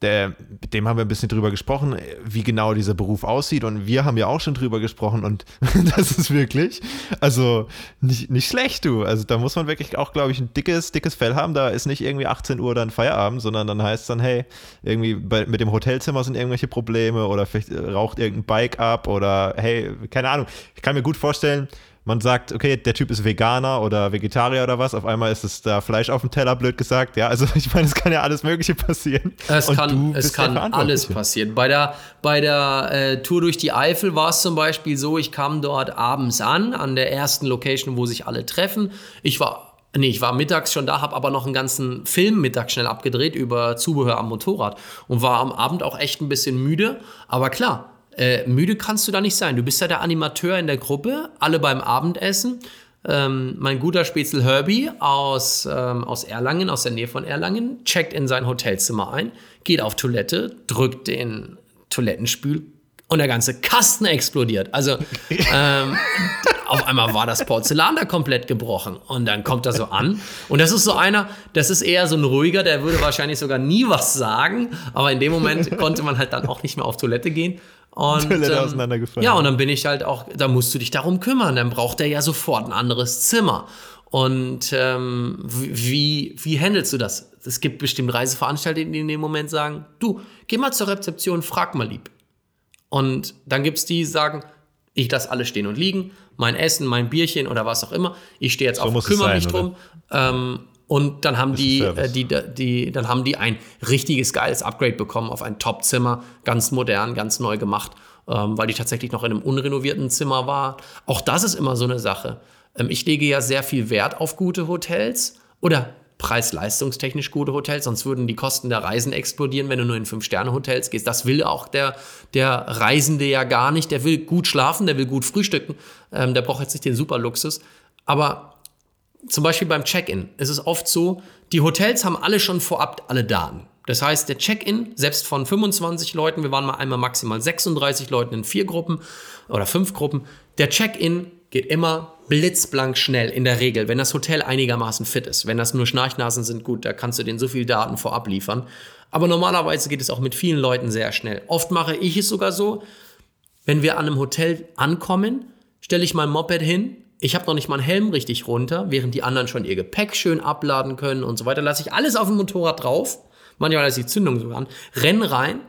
Der, mit dem haben wir ein bisschen drüber gesprochen, wie genau dieser Beruf aussieht. Und wir haben ja auch schon drüber gesprochen und das ist wirklich, also nicht, nicht schlecht, du. Also da muss man wirklich auch, glaube ich, ein dickes, dickes Fell haben. Da ist nicht irgendwie 18 Uhr dann Feierabend, sondern dann heißt es dann, hey, irgendwie bei, mit dem Hotelzimmer sind irgendwelche Probleme oder vielleicht raucht irgendein Bike ab oder hey, keine Ahnung. Ich kann mir gut vorstellen, man sagt, okay, der Typ ist Veganer oder Vegetarier oder was, auf einmal ist es da Fleisch auf dem Teller, blöd gesagt. Ja, also ich meine, es kann ja alles Mögliche passieren. Es Und kann, es kann alles passieren. Bei der, bei der äh, Tour durch die Eifel war es zum Beispiel so, ich kam dort abends an, an der ersten Location, wo sich alle treffen. Ich war, nee, ich war mittags schon da, habe aber noch einen ganzen Film mittags schnell abgedreht über Zubehör am Motorrad und war am Abend auch echt ein bisschen müde. Aber klar, äh, müde kannst du da nicht sein. Du bist ja der Animateur in der Gruppe, alle beim Abendessen. Ähm, mein guter Spätzle Herbie aus, ähm, aus Erlangen, aus der Nähe von Erlangen, checkt in sein Hotelzimmer ein, geht auf Toilette, drückt den Toilettenspül und der ganze Kasten explodiert. Also ähm, auf einmal war das Porzellan da komplett gebrochen und dann kommt er so an und das ist so einer, das ist eher so ein ruhiger, der würde wahrscheinlich sogar nie was sagen, aber in dem Moment konnte man halt dann auch nicht mehr auf Toilette gehen. Und, auseinandergefallen. Ja, und dann bin ich halt auch, da musst du dich darum kümmern. Dann braucht er ja sofort ein anderes Zimmer. Und ähm, wie, wie handelst du das? Es gibt bestimmt Reiseveranstalter, die in dem Moment sagen, du, geh mal zur Rezeption, frag mal lieb. Und dann gibt es die, die sagen, ich lasse alles stehen und liegen, mein Essen, mein Bierchen oder was auch immer. Ich stehe jetzt auf, muss es kümmere sein, mich drum. Ähm, und dann haben die, äh, die, die, dann haben die ein richtiges geiles Upgrade bekommen auf ein Top-Zimmer, ganz modern, ganz neu gemacht, ähm, weil die tatsächlich noch in einem unrenovierten Zimmer war. Auch das ist immer so eine Sache. Ähm, ich lege ja sehr viel Wert auf gute Hotels oder preis-leistungstechnisch gute Hotels, sonst würden die Kosten der Reisen explodieren, wenn du nur in Fünf-Sterne-Hotels gehst. Das will auch der, der Reisende ja gar nicht. Der will gut schlafen, der will gut frühstücken, ähm, der braucht jetzt nicht den Superluxus. Aber zum Beispiel beim Check-in ist es oft so, die Hotels haben alle schon vorab alle Daten. Das heißt, der Check-in, selbst von 25 Leuten, wir waren mal einmal maximal 36 Leuten in vier Gruppen oder fünf Gruppen, der Check-in geht immer blitzblank schnell in der Regel, wenn das Hotel einigermaßen fit ist. Wenn das nur Schnarchnasen sind, gut, da kannst du denen so viel Daten vorab liefern. Aber normalerweise geht es auch mit vielen Leuten sehr schnell. Oft mache ich es sogar so, wenn wir an einem Hotel ankommen, stelle ich mein Moped hin. Ich habe noch nicht mal einen Helm richtig runter, während die anderen schon ihr Gepäck schön abladen können und so weiter. Lasse ich alles auf dem Motorrad drauf. Manchmal lasse ich die Zündung sogar an. Renn rein.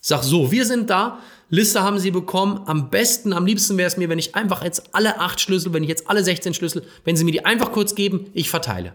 Sag so, wir sind da. Liste haben sie bekommen. Am besten, am liebsten wäre es mir, wenn ich einfach jetzt alle acht Schlüssel, wenn ich jetzt alle 16 Schlüssel, wenn sie mir die einfach kurz geben, ich verteile.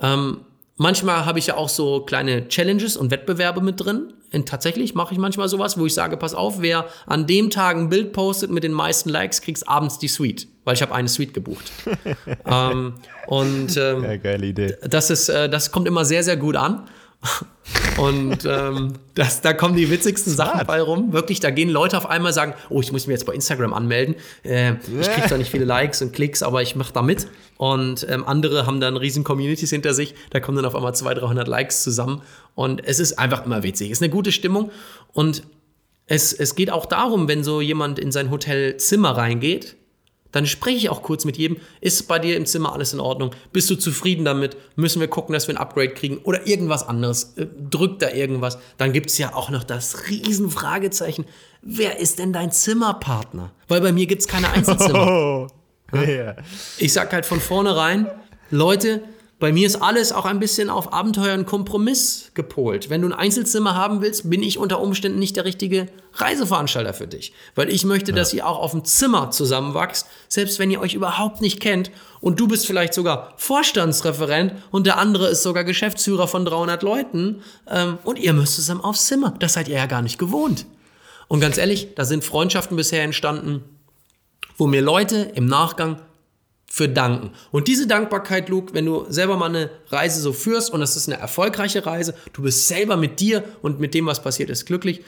Ähm, manchmal habe ich ja auch so kleine Challenges und Wettbewerbe mit drin. Und tatsächlich mache ich manchmal sowas, wo ich sage, pass auf, wer an dem Tag ein Bild postet mit den meisten Likes, kriegst abends die Suite, weil ich habe eine Suite gebucht. ähm, und ähm, Ja, geile Idee. das ist, äh, das kommt immer sehr, sehr gut an. Und ähm, das, da kommen die witzigsten Sachen bei rum. Wirklich, da gehen Leute auf einmal sagen, oh, ich muss mich jetzt bei Instagram anmelden. Äh, ich kriege zwar nicht viele Likes und Klicks, aber ich mache da mit. Und ähm, andere haben dann riesen Communities hinter sich. Da kommen dann auf einmal 200, 300 Likes zusammen. Und es ist einfach immer witzig. Es ist eine gute Stimmung. Und es, es geht auch darum, wenn so jemand in sein Hotelzimmer reingeht, dann spreche ich auch kurz mit jedem. Ist bei dir im Zimmer alles in Ordnung? Bist du zufrieden damit? Müssen wir gucken, dass wir ein Upgrade kriegen? Oder irgendwas anderes? Äh, Drückt da irgendwas? Dann gibt es ja auch noch das riesen Fragezeichen. Wer ist denn dein Zimmerpartner? Weil bei mir gibt es keine Einzelzimmer. Oh. Ja. Ich sag halt von vornherein, Leute, Bei mir ist alles auch ein bisschen auf Abenteuer und Kompromiss gepolt. Wenn du ein Einzelzimmer haben willst, bin ich unter Umständen nicht der richtige Reiseveranstalter für dich. Weil ich möchte, ja. dass ihr auch auf dem Zimmer zusammenwachst, selbst wenn ihr euch überhaupt nicht kennt. Und du bist vielleicht sogar Vorstandsreferent und der andere ist sogar Geschäftsführer von 300 Leuten. Ähm, und ihr müsst zusammen aufs Zimmer. Das seid ihr ja gar nicht gewohnt. Und ganz ehrlich, da sind Freundschaften bisher entstanden, wo mir Leute im Nachgang für danken. Und diese Dankbarkeit, Luke, wenn du selber mal eine Reise so führst und es ist eine erfolgreiche Reise, du bist selber mit dir und mit dem, was passiert ist, glücklich.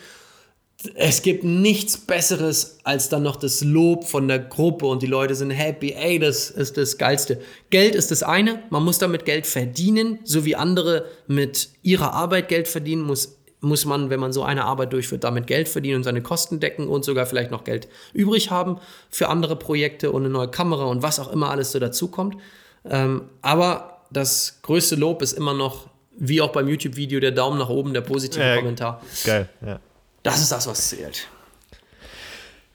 Es gibt nichts Besseres als dann noch das Lob von der Gruppe und die Leute sind happy. Ey, das ist das Geilste. Geld ist das eine. Man muss damit Geld verdienen, so wie andere mit ihrer Arbeit Geld verdienen, muss muss man, wenn man so eine Arbeit durchführt, damit Geld verdienen und seine Kosten decken und sogar vielleicht noch Geld übrig haben für andere Projekte und eine neue Kamera und was auch immer alles so dazukommt. Ähm, aber das größte Lob ist immer noch, wie auch beim YouTube-Video, der Daumen nach oben, der positive äh, Kommentar. Geil, ja. Das ist das, was zählt.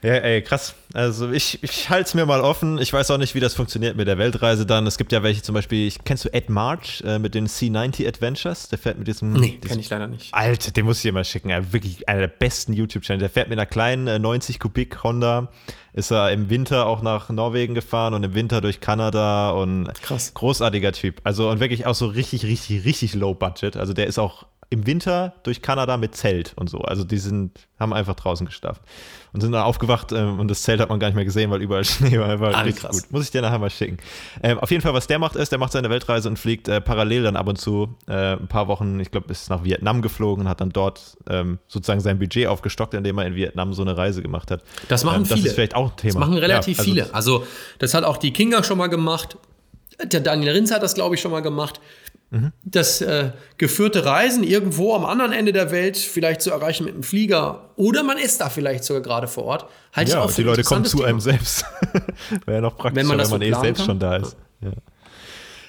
Ja, ey, krass. Also ich, ich halte es mir mal offen. Ich weiß auch nicht, wie das funktioniert mit der Weltreise dann. Es gibt ja welche zum Beispiel, ich, kennst du Ed March äh, mit den C90 Adventures? Der fährt mit diesem... Nee, kenne ich leider nicht. Alter, den muss ich dir mal schicken. Ja, wirklich einer der besten YouTube-Channel. Der fährt mit einer kleinen äh, 90 Kubik Honda. Ist er im Winter auch nach Norwegen gefahren und im Winter durch Kanada und krass. großartiger Typ. Also und wirklich auch so richtig, richtig, richtig low budget. Also der ist auch im Winter durch Kanada mit Zelt und so. Also die sind, haben einfach draußen geschlafen und sind dann aufgewacht ähm, und das Zelt hat man gar nicht mehr gesehen, weil überall Schnee war. war ah, richtig krass. gut. Muss ich dir nachher mal schicken. Ähm, auf jeden Fall, was der macht, ist, der macht seine Weltreise und fliegt äh, parallel dann ab und zu äh, ein paar Wochen, ich glaube, ist nach Vietnam geflogen und hat dann dort ähm, sozusagen sein Budget aufgestockt, indem er in Vietnam so eine Reise gemacht hat. Das machen ähm, viele. Das ist vielleicht auch ein Thema. Das machen relativ ja, also viele. Also das hat auch die Kinga schon mal gemacht. Der Daniel Rinz hat das, glaube ich, schon mal gemacht. Das äh, geführte Reisen irgendwo am anderen Ende der Welt vielleicht zu erreichen mit einem Flieger oder man ist da vielleicht sogar gerade vor Ort. Halt ja, die Leute kommen zu Thema. einem selbst. Wäre ja noch praktischer, wenn man, wenn man so eh selbst kann. schon da ist. Ja.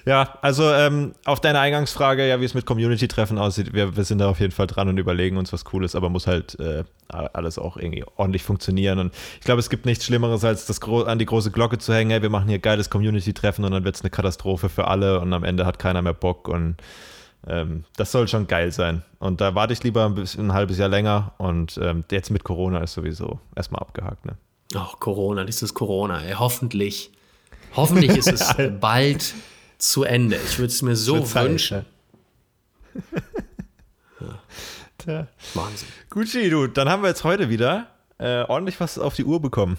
Ja, also ähm, auf deine Eingangsfrage, ja, wie es mit Community-Treffen aussieht, wir, wir, sind da auf jeden Fall dran und überlegen uns was Cooles, aber muss halt äh, alles auch irgendwie ordentlich funktionieren. Und ich glaube, es gibt nichts Schlimmeres, als das an die große Glocke zu hängen, hey, wir machen hier geiles Community-Treffen und dann wird es eine Katastrophe für alle und am Ende hat keiner mehr Bock und ähm, das soll schon geil sein. Und da warte ich lieber ein, bisschen, ein halbes Jahr länger und ähm, jetzt mit Corona ist sowieso erstmal abgehakt. Ne? Ach, Corona, dieses Corona, ey, hoffentlich. Hoffentlich ist es bald zu Ende. Ich würde es mir so wünschen. ja. Wahnsinn. Gucci, du, dann haben wir jetzt heute wieder äh, ordentlich was auf die Uhr bekommen.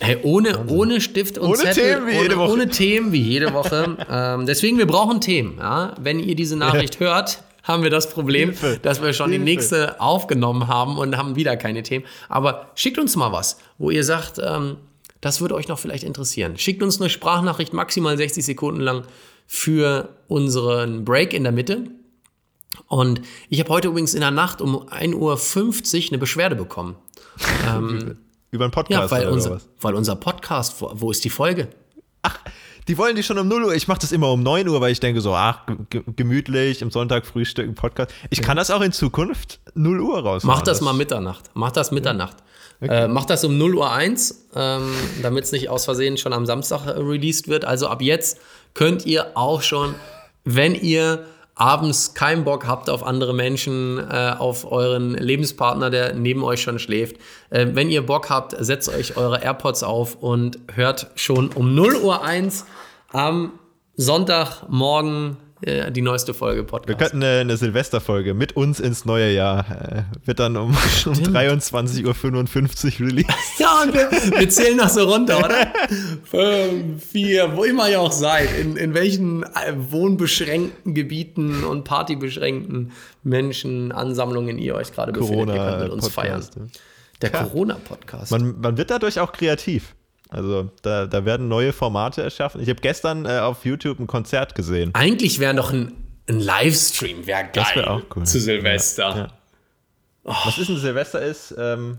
Hey, ohne, ohne Stift und ohne Zettel, Themen wie jede Woche. ohne Themen wie jede Woche. ähm, deswegen, wir brauchen Themen. Ja? Wenn ihr diese Nachricht ja. hört, haben wir das Problem, Hilfe. dass wir schon Hilfe. die nächste aufgenommen haben und haben wieder keine Themen. Aber schickt uns mal was, wo ihr sagt, ähm, das würde euch noch vielleicht interessieren. Schickt uns eine Sprachnachricht maximal 60 Sekunden lang für unseren Break in der Mitte. Und ich habe heute übrigens in der Nacht um 1.50 Uhr eine Beschwerde bekommen. ähm, Über einen Podcast? Ja, weil, unser, weil unser Podcast, wo, wo ist die Folge? Ach, die wollen die schon um 0 Uhr. Ich mache das immer um 9 Uhr, weil ich denke so, ach, gemütlich, im Sonntag Frühstück, Podcast. Ich kann das auch in Zukunft 0 Uhr raus. Mach das, das mal Mitternacht. Mach das Mitternacht. Okay. Äh, mach das um 0 Uhr 1, ähm, damit es nicht aus Versehen schon am Samstag äh, released wird. Also ab jetzt könnt ihr auch schon, wenn ihr abends keinen Bock habt auf andere Menschen, äh, auf euren Lebenspartner, der neben euch schon schläft. Äh, wenn ihr Bock habt, setzt euch eure AirPods auf und hört schon um 0 Uhr 1 am Sonntagmorgen äh, die neueste Folge Podcast. Wir könnten eine, eine Silvesterfolge mit uns ins neue Jahr. Äh, wird dann um, um 23.55 Uhr released. ja, und wir, wir, zählen das so runter, oder? Fünf, vier, wo immer ihr auch seid. In, in welchen äh, wohnbeschränkten Gebieten und partybeschränkten Menschen, Ansammlungen ihr euch gerade befindet. Ihr könnt mit uns Podcast, feiern. Der ja. Corona-Podcast. Man, man wird dadurch auch kreativ. Also da, da werden neue Formate erschaffen. Ich habe gestern äh, auf YouTube ein Konzert gesehen. Eigentlich wäre noch ein, ein Livestream, wäre geil. Das wäre auch cool. Zu Silvester. Ja, ja. Oh. Was ist ein Silvester ist, ähm,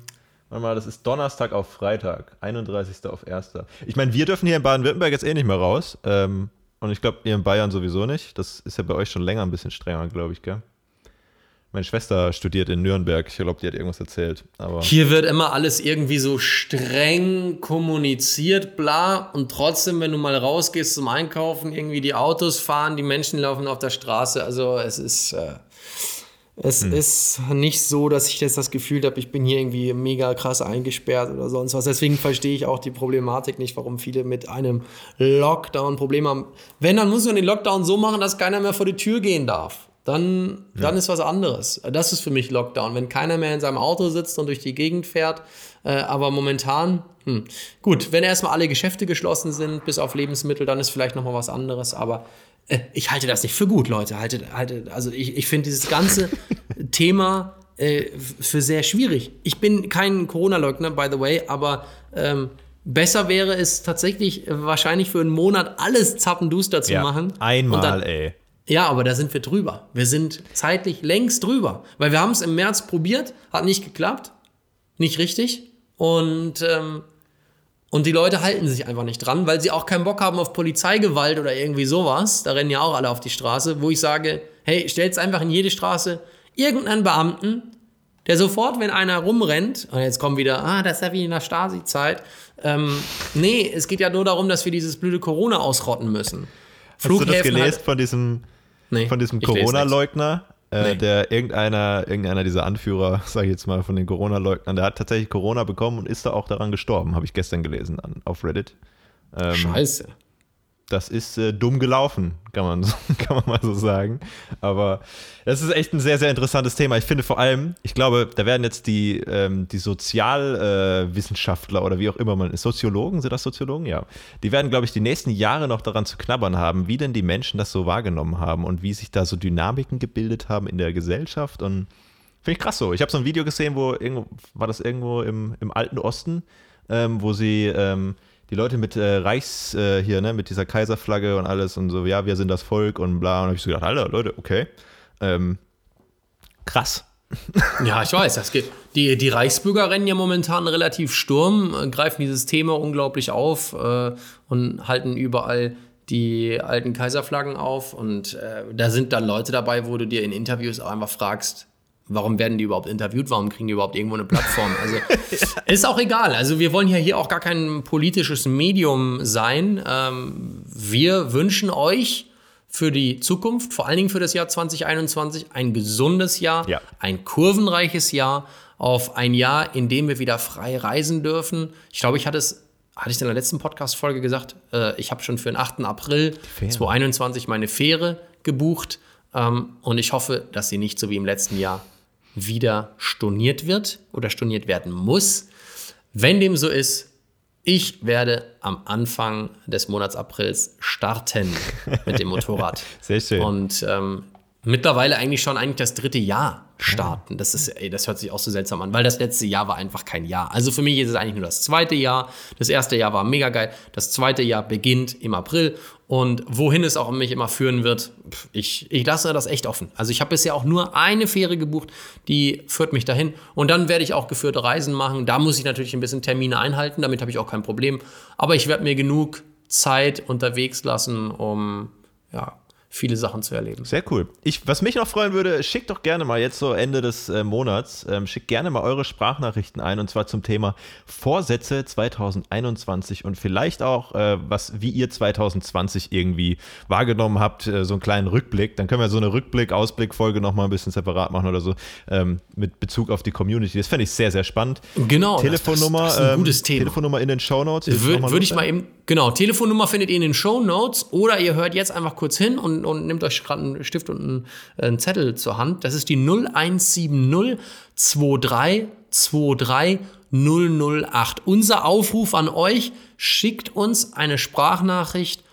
warte mal, das ist Donnerstag auf Freitag, 31. auf 1. Ich meine, wir dürfen hier in Baden-Württemberg jetzt eh nicht mehr raus. Ähm, und ich glaube, ihr in Bayern sowieso nicht. Das ist ja bei euch schon länger ein bisschen strenger, glaube ich, gell? Meine Schwester studiert in Nürnberg. Ich glaube, die hat irgendwas erzählt. Aber Hier wird immer alles irgendwie so streng kommuniziert, bla. Und trotzdem, wenn du mal rausgehst zum Einkaufen, irgendwie die Autos fahren, die Menschen laufen auf der Straße. Also es ist, äh, es Hm. ist nicht so, dass ich jetzt das Gefühl habe, ich bin hier irgendwie mega krass eingesperrt oder sonst was. Deswegen verstehe ich auch die Problematik nicht, warum viele mit einem Lockdown Probleme haben. Wenn, dann muss man den Lockdown so machen, dass keiner mehr vor die Tür gehen darf. Dann, dann ist was anderes. Das ist für mich Lockdown, wenn keiner mehr in seinem Auto sitzt und durch die Gegend fährt. Äh, aber momentan, hm. gut, wenn erstmal alle Geschäfte geschlossen sind, bis auf Lebensmittel, dann ist vielleicht nochmal was anderes. Aber äh, ich halte das nicht für gut, Leute. Halte, halte, also ich, ich finde dieses ganze Thema äh, für sehr schwierig. Ich bin kein Corona-Leugner, by the way, aber ähm, besser wäre es tatsächlich äh, wahrscheinlich für einen Monat alles zappenduster zu ja, machen. einmal, dann, ey. Ja, aber da sind wir drüber. Wir sind zeitlich längst drüber. Weil wir haben es im März probiert, hat nicht geklappt. Nicht richtig. Und, ähm, und die Leute halten sich einfach nicht dran, weil sie auch keinen Bock haben auf Polizeigewalt oder irgendwie sowas. Da rennen ja auch alle auf die Straße, wo ich sage, hey, stellt einfach in jede Straße irgendeinen Beamten, der sofort, wenn einer rumrennt, und jetzt kommt wieder, ah, das ist ja wie in der Stasi-Zeit. Ähm, nee, es geht ja nur darum, dass wir dieses blöde Corona ausrotten müssen. Hast du das Flughäfen gelesen von diesem, Nee, von diesem Corona-Leugner? Äh, Nee. Der irgendeiner, irgendeiner dieser Anführer, sage ich jetzt mal, von den Corona-Leugnern, der hat tatsächlich Corona bekommen und ist da auch daran gestorben, habe ich gestern gelesen an, auf Reddit. Ähm. Scheiße. Das ist äh, dumm gelaufen, kann man, kann man mal so sagen. Aber das ist echt ein sehr, sehr interessantes Thema. Ich finde vor allem, ich glaube, da werden jetzt die, ähm, die Sozialwissenschaftler äh, oder wie auch immer man ist, Soziologen, sind das Soziologen? Ja. Die werden, glaube ich, die nächsten Jahre noch daran zu knabbern haben, wie denn die Menschen das so wahrgenommen haben und wie sich da so Dynamiken gebildet haben in der Gesellschaft. Und finde ich krass so. Ich habe so ein Video gesehen, wo irgendwo, war das irgendwo im, im alten Osten, ähm, wo sie ähm, die Leute mit äh, Reichs äh, hier, ne, mit dieser Kaiserflagge und alles und so, ja, wir sind das Volk und bla. Und habe ich so gedacht, Alter, Leute, okay. Ähm, krass. Ja, ich weiß, das geht. Die, die Reichsbürger rennen ja momentan relativ Sturm, äh, greifen dieses Thema unglaublich auf äh, und halten überall die alten Kaiserflaggen auf. Und äh, da sind dann Leute dabei, wo du dir in Interviews auch einfach fragst, warum werden die überhaupt interviewt? Warum kriegen die überhaupt irgendwo eine Plattform? Also ist auch egal. Also wir wollen ja hier auch gar kein politisches Medium sein. Ähm, wir wünschen euch für die Zukunft, vor allen Dingen für das Jahr 2021, ein gesundes Jahr, Ja. ein kurvenreiches Jahr, auf ein Jahr, in dem wir wieder frei reisen dürfen. Ich glaube, ich hatte es, hatte ich in der letzten Podcast-Folge gesagt, äh, ich habe schon für den 8. April Fähre. 2021 meine Fähre gebucht ähm, und ich hoffe, dass sie nicht so wie im letzten Jahr wieder storniert wird oder storniert werden muss. Wenn dem so ist, ich werde am Anfang des Monats Aprils starten mit dem Motorrad. Sehr schön. Und ähm, mittlerweile eigentlich schon eigentlich das dritte Jahr starten. Das ist, ey, das hört sich auch so seltsam an, weil das letzte Jahr war einfach kein Jahr. Also für mich ist es eigentlich nur das zweite Jahr. Das erste Jahr war mega geil. Das zweite Jahr beginnt im April. Und wohin es auch mich immer führen wird, ich, ich lasse das echt offen. Also ich habe bisher auch nur eine Fähre gebucht, die führt mich dahin. Und dann werde ich auch geführte Reisen machen. Da muss ich natürlich ein bisschen Termine einhalten, damit habe ich auch kein Problem. Aber ich werde mir genug Zeit unterwegs lassen, um ja, viele Sachen zu erleben. Sehr cool. Ich, was mich noch freuen würde, schickt doch gerne mal jetzt so Ende des äh, Monats, ähm, schickt gerne mal eure Sprachnachrichten ein und zwar zum Thema Vorsätze 2021 und vielleicht auch, äh, was, wie ihr 2020 irgendwie wahrgenommen habt, äh, so einen kleinen Rückblick. Dann können wir so eine Rückblick-Ausblick-Folge nochmal ein bisschen separat machen oder so ähm, mit Bezug auf die Community. Das fände ich sehr, sehr spannend. Genau. Telefonnummer, das, das, das ist ein ähm, gutes Thema. Telefonnummer in den Shownotes. Würde würd ich mal eben, genau, Telefonnummer findet ihr in den Show Notes oder ihr hört jetzt einfach kurz hin und, und nehmt euch gerade einen Stift und einen, äh, einen Zettel zur Hand. Das ist die 0170 23 23 008. Unser Aufruf an euch, schickt uns eine Sprachnachricht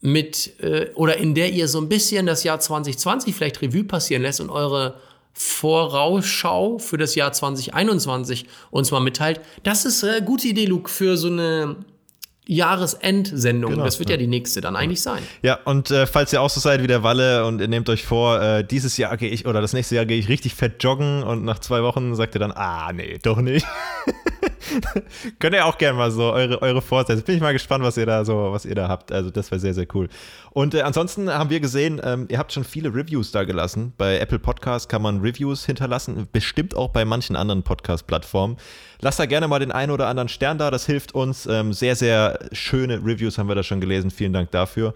mit äh, oder in der ihr so ein bisschen das Jahr 2020 vielleicht Revue passieren lässt und eure Vorausschau für das Jahr 2021 uns mal mitteilt. Das ist eine gute Idee, Luke, für so eine Jahresendsendung. Genau, das wird ja. die nächste dann eigentlich sein. Ja, und äh, falls ihr auch so seid wie der Walle und ihr nehmt euch vor, äh, dieses Jahr gehe ich oder das nächste Jahr gehe ich richtig fett joggen und nach zwei Wochen sagt ihr dann, ah, nee, doch nicht. Könnt ihr auch gerne mal so eure, eure Vorsätze. Bin ich mal gespannt, was ihr da so, was ihr da habt. Also das wäre sehr, sehr cool. Und äh, ansonsten haben wir gesehen, ähm, ihr habt schon viele Reviews da gelassen. Bei Apple Podcasts kann man Reviews hinterlassen, bestimmt auch bei manchen anderen Podcast-Plattformen. Lasst da gerne mal den einen oder anderen Stern da, das hilft uns. Ähm, sehr, sehr schöne Reviews haben wir da schon gelesen. Vielen Dank dafür.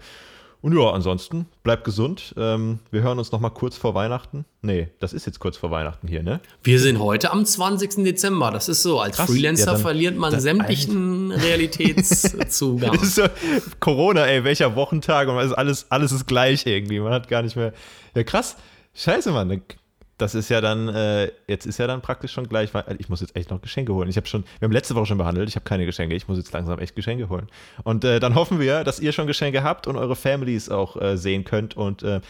Und ja, ansonsten bleibt gesund. Ähm, wir hören uns noch mal kurz vor Weihnachten. Nee, das ist jetzt kurz vor Weihnachten hier, ne? Wir sind heute am 20. Dezember. Das ist so. Als Krass. Freelancer ja, dann, verliert man sämtlichen Realitätszugang. so, Corona, ey, welcher Wochentag und alles, alles ist gleich irgendwie. Man hat gar nicht mehr. Ja, krass. Scheiße, Mann das ist ja dann, äh, jetzt ist ja dann praktisch schon gleich, ich muss jetzt echt noch Geschenke holen. Ich habe schon, wir haben letzte Woche schon behandelt, ich habe keine Geschenke, ich muss jetzt langsam echt Geschenke holen. Und äh, dann hoffen wir, dass ihr schon Geschenke habt und eure Families auch äh, sehen könnt und äh,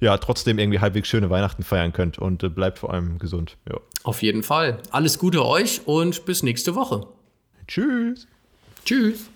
ja, trotzdem irgendwie halbwegs schöne Weihnachten feiern könnt und äh, bleibt vor allem gesund. Ja. Auf jeden Fall. Alles Gute euch und bis nächste Woche. Tschüss. Tschüss.